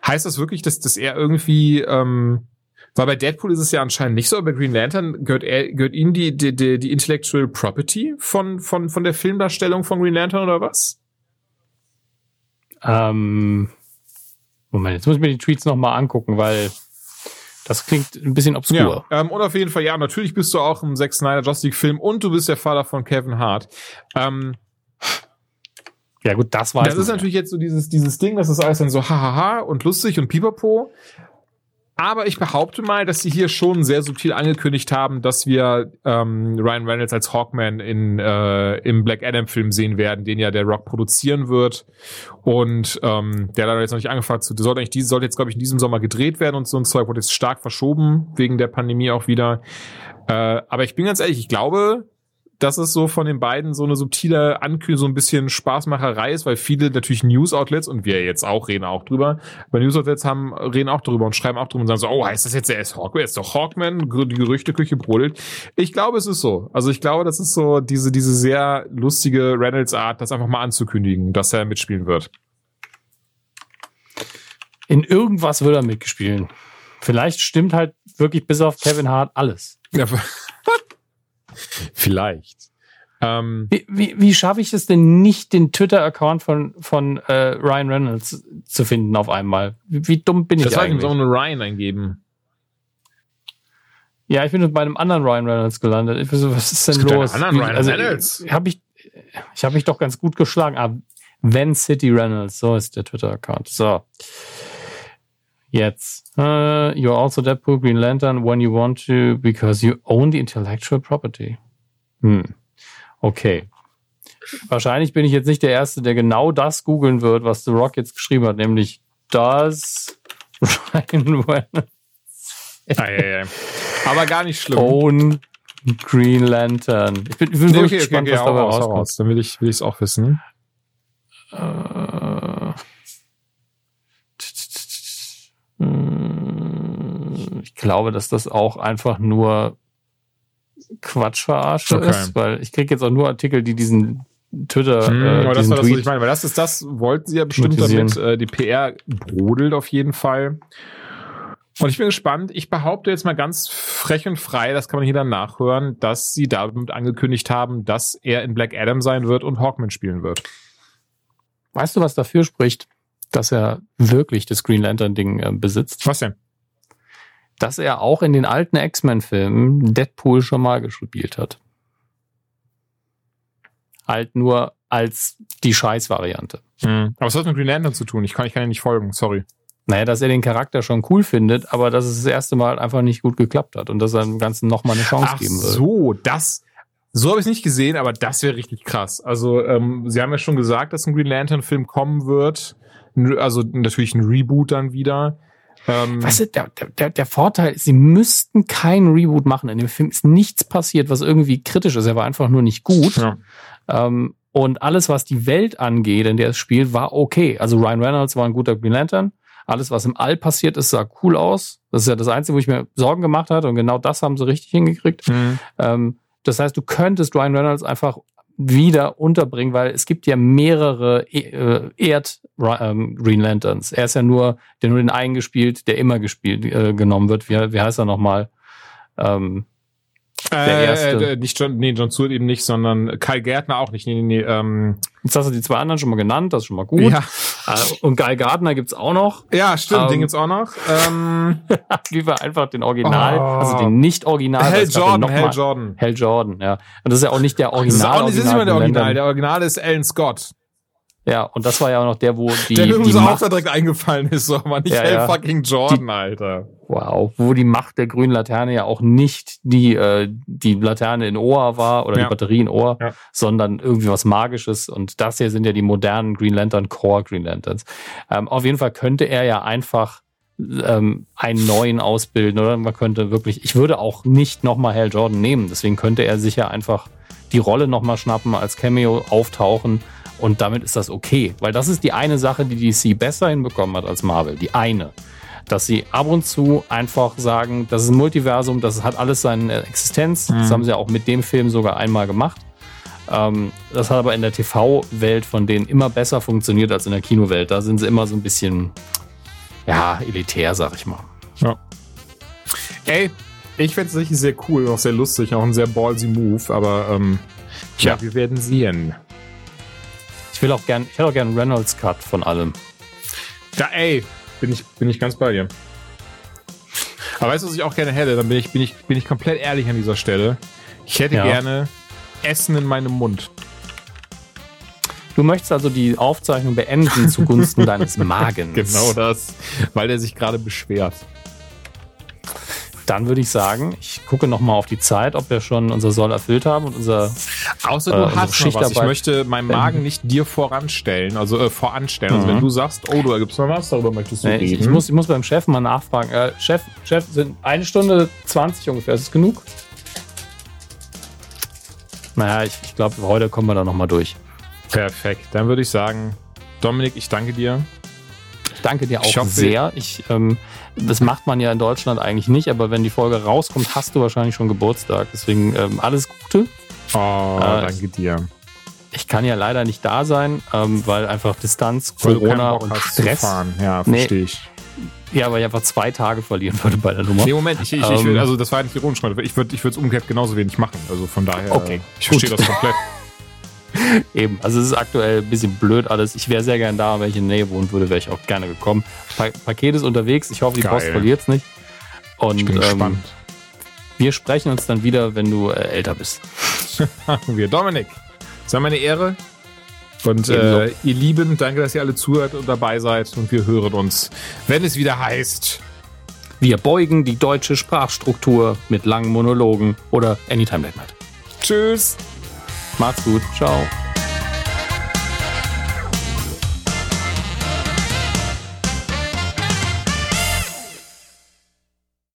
Speaker 2: Heißt das wirklich, dass, dass er irgendwie, ähm, weil bei Deadpool ist es ja anscheinend nicht so, aber bei Green Lantern gehört, er, gehört ihnen die, die, die, die Intellectual Property von, von, von der Filmdarstellung von Green Lantern oder was?
Speaker 3: Ähm, Moment, jetzt muss ich mir die Tweets nochmal angucken, weil das klingt ein bisschen obskur.
Speaker 2: Ja, ähm, und auf jeden Fall, ja, natürlich bist du auch im Zack Snyder Justice League Film und du bist der Vater von Kevin Hart. Ähm,
Speaker 3: Ja, gut, das war
Speaker 2: das ist natürlich jetzt so dieses, dieses Ding, das ist alles dann so hahaha und lustig und pipapo. Aber ich behaupte mal, dass sie hier schon sehr subtil angekündigt haben, dass wir ähm, Ryan Reynolds als Hawkman in, äh, im Black Adam Film sehen werden, den ja der Rock produzieren wird. Und ähm, der leider jetzt noch nicht angefangen zu, der sollte eigentlich diese, sollte jetzt, glaube ich, in diesem Sommer gedreht werden und so ein Zeug wurde jetzt stark verschoben, wegen der Pandemie auch wieder. Äh, aber ich bin ganz ehrlich, ich glaube, dass es so von den beiden so eine subtile Ankündigung, so ein bisschen Spaßmacherei ist, weil viele natürlich News-Outlets und wir jetzt auch reden auch drüber, aber News-Outlets haben, reden auch drüber und schreiben auch drüber und sagen so, oh, heißt das jetzt, er ist Hawkman, ist doch Hawkman, die Gerüchteküche brodelt. Ich glaube, es ist so. Also ich glaube, das ist so diese, diese sehr lustige Reynolds-Art, das einfach mal anzukündigen, dass er mitspielen wird.
Speaker 3: In irgendwas wird er mitgespielen. Vielleicht stimmt halt wirklich bis auf Kevin Hart alles.
Speaker 2: Ja, <laughs> vielleicht. Ähm,
Speaker 3: Wie, wie, wie schaffe ich es denn nicht, den Twitter-Account von, von äh, Ryan Reynolds zu finden auf einmal? Wie, wie dumm bin ich
Speaker 2: das ich
Speaker 3: eigentlich?
Speaker 2: auch eine Ryan eingeben.
Speaker 3: Ja, ich bin bei einem anderen Ryan Reynolds gelandet. Ich so, was ist denn
Speaker 2: gibt
Speaker 3: los?
Speaker 2: einen anderen Ryan
Speaker 3: also,
Speaker 2: Reynolds.
Speaker 3: Hab ich ich habe mich doch ganz gut geschlagen. Ah, Van City Reynolds, so ist der Twitter-Account. So. Jetzt. Uh, you're also Deadpool, Green Lantern when you want to, because you own the intellectual property. Hm. Okay. Wahrscheinlich bin ich jetzt nicht der Erste, der genau das googeln wird, was The Rock jetzt geschrieben hat, nämlich das <laughs> Ryan Reynolds
Speaker 2: Ei, ei, ei. Aber gar nicht schlimm.
Speaker 3: own Green Lantern. Ich bin, ich bin
Speaker 2: Nee,
Speaker 3: wirklich gespannt, was
Speaker 2: hau
Speaker 3: dabei rauskommt.
Speaker 2: raus. Dann will ich will ich es auch wissen.
Speaker 3: Äh, Ich glaube, dass das auch einfach nur Quatschverarsche
Speaker 2: Okay.
Speaker 3: ist, weil ich kriege jetzt auch nur Artikel, die diesen Twitter,
Speaker 2: Hm,
Speaker 3: äh,
Speaker 2: aber das war das, was ich meine. Weil das ist das, wollten sie ja bestimmt damit, äh, die PR brodelt auf jeden Fall. Und ich bin gespannt. Ich behaupte jetzt mal ganz frech und frei, das kann man hier dann nachhören, dass sie damit angekündigt haben, dass er in Black Adam sein wird und Hawkman spielen wird.
Speaker 3: Weißt du, was dafür spricht, dass er wirklich das Green Lantern-Ding äh, besitzt?
Speaker 2: Was denn?
Speaker 3: Dass er auch in den alten X-Men-Filmen Deadpool schon mal gespielt hat. Halt nur als die Scheiß-Variante.
Speaker 2: Aber was hat mit Green Lantern zu tun? Ich kann, ich kann ja nicht folgen, sorry.
Speaker 3: Naja, dass er den Charakter schon cool findet, aber dass es das erste Mal einfach nicht gut geklappt hat und dass er dem Ganzen nochmal eine Chance
Speaker 2: Ach
Speaker 3: geben will.
Speaker 2: so, das. So habe ich nicht gesehen, aber das wäre richtig krass. Also, ähm, sie haben ja schon gesagt, dass ein Green Lantern-Film kommen wird. Also natürlich ein Reboot dann wieder. Ähm,
Speaker 3: Weißt du, der, der, der Vorteil ist, sie müssten keinen Reboot machen. In dem Film ist nichts passiert, was irgendwie kritisch ist. Er war einfach nur nicht gut.
Speaker 2: Ja.
Speaker 3: Ähm, und alles, was die Welt angeht, in der es spielt, war okay. Also Ryan Reynolds war ein guter Green Lantern. Alles, was im All passiert ist, sah cool aus. Das ist ja das Einzige, wo ich mir Sorgen gemacht hatte. Und genau das haben sie richtig hingekriegt.
Speaker 2: Mhm.
Speaker 3: Ähm, das heißt, du könntest Ryan Reynolds einfach wieder unterbringen, weil es gibt ja mehrere äh, Erd ähm, Green Lanterns. Er ist ja nur, der nur den einen gespielt, der immer gespielt äh, genommen wird. Wie, wie heißt er nochmal? Ähm,
Speaker 2: Äh,
Speaker 3: erste.
Speaker 2: äh, nicht John, nee, John Stewart eben nicht, sondern Kai Gärtner auch nicht. Nee, nee, nee. Ähm,
Speaker 3: jetzt hast du die zwei anderen schon mal genannt, das ist schon mal gut.
Speaker 2: Ja,
Speaker 3: Äh, und Guy Gardner gibt's auch noch.
Speaker 2: ja stimmt,
Speaker 3: Ähm,
Speaker 2: den gibt's auch noch. Ähm, <laughs>
Speaker 3: Lieber einfach den Original,
Speaker 2: Oh.
Speaker 3: also den nicht Original. ja
Speaker 2: Jordan,
Speaker 3: mal-
Speaker 2: Jordan.
Speaker 3: Hal Jordan, ja. Und das ist ja auch nicht der
Speaker 2: Das
Speaker 3: Original.
Speaker 2: ist auch das ist nicht mal der Original. Der Original ist Alan Scott.
Speaker 3: Ja, und das war ja auch noch der, wo <laughs> die,
Speaker 2: der mir
Speaker 3: die
Speaker 2: auch da direkt eingefallen ist, so, aber nicht
Speaker 3: Ja, ja.
Speaker 2: fucking Jordan, Alter.
Speaker 3: Wow, wo die Macht der grünen Laterne ja auch nicht die, äh, die Laterne in Ohr war oder
Speaker 2: Ja.
Speaker 3: die Batterie in Ohr, sondern irgendwie was Magisches. Und das hier sind ja die modernen Green Lantern Core Green Lanterns. Ähm, auf jeden Fall könnte er ja einfach ähm, einen neuen ausbilden oder man könnte wirklich, ich würde auch nicht nochmal Hal Jordan nehmen, deswegen könnte er sich ja einfach die Rolle nochmal schnappen, als Cameo auftauchen und damit ist das okay. Weil das ist die eine Sache, die DC besser hinbekommen hat als Marvel. Die eine dass sie ab und zu einfach sagen, das ist ein Multiversum, das hat alles seine Existenz. Das haben sie auch mit dem Film sogar einmal gemacht. Ähm, das hat aber in der TV-Welt von denen immer besser funktioniert als in der Kinowelt. Da sind sie immer so ein bisschen, ja, elitär, sag ich mal.
Speaker 2: Ey, ich fände es sicher sehr cool, auch sehr lustig, auch ein sehr ballsy Move, aber ähm, ja,
Speaker 3: Ja.
Speaker 2: wir werden sehen.
Speaker 3: Ich will auch gern, ich hätte auch gern Reynolds Cut von allem.
Speaker 2: Da, ey, bin ich, bin ich ganz bei dir. Aber weißt du, was ich auch gerne hätte? Dann bin ich, bin ich, bin ich komplett ehrlich an dieser Stelle. Ich hätte
Speaker 3: Ja.
Speaker 2: gerne Essen in meinem Mund.
Speaker 3: Du möchtest also die Aufzeichnung beenden zugunsten <laughs> deines Magens.
Speaker 2: Genau das, weil der sich gerade beschwert.
Speaker 3: Dann würde ich sagen, ich gucke noch mal auf die Zeit, ob wir schon unser Soll erfüllt haben und unser
Speaker 2: Außer
Speaker 3: Äh,
Speaker 2: du
Speaker 3: unsere
Speaker 2: hast noch was. Ich möchte meinen
Speaker 3: beenden.
Speaker 2: Magen nicht dir voranstellen, also äh, voranstellen. Also
Speaker 3: Mhm.
Speaker 2: wenn du sagst, oh, du gibt's noch was, darüber möchtest du
Speaker 3: Nee,
Speaker 2: reden.
Speaker 3: ich, ich, muss, ich muss beim Chef mal nachfragen. Äh, Chef, Chef, sind eine Stunde 20 ungefähr. Ist das genug? Naja, ich, ich glaube, heute kommen wir da nochmal durch.
Speaker 2: Perfekt. Dann würde ich sagen, Dominik, ich danke dir.
Speaker 3: Danke dir auch
Speaker 2: Ich hoffe-
Speaker 3: sehr. Ich, ähm, das macht man ja in Deutschland eigentlich nicht, aber wenn die Folge rauskommt, hast du wahrscheinlich schon Geburtstag. Deswegen ähm, alles Gute.
Speaker 2: Oh,
Speaker 3: Äh,
Speaker 2: danke dir.
Speaker 3: Ich kann ja leider nicht da sein, ähm, weil einfach Distanz, Corona und Stress.
Speaker 2: Ja,
Speaker 3: Nee.
Speaker 2: verstehe ich.
Speaker 3: Ja, weil ich einfach zwei Tage verlieren würde bei der Nummer.
Speaker 2: Nee, Moment, ich, ich, ich
Speaker 3: Ähm,
Speaker 2: will, also das war nicht ironisch, ich würde ich würde es umgekehrt genauso wenig machen. Also von daher,
Speaker 3: Okay,
Speaker 2: ich verstehe
Speaker 3: gut.
Speaker 2: das komplett. <laughs> <laughs>
Speaker 3: Eben, also es ist aktuell ein bisschen blöd alles. Ich wäre sehr gerne da, wenn ich in der Nähe wohnen würde, wäre ich auch gerne gekommen. Pa Paket ist unterwegs, ich hoffe, die
Speaker 2: Geil.
Speaker 3: Post verliert es nicht. Und
Speaker 2: Ich bin
Speaker 3: ähm,
Speaker 2: gespannt.
Speaker 3: wir sprechen uns dann wieder, wenn du äh, älter bist. <laughs>
Speaker 2: Wir. Dominik, es war meine Ehre. Und äh, ihr Lieben, danke, dass ihr alle zuhört und dabei seid. Und wir hören uns, wenn es wieder heißt.
Speaker 3: Wir beugen die deutsche Sprachstruktur mit langen Monologen oder Anytime Late Night.
Speaker 2: Tschüss.
Speaker 3: Macht's gut. Ciao.